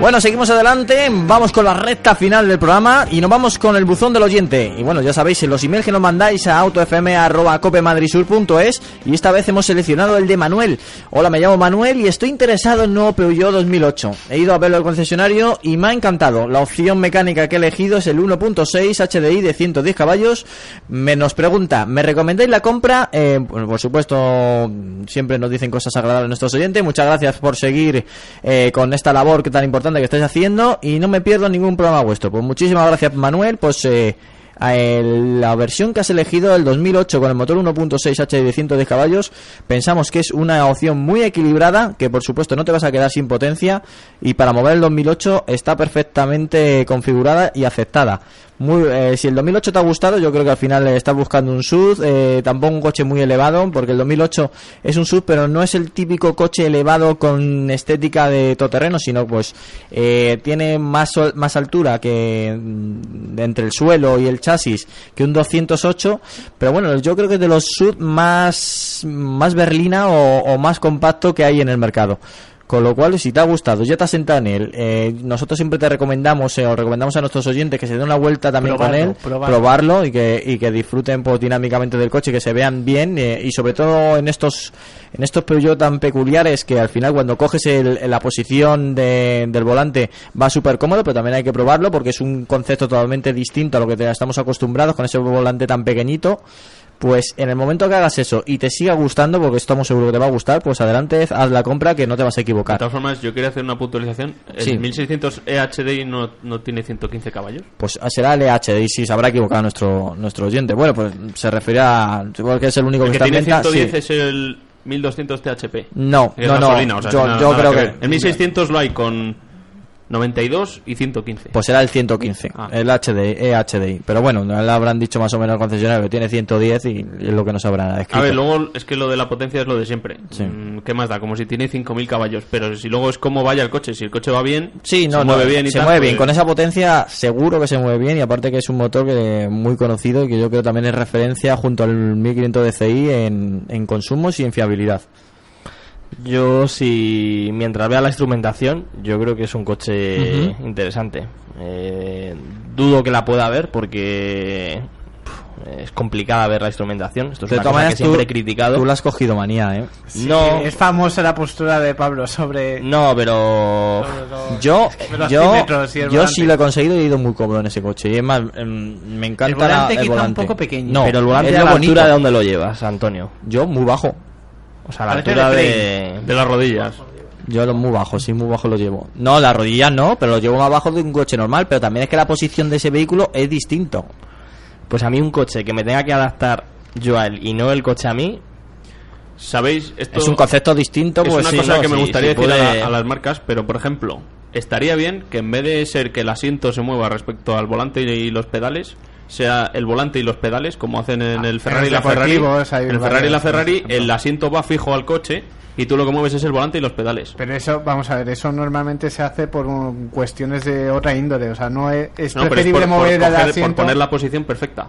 Bueno, seguimos adelante, vamos con la recta final del programa y nos vamos con el buzón del oyente. Y bueno, ya sabéis, los emails que nos mandáis a autofm.copemadrisur.es y esta vez hemos seleccionado el de Manuel. Hola, me llamo Manuel y estoy interesado en nuevo Peugeot 2008. He ido a verlo al concesionario y me ha encantado. La opción mecánica que he elegido es el 1.6 HDI de 110 caballos. Me nos pregunta, ¿me recomendáis la compra? Eh, bueno, por supuesto, siempre nos dicen cosas agradables nuestros oyentes. Muchas gracias por seguir eh, con esta labor que tan importante importante que estáis haciendo y no me pierdo ningún programa vuestro. Pues muchísimas gracias, Manuel. Pues eh, a el- la versión que has elegido, el 2008 con el motor 1.6 H de 110 caballos, pensamos que es una opción muy equilibrada, que por supuesto no te vas a quedar sin potencia y para mover el 2008 está perfectamente configurada y aceptada. Muy, eh, si el 2008 te ha gustado, yo creo que al final eh, estás buscando un SUV, eh, tampoco un coche muy elevado, porque el 2008 es un SUV, pero no es el típico coche elevado con estética de todoterreno, sino pues eh, tiene más, más altura que mm, entre el suelo y el chasis que un 208, pero bueno, yo creo que es de los SUV más, más berlina o más compacto que hay en el mercado. Con lo cual, si te ha gustado, ya te has sentado en él, eh, nosotros siempre te recomendamos, eh, o recomendamos a nuestros oyentes que se den una vuelta también con él, probarlo. probarlo y que, y que disfruten pues, dinámicamente del coche, que se vean bien eh, y sobre todo en estos en estos Peugeot tan peculiares que al final cuando coges el- la posición de- del volante va súper cómodo, pero también hay que probarlo porque es un concepto totalmente distinto a lo que te- estamos acostumbrados con ese volante tan pequeñito. Pues en el momento que hagas eso y te siga gustando, porque estamos seguros que te va a gustar, pues adelante, haz la compra que no te vas a De equivocar. todas formas, yo quería hacer una puntualización. El Sí. 1600 EHDI no, no tiene 115 caballos. Pues será el EHD y si se habrá equivocado nuestro nuestro oyente. Bueno, pues se refería a igual que es el único El que que está en tiene venta. 110 sí. es el 1200 THP. No, no, no. o sea, yo nada- yo creo que, ver. El 1600 lo hay con 92 y 115. pues será el 115, Ah. el HDI, EHDI. Pero bueno, no le habrán dicho más o menos al concesionario que tiene 110 y, y es lo que nos habrá escrito. A ver, luego es que lo de la potencia es lo de siempre. Sí. Mm, ¿Qué más da? Como si tiene 5.000 caballos. Pero si luego es cómo vaya el coche. Si el coche va bien, Sí, no, se no, mueve bien y se tal, mueve bien. pues- Con esa potencia seguro que se mueve bien y aparte que es un motor que muy conocido y que yo creo también es referencia junto al 1500 DCI en, en consumos y en fiabilidad. Yo, si mientras vea la instrumentación, yo creo que es un coche interesante. Eh, dudo que la pueda ver porque es complicada ver la instrumentación. Esto es De una todas cosa maneras, que siempre tú, he criticado. tú la has cogido manía, ¿eh? No, Es famosa la postura de Pablo sobre. no, pero sobre Yo, yo, yo volante. sí lo he conseguido y he ido muy cómodo en ese coche. Y es más, em, me encanta El volante la- el quizá un volante. poco pequeño. No, pero el volante es la bonito. altura de donde lo llevas, Antonio. Yo muy bajo. O sea, a la Parece altura de de... Las rodillas. Yo lo muy bajo, sí, muy bajo lo llevo. No, las rodillas no, pero lo llevo más bajo de un coche normal. Pero también es que la posición de ese vehículo es distinto. Pues a mí un coche que me tenga que adaptar yo a él y no el coche a mí, ¿Sabéis? Esto Es un concepto distinto, es pues una sí, cosa no, que me sí, gustaría sí decir a, puede- la- a las marcas, pero por ejemplo, estaría bien que en vez de ser que el asiento se mueva respecto al volante y los pedales, sea el volante y los pedales, como hacen en el Ferrari y la Ferrari. En el Ferrari y la Ferrari, por el asiento va fijo al coche y tú lo que mueves es el volante y los pedales. Pero eso, vamos a ver, eso normalmente se hace por un- cuestiones de otra índole. O sea, no es, es No, pero es preferible por, por mover el coger- por asiento. poner la posición perfecta.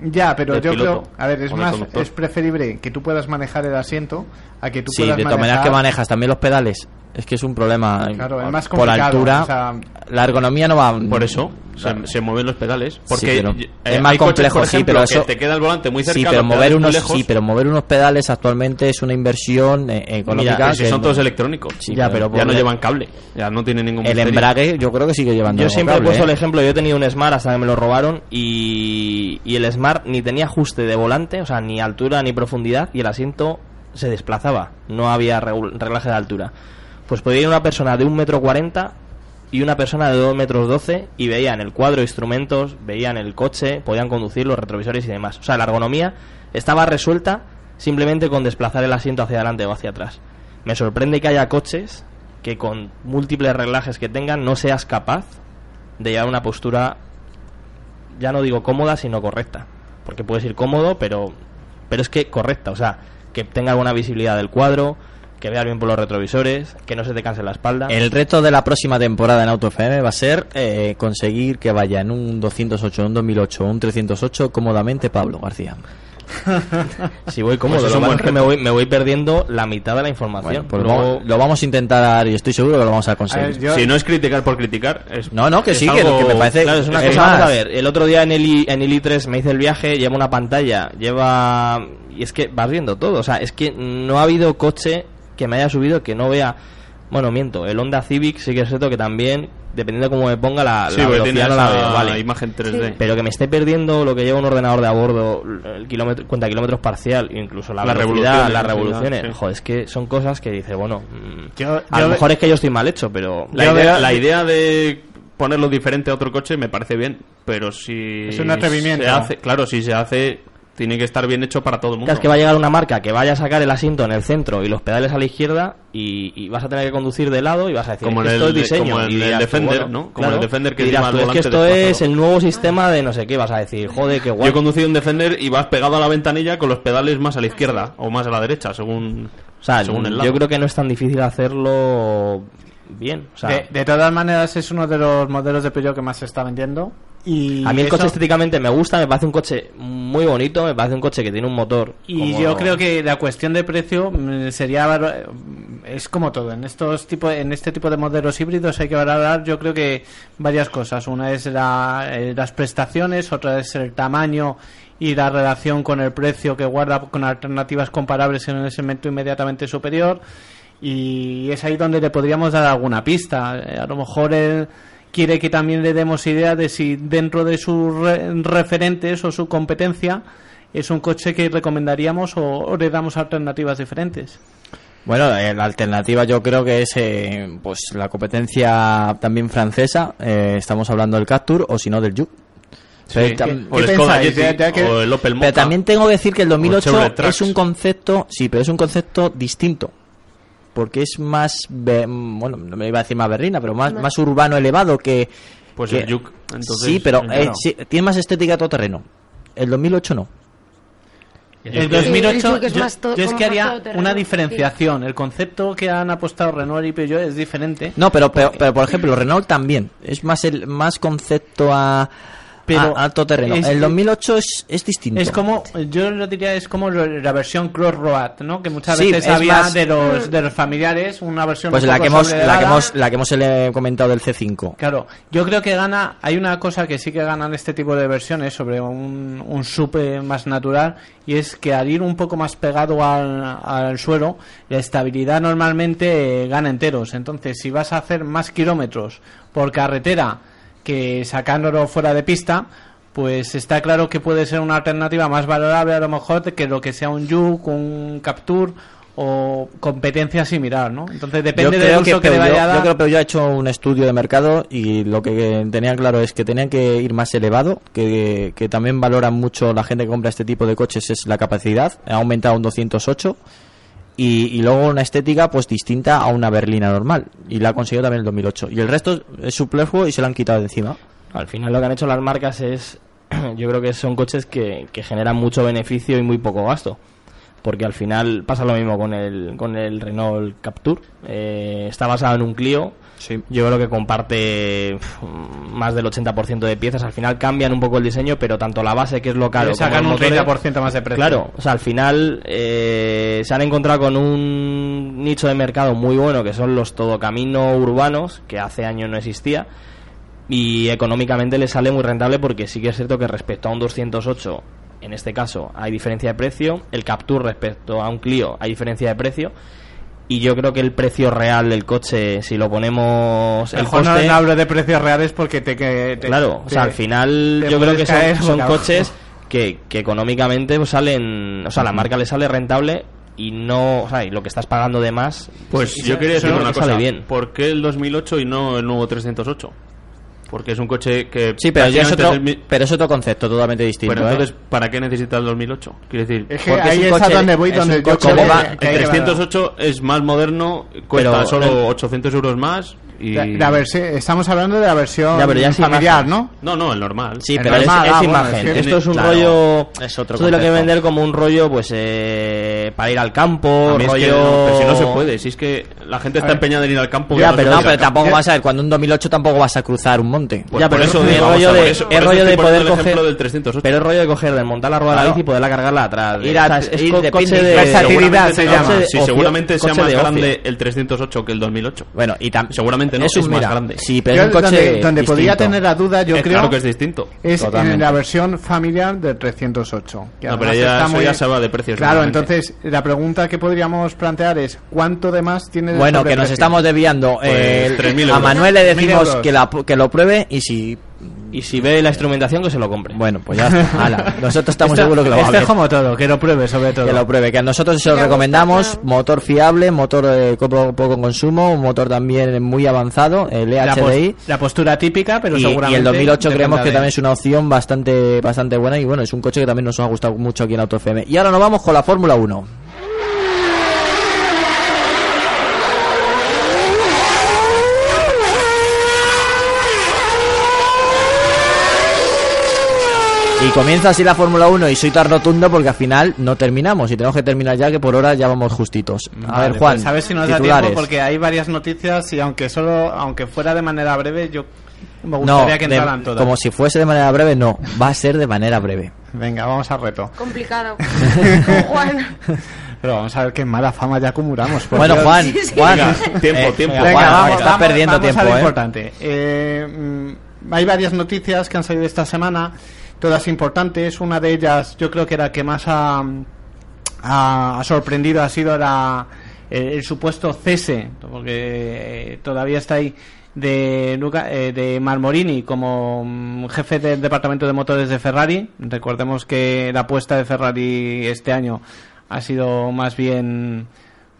Ya, pero yo piloto creo, a ver, es más, conductor. es preferible que tú puedas manejar el asiento a que tú Sí, puedas de todas manejar. maneras que manejas también los pedales. Es que es un problema. Claro, es más por altura. o sea- la ergonomía no va. Por eso se, se mueven los pedales. Porque pero eh, es más coches, complejo, sí, pero que eso- te queda el volante muy cerca, Sí, pero mover unos, lejos. sí, pero mover unos pedales actualmente es una inversión eh, económica. Mira, si son no- todos electrónicos. Sí, Ya, pero pero ya no llevan cable. Ya no tienen ningún el misterio. embrague yo creo que sigue llevando. Yo siempre he cable, puesto ¿eh? el ejemplo, yo he tenido un Smart hasta que me lo robaron y, y el Smart ni tenía ajuste de volante, o sea, ni altura ni profundidad y el asiento se desplazaba, no había reglaje de altura. Pues podía ir una persona de un metro cuarenta y una persona de 2 metros 12 y veían el cuadro instrumentos, veían el coche, podían conducir los retrovisores y demás. O sea, la ergonomía estaba resuelta simplemente con desplazar el asiento hacia adelante o hacia atrás. Me sorprende que haya coches que con múltiples reglajes que tengan no seas capaz de llevar una postura, ya no digo cómoda, sino correcta. Porque puedes ir cómodo, pero, pero es que correcta. O sea, que tenga buena visibilidad del cuadro, que veas bien por los retrovisores, que no se te canse la espalda. El reto de la próxima temporada en Auto FM va a ser eh, conseguir que vaya en un 208, un 2008 o un 308 cómodamente Pablo García. Si voy cómodo, Pues es lo un malo buen es que me voy, me voy perdiendo la mitad de la información. Bueno, pues Luego- lo vamos a intentar y estoy seguro que lo vamos a A conseguir. ver, yo- Si no es criticar por criticar, es. No, no, que es sí, que- algo- que me parece- Claro, es una Es cosa, más- vamos a ver, el otro día en el, I- en el i3 me hice el viaje, lleva una pantalla, lleva... Y es que vas viendo todo, o sea, es que no ha habido coche que me haya subido que no vea Bueno, miento, el Honda Civic sí que es cierto que también, dependiendo de cómo me ponga la, Sí, la porque tiene velocidad, la esa veo, vale. imagen 3D. Pero que me esté perdiendo lo que lleva un ordenador de a bordo, el kilómetro, cuenta kilómetros parcial, incluso la Las velocidad, las revoluciones. sí. Joder, es que son cosas que dice, bueno, mm, Yo- a yo lo ve- mejor es que yo estoy mal hecho, pero La idea, veo- la idea de ponerlo diferente a otro coche me parece bien, pero si Es un atrevimiento. se hace, claro, si se hace tiene que estar bien hecho para todo el mundo. es que va a llegar una marca que vaya a sacar el asiento en el centro y los pedales a la izquierda y, y vas a tener que conducir de lado y vas a decir Como "Es que en esto el es diseño como el dirás tú, Defender, bueno, ¿no? Como el Defender que dirás tú, el es que esto es desplazado". el nuevo sistema de no sé qué vas a decir joder qué guay Yo he conducido un Defender y vas pegado a la ventanilla con los pedales más a la izquierda o más a la derecha, según, o sea según el lado. yo creo que no es tan difícil hacerlo bien o sea de, de todas maneras es uno de los modelos de Peugeot que más se está vendiendo y a mí el eso- coche estéticamente me gusta me parece un coche muy bonito me parece un coche que tiene un motor Y como- yo creo que la cuestión de precio mm, sería valo- es como todo en estos tipo en este tipo de modelos híbridos hay que valorar yo creo que varias cosas. Una es la- eh, las prestaciones otra es el tamaño y la relación con el precio que guarda con alternativas comparables en el segmento inmediatamente superior. Y es ahí donde le podríamos dar alguna pista. Eh, a lo mejor él quiere que también le demos idea de si dentro de sus re- referentes o su competencia es un coche que recomendaríamos o, o le damos alternativas diferentes. Bueno, eh, la alternativa yo creo que es eh, pues la competencia también francesa. eh, estamos hablando del Captur o si no del Juke. Pero también tengo que decir que el 2008 Chevrolet Trax. es un concepto, sí, pero es un concepto distinto. Porque es más, be- bueno, no me iba a decir más berrina, pero más, más urbano elevado que... Pues que- el Juke, entonces, sí, pero eh, sí, tiene más estética todoterreno. El 2008 no. El que- 2008 el es yo, yo es que haría una sí. diferenciación. El concepto que han apostado Renault y Peugeot es diferente. No, pero, pero, pero, por ejemplo, Renault también. Es más el más concepto a, Pero a alto terreno. es- el 2008 es, es distinto. Es como, yo lo diría, es como la versión Crossroad, ¿no? Que muchas Sí, veces es había más- de los de los familiares una versión Pues un la que hemos, la que hemos, la que hemos eh, comentado del C5. Claro, yo creo que gana, hay una cosa que sí que ganan este tipo de versiones sobre un, un SUP más natural y es que al ir un poco más pegado al, al suelo, la estabilidad normalmente eh, gana enteros. Entonces, si vas a hacer más kilómetros por carretera que sacándolo fuera de pista, pues está claro que puede ser una alternativa más valorable a lo mejor que lo que sea un Juke, un Capture o competencia similar, ¿no? Entonces depende yo del uso que que, le vaya a dar. yo creo que Peugeot ha hecho un estudio de mercado y lo que tenía claro es que tenían que ir más elevado, que, que también valoran mucho la gente que compra este tipo de coches es la capacidad, ha aumentado un 208 y, y luego una estética pues distinta a una berlina normal y la ha conseguido también el 2008 y el resto es superfluo y se lo han quitado de encima. Al final lo que han hecho las marcas es, yo creo que son coches que, que generan mucho beneficio y muy poco gasto. Porque al final pasa lo mismo con el, con el Renault Captur. Eh, está basado en un Clio. Yo creo que comparte pf, más del 80% de piezas. Al final cambian un poco el diseño, pero tanto la base, que es lo caro, sacan un el motor, 30% más de precio. Claro, o sea, al final eh, se han encontrado con un nicho de mercado muy bueno que son los todocamino urbanos, que hace años no existía, y económicamente le sale muy rentable porque sí que es cierto que respecto a un 208, en este caso, hay diferencia de precio, el Captur respecto a un Clio hay diferencia de precio, y yo creo que el precio real del coche, si lo ponemos el Mejor no- coste, no hablo de precios reales porque te que te- Claro, o sea, al final yo creo que son, coches que, que económicamente pues, salen, o sea, la marca le sale rentable y no, o sea, y lo que estás pagando de más, Pues sí, yo quería decir una cosa. bien. ¿Por qué el 2008 y no el nuevo 308? Porque es un coche que... Sí, pero ya es otro, el mi- pero es otro concepto totalmente distinto. Pero ¿eh? entonces, ¿para qué necesita el 2008? Quiero decir... Es que Porque es ahí un es, coche- donde voy, donde yo coche que- va- El que valorar. 308 es más moderno, cuesta Pero solo el- 800 euros más y... La, la versi- estamos hablando de la versión Ya, pero ya es familiar, imagen. ¿no? No, no, el normal. Sí, El pero es, normal, es ah, bueno, imagen. es que- Esto es un Claro, rollo. es otro esto de lo que vender como un rollo, pues, eh, para ir al campo, A mí es rollo. que no, pero si no se puede, si es que la gente está empeñada en ir al campo. Ya, y pero, no, pero tampoco vas a ver, cuando un 2008 tampoco vas a cruzar un monte. Pues ya, por pero eso es rollo de, eso- es eso rollo de poder el coger. del 308. Pero es rollo de coger, de montar la rueda de la bici y poderla cargarla atrás. Ir a- es, es coche de. Versatilidad Seguramente se sea llama. Sí, seguramente sea más grande el 308 que el 2008. Bueno, y Seguramente ¿no? Es un Es más mira, grande. Sí, pero Yo es un coche donde, donde podría distinto. tener la duda, yo Eh, creo, claro que es distinto. es en la versión familiar del 308. que No, pero ya, está eso muy- ya se va de precios. Claro, entonces la pregunta que podríamos plantear es ¿cuánto de más tiene de Bueno, que nos estamos desviando. Pues, eh, 3.000 a. Manuel le 1.000 decimos que, la, que lo pruebe y si... Y si ve la instrumentación, que se lo compre. Bueno, pues ya está. Hala, nosotros estamos Esto- seguros que lo va a este ver. es como todo, que lo pruebe sobre todo. Que lo pruebe, que a nosotros se lo recomendamos. Motor fiable, motor de poco, poco consumo, un motor también muy avanzado, el la, pos- EHDI. la postura típica, pero Y, seguramente y el 2008 creemos que de- también es una opción bastante bastante buena y bueno, es un coche que también nos ha gustado mucho aquí en Auto FM. Y ahora nos vamos con la Fórmula 1. Y comienza así la Fórmula 1 y soy tan rotundo porque al final no terminamos y tenemos que terminar ya que por hora ya vamos justitos. A Vale, ver, Juan, pues a ver si nos da titulares. tiempo porque hay varias noticias y aunque solo aunque fuera de manera breve, yo me No, gustaría que de- entraran todas. como si fuese de manera breve, no, va a ser de manera breve. Venga, vamos al reto. Complicado. Juan. Pero vamos a ver qué mala fama ya acumulamos. por Bueno, Dios. Juan, Sí, sí. Juan, Venga, tiempo, eh, tiempo. Venga, Juan, vamos, estás vamos- perdiendo vamos tiempo, a lo ¿eh? importante. Eh, mm, hay varias noticias que han salido esta semana, todas importantes. Una de ellas, yo creo que la que más ha, sorprendido ha sido la, el, el supuesto cese, porque eh, todavía está ahí, de, Luca- eh, de Marmorini como mm, jefe del departamento de motores de Ferrari. Recordemos que la apuesta de Ferrari este año ha sido más bien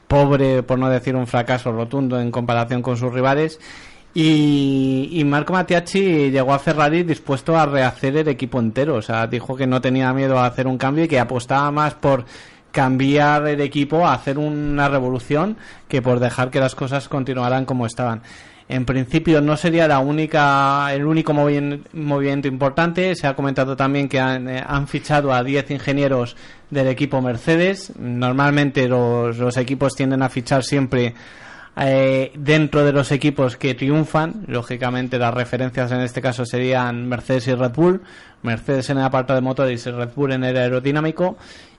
pobre, por no decir un fracaso rotundo en comparación con sus rivales. Y, Marco Mattiacci llegó a Ferrari dispuesto a rehacer el equipo entero. O sea, dijo que no tenía miedo a hacer un cambio y que apostaba más por cambiar el equipo, a hacer una revolución, que por dejar que las cosas continuaran como estaban. En principio no sería la única, el único movimiento importante. Se ha comentado también que han, eh, han fichado a 10 ingenieros del equipo Mercedes. Normalmente los, los equipos tienden a fichar siempre eh, dentro de los equipos que triunfan. Lógicamente las referencias en este caso serían Mercedes y Red Bull. Mercedes en el apartado de motores y Red Bull en el aerodinámico.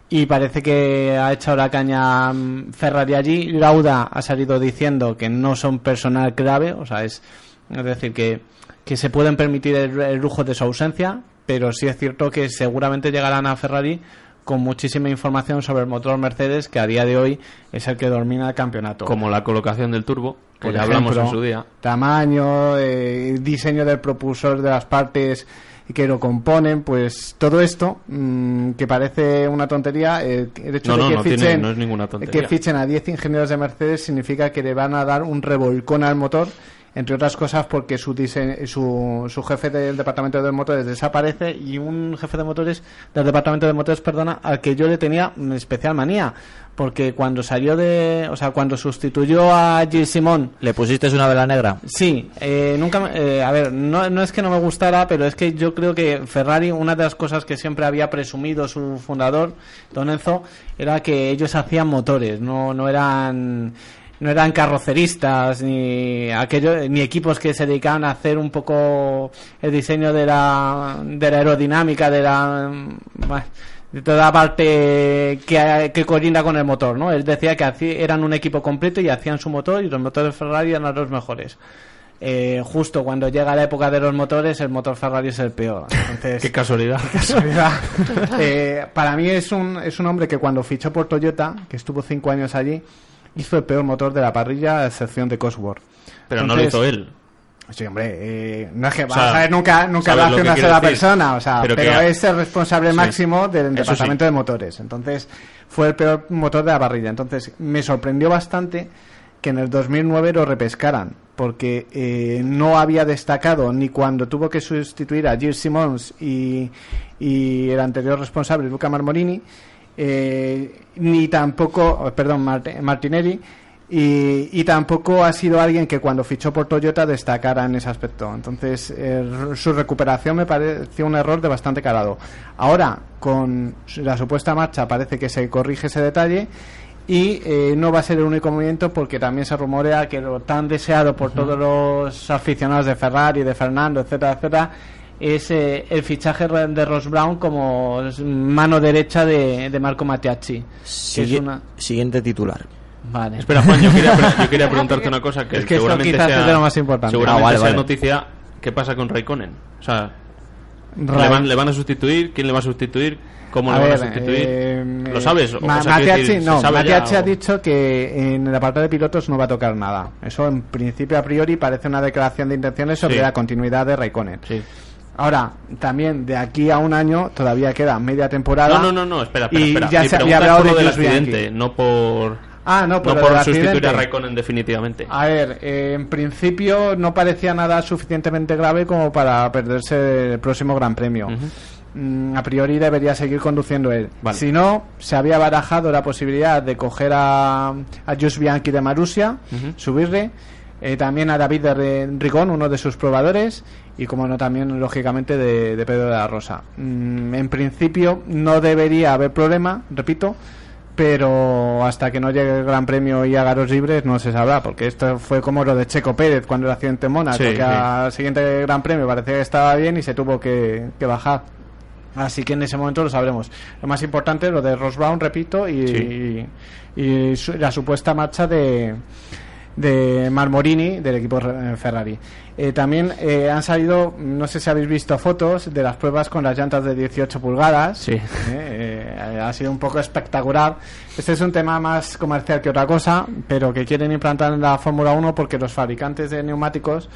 Y parece que ha echado la caña mm, Ferrari allí. Lauda ha salido diciendo que no son personal clave, o sea, es, es decir, que, que se pueden permitir el, el lujo de su ausencia, pero sí es cierto que seguramente llegarán a Ferrari con muchísima información sobre el motor Mercedes, que a día de hoy es el que domina el campeonato. Como la colocación del turbo, que Por ya hablamos en su día. Tamaño, eh, diseño del propulsor de las partes que lo componen, pues todo esto, mm, que parece una tontería, eh, el hecho No, de que no tiene- fichen, no es ninguna tontería. que fichen a 10 ingenieros de Mercedes significa que le van a dar un revolcón al motor, entre otras cosas porque su, dise- su, su jefe del departamento de motores desaparece y un jefe de motores del departamento de motores, perdona, al que yo le tenía una especial manía, porque cuando salió de, o sea, cuando sustituyó a Gilles Simon ¿Le pusiste una vela negra? Sí, eh, nunca, eh, a ver, no, no es que no me gustara, pero es que yo creo que Ferrari, una de las cosas que siempre había presumido su fundador, Don Enzo, era que ellos hacían motores, no, no eran no eran carroceristas ni aquello, ni equipos que se dedicaban a hacer un poco el diseño de la, de la aerodinámica, de la de toda la parte que, que colinda con el motor, ¿no? Él decía que hacía- eran un equipo completo y hacían su motor y los motores Ferrari eran los mejores. Eh, justo cuando llega la época de los motores, el motor Ferrari es el peor. Entonces, Qué casualidad. casualidad. Eh, para mí es un, es un hombre que cuando fichó por Toyota, que estuvo cinco años allí, hizo el peor motor de la parrilla, a excepción de Cosworth. Pero no lo hizo él. Sí, hombre, eh, no es que O vas a ver nunca, nunca lo ¿sabes hace una sola decir? persona, o sea, Pero pero, es el responsable Sí. máximo del departamento sí. de motores. Entonces, fue el peor motor de la parrilla. Entonces, me sorprendió bastante que en el 2009 lo repescaran, porque eh, no había destacado ni cuando tuvo que sustituir a Gilles Simons y, y el anterior responsable, Luca Marmorini, eh, ni tampoco, oh, perdón, Mart- Martinelli, y, y tampoco ha sido alguien que cuando fichó por Toyota destacara en ese aspecto. Entonces, eh, su recuperación me pareció un error de bastante calado. Ahora, con la supuesta marcha, parece que se corrige ese detalle. Y eh, no va a ser el único movimiento porque también se rumorea que lo tan deseado por todos los aficionados de Ferrari, de Fernando, etcétera, etcétera, es eh, el fichaje de Ross Brown como mano derecha de, de Marco es Sigue- una- Siguiente titular. Vale. Espera, Juan, yo quería, pre- yo quería preguntarte una cosa que Es que seguramente quizás sea, es de lo más importante. Seguramente Ah, vale, sea vale. noticia. ¿Qué pasa con Raikkonen? O sea, ¿le van, ¿le van a sustituir? ¿Quién le va a sustituir? ¿Cómo A le van a sustituir? eh, ¿Lo sabes? O- Ma- o sea, quiero Matiachi, decir, ¿se no, sabe ya Matiachi ha o- dicho que en el apartado de pilotos no va a tocar nada. Eso en principio a priori parece una declaración de intenciones sobre Sí. la continuidad de Raikkonen. Sí. Ahora, también de aquí a un año todavía queda media temporada. No, no, no, no, espera, espera. Y espera. ya Mi se había hablado de del accidente, no por, Ah, no, no por, el sustituir a accidente. Raikkonen definitivamente. A ver, eh, en principio no parecía nada suficientemente grave como para perderse el próximo Gran Premio. Mm, a priori debería seguir conduciendo él. Vale. Si no, se había barajado la posibilidad de coger a, a Just Bianchi de Marusia, Ujú. subirle, eh, también a David de Rigón, uno de sus probadores, y como no también, lógicamente, de, de Pedro de la Rosa. Mm, en principio no debería haber problema, repito, pero hasta que no llegue el Gran Premio y haga los libres no se sabrá, porque esto fue como lo de Checo Pérez cuando el accidente en Mónaco, Sí, que sí. al siguiente Gran Premio parecía que estaba bien y se tuvo que, que bajar. Así que en ese momento lo sabremos. Lo más importante es lo de Ross Brown, repito, y, Sí. y, y su- la supuesta marcha de, de Marmorini del equipo eh, Ferrari. Eh, también eh, han salido, no sé si habéis visto fotos de las pruebas con las llantas de 18 pulgadas. Sí. Eh, eh, ha sido un poco espectacular. Este es un tema más comercial que otra cosa, pero que quieren implantar en la Fórmula 1 porque los fabricantes de neumáticos,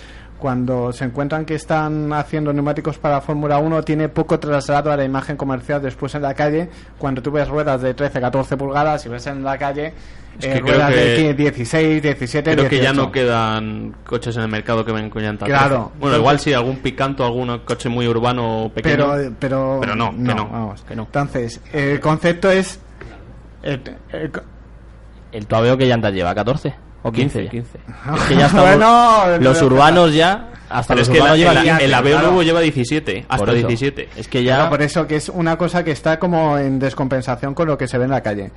cuando se encuentran que están haciendo neumáticos para Fórmula 1, tiene poco traslado a la imagen comercial después en la calle. Cuando tú ves ruedas de 13, 14 pulgadas y ves en la calle Es eh, que ruedas de que- 15, 16, 17, Creo que ya 18. no quedan coches en el mercado que ven con llanta. Claro. 13. Bueno, igual sí, algún picanto, algún coche muy urbano o pequeño. pero pero Pero no, que no, vamos. que no. entonces el concepto es el- el co- ¿El Tuaveo que llantas lleva? ¿14? ¿O 15? 15. Es que ya estamos... Bueno, los urbanos ya... Hasta Pero los es que el, 15. el Aveo claro. nuevo lleva 17, hasta Por eso. 17. Es que Claro, ya... por eso que es una cosa que está como en descompensación con lo que se ve en la calle.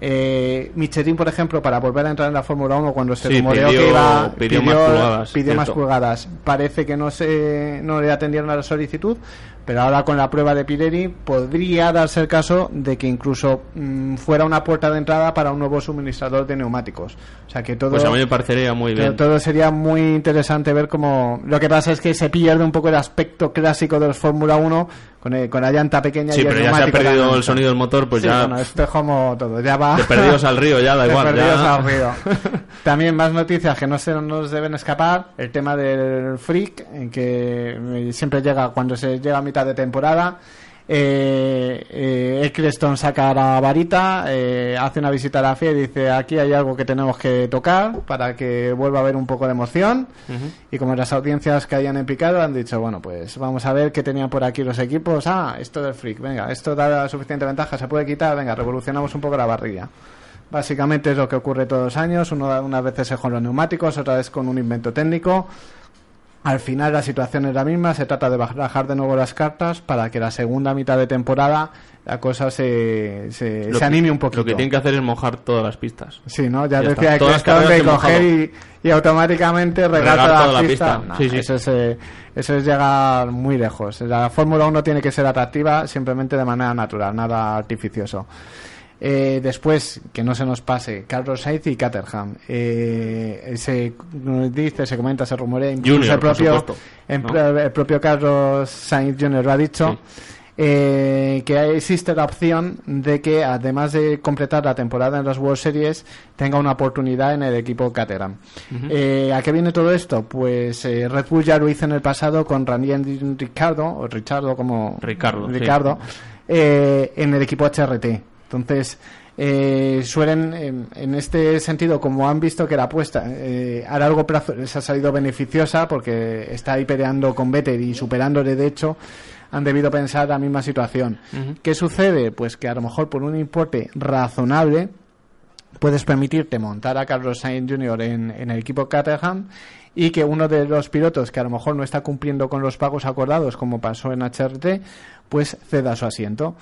Eh, Michelin, por ejemplo, para volver a entrar en la Fórmula 1 cuando se Sí, rumoreó pidió- que iba pidió más pulgadas, pidió más pulgadas. Parece que no se no le atendieron a la solicitud, pero ahora con la prueba de Pirelli podría darse el caso de que incluso mm, fuera una puerta de entrada para un nuevo suministrador de neumáticos. O sea que todo Pues a mí me parecería muy bien. todo sería muy interesante ver cómo... Lo que pasa es que se pierde un poco el aspecto clásico de los Fórmula 1 con, el- con la llanta pequeña Sí, y el pero ya se ha perdido el sonido del motor, pues Sí, ya bueno, esto es como todo, ya va... de perdidos al río, ya da de igual. perdidos ya- al río. También más noticias que no se nos deben escapar. El tema del freak, en que eh, siempre llega cuando se llega a mitad de temporada. Eh, eh, Eccleston saca la varita, eh, hace una visita a la FIA y dice aquí hay algo que tenemos que tocar para que vuelva a haber un poco de emoción. Y como las audiencias que hayan en picado han dicho, bueno, pues vamos a ver qué tenían por aquí los equipos. Ah, esto del freak, venga, esto da suficiente ventaja, se puede quitar, venga, revolucionamos un poco la barriga. Básicamente es lo que ocurre todos los años, uno, unas veces es con los neumáticos, otra vez con un invento técnico. Al final la situación es la misma, se trata de bajar de nuevo las cartas para que la segunda mitad de temporada la cosa se, se, se que- anime un poquito. Lo que tienen que hacer es mojar todas las pistas. Sí, ¿no? Ya, decía que esto de coger y, y automáticamente Regar toda, la la pista. pista. No, Sí, sí. Eso, es, eh, eso es llegar muy lejos. La Fórmula 1 tiene que ser atractiva simplemente de manera natural, nada artificioso. Eh, después, que no se nos pase, Carlos Sainz y Caterham. Eh, se dice, se comenta, se rumorea, incluso Junior, el propio, supuesto, en- ¿no? el propio Carlos Sainz Jr. lo ha dicho. eh, que existe la opción de que además de completar la temporada en las World Series tenga una oportunidad en el equipo Caterham. Eh, ¿A qué viene todo esto? Pues eh, Red Bull ya lo hizo en el pasado con Randy Ricardo, o Richardo como Ricardo. Ricardo eh, en el equipo HRT. Entonces, eh, suelen, en, en este sentido, como han visto que la apuesta eh, a largo plazo les ha salido beneficiosa porque está ahí peleando con Vettel y superándole, de hecho, han debido pensar la misma situación. ¿Qué sucede? Pues que a lo mejor por un importe razonable puedes permitirte montar a Carlos Sainz Jr. en, en el equipo Caterham y que uno de los pilotos que a lo mejor no está cumpliendo con los pagos acordados, como pasó en HRT, pues ceda su asiento.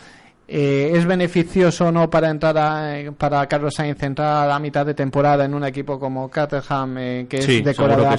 Eh, ¿Es beneficioso o no para entrar a- para Carlos Sainz entrar a la mitad de temporada en un equipo como Caterham, eh, que Sí, es de cola seguro de la sí.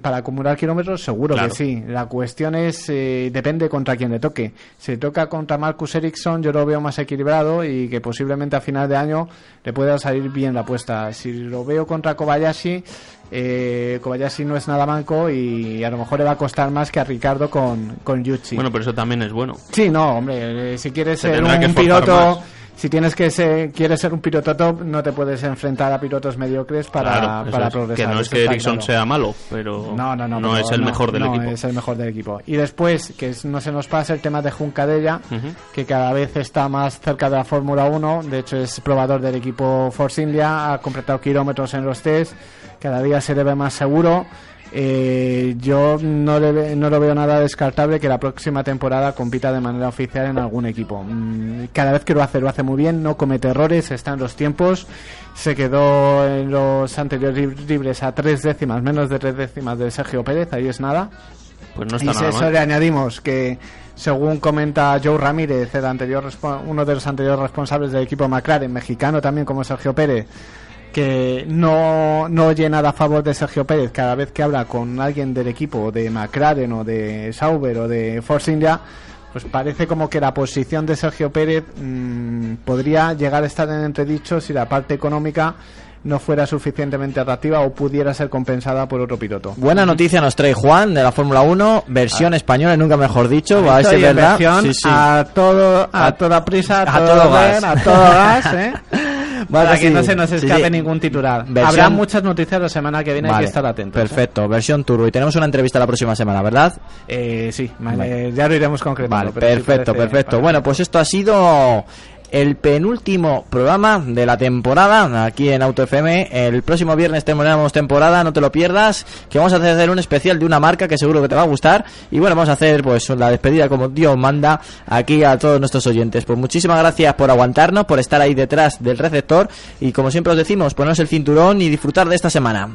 Para acumular kilómetros, seguro Claro. que sí. La cuestión es, eh, depende contra quién le toque. Si le toca contra Marcus Ericsson, yo lo veo más equilibrado y que posiblemente a final de año le pueda salir bien la apuesta. Si lo veo contra Kobayashi, eh, Kobayashi no es nada manco y a lo mejor le va a costar más que a Ricardo con, con Yuchi. Bueno, pero eso también es bueno. Sí, no, hombre, eh, si quieres Se ser un, piloto, más. Si tienes que ser, quieres ser un piloto top, no te puedes enfrentar a pilotos mediocres para, Claro, para es. progresar. Que no es que Ericsson claro. sea malo, pero No, no, no. pero es el no, mejor del no equipo. es el mejor del equipo. Y después, que no se nos pasa el tema de Juncadella, Ujú. que cada vez está más cerca de la Fórmula 1. De hecho, es probador del equipo Force India, ha completado kilómetros en los test, cada día se le ve más seguro. Eh, yo no, le no lo veo nada descartable que la próxima temporada compita de manera oficial en algún equipo. Mm, Cada vez que lo hace, lo hace muy bien, no comete errores, está en los tiempos. Se quedó en los anteriores lib- libres a tres décimas, menos de tres décimas de Sergio Pérez, ahí es nada. Pues no y está si nada eso mal. le añadimos que, según comenta Joe Ramírez, el anterior uno de los anteriores responsables del equipo McLaren, mexicano también como Sergio Pérez, que no, no oye nada a favor de Sergio Pérez cada vez que habla con alguien del equipo de McLaren o de Sauber o de Force India, pues parece como que la posición de Sergio Pérez mm, podría llegar a estar en entredicho si la parte económica no fuera suficientemente atractiva o pudiera ser compensada por otro piloto. Buena noticia nos trae Juan de la Fórmula 1, versión española, nunca mejor dicho, va a ser verdad. versión Sí, sí. A todo, a, A- toda prisa, a, a todo, todo gas, gas. a todo gas, ¿eh? Para que no se nos escape sí. ningún titular. Versión- Habrá muchas noticias la semana que viene, hay que estar atentos. ¿eh? Perfecto, versión turbo. Y tenemos una entrevista la próxima semana, ¿verdad? Eh, sí, vale, ya lo iremos concretando. Vale, pero sí perfecto, parece- perfecto. Bueno, pues esto ha sido el penúltimo programa de la temporada aquí en Auto FM. El próximo viernes terminamos temporada, no te lo pierdas, que vamos a hacer un especial de una marca que seguro que te va a gustar. Y bueno, vamos a hacer pues la despedida como Dios manda aquí a todos nuestros oyentes. Pues muchísimas gracias por aguantarnos, por estar ahí detrás del receptor y como siempre os decimos, poneros el cinturón y disfrutar de esta semana.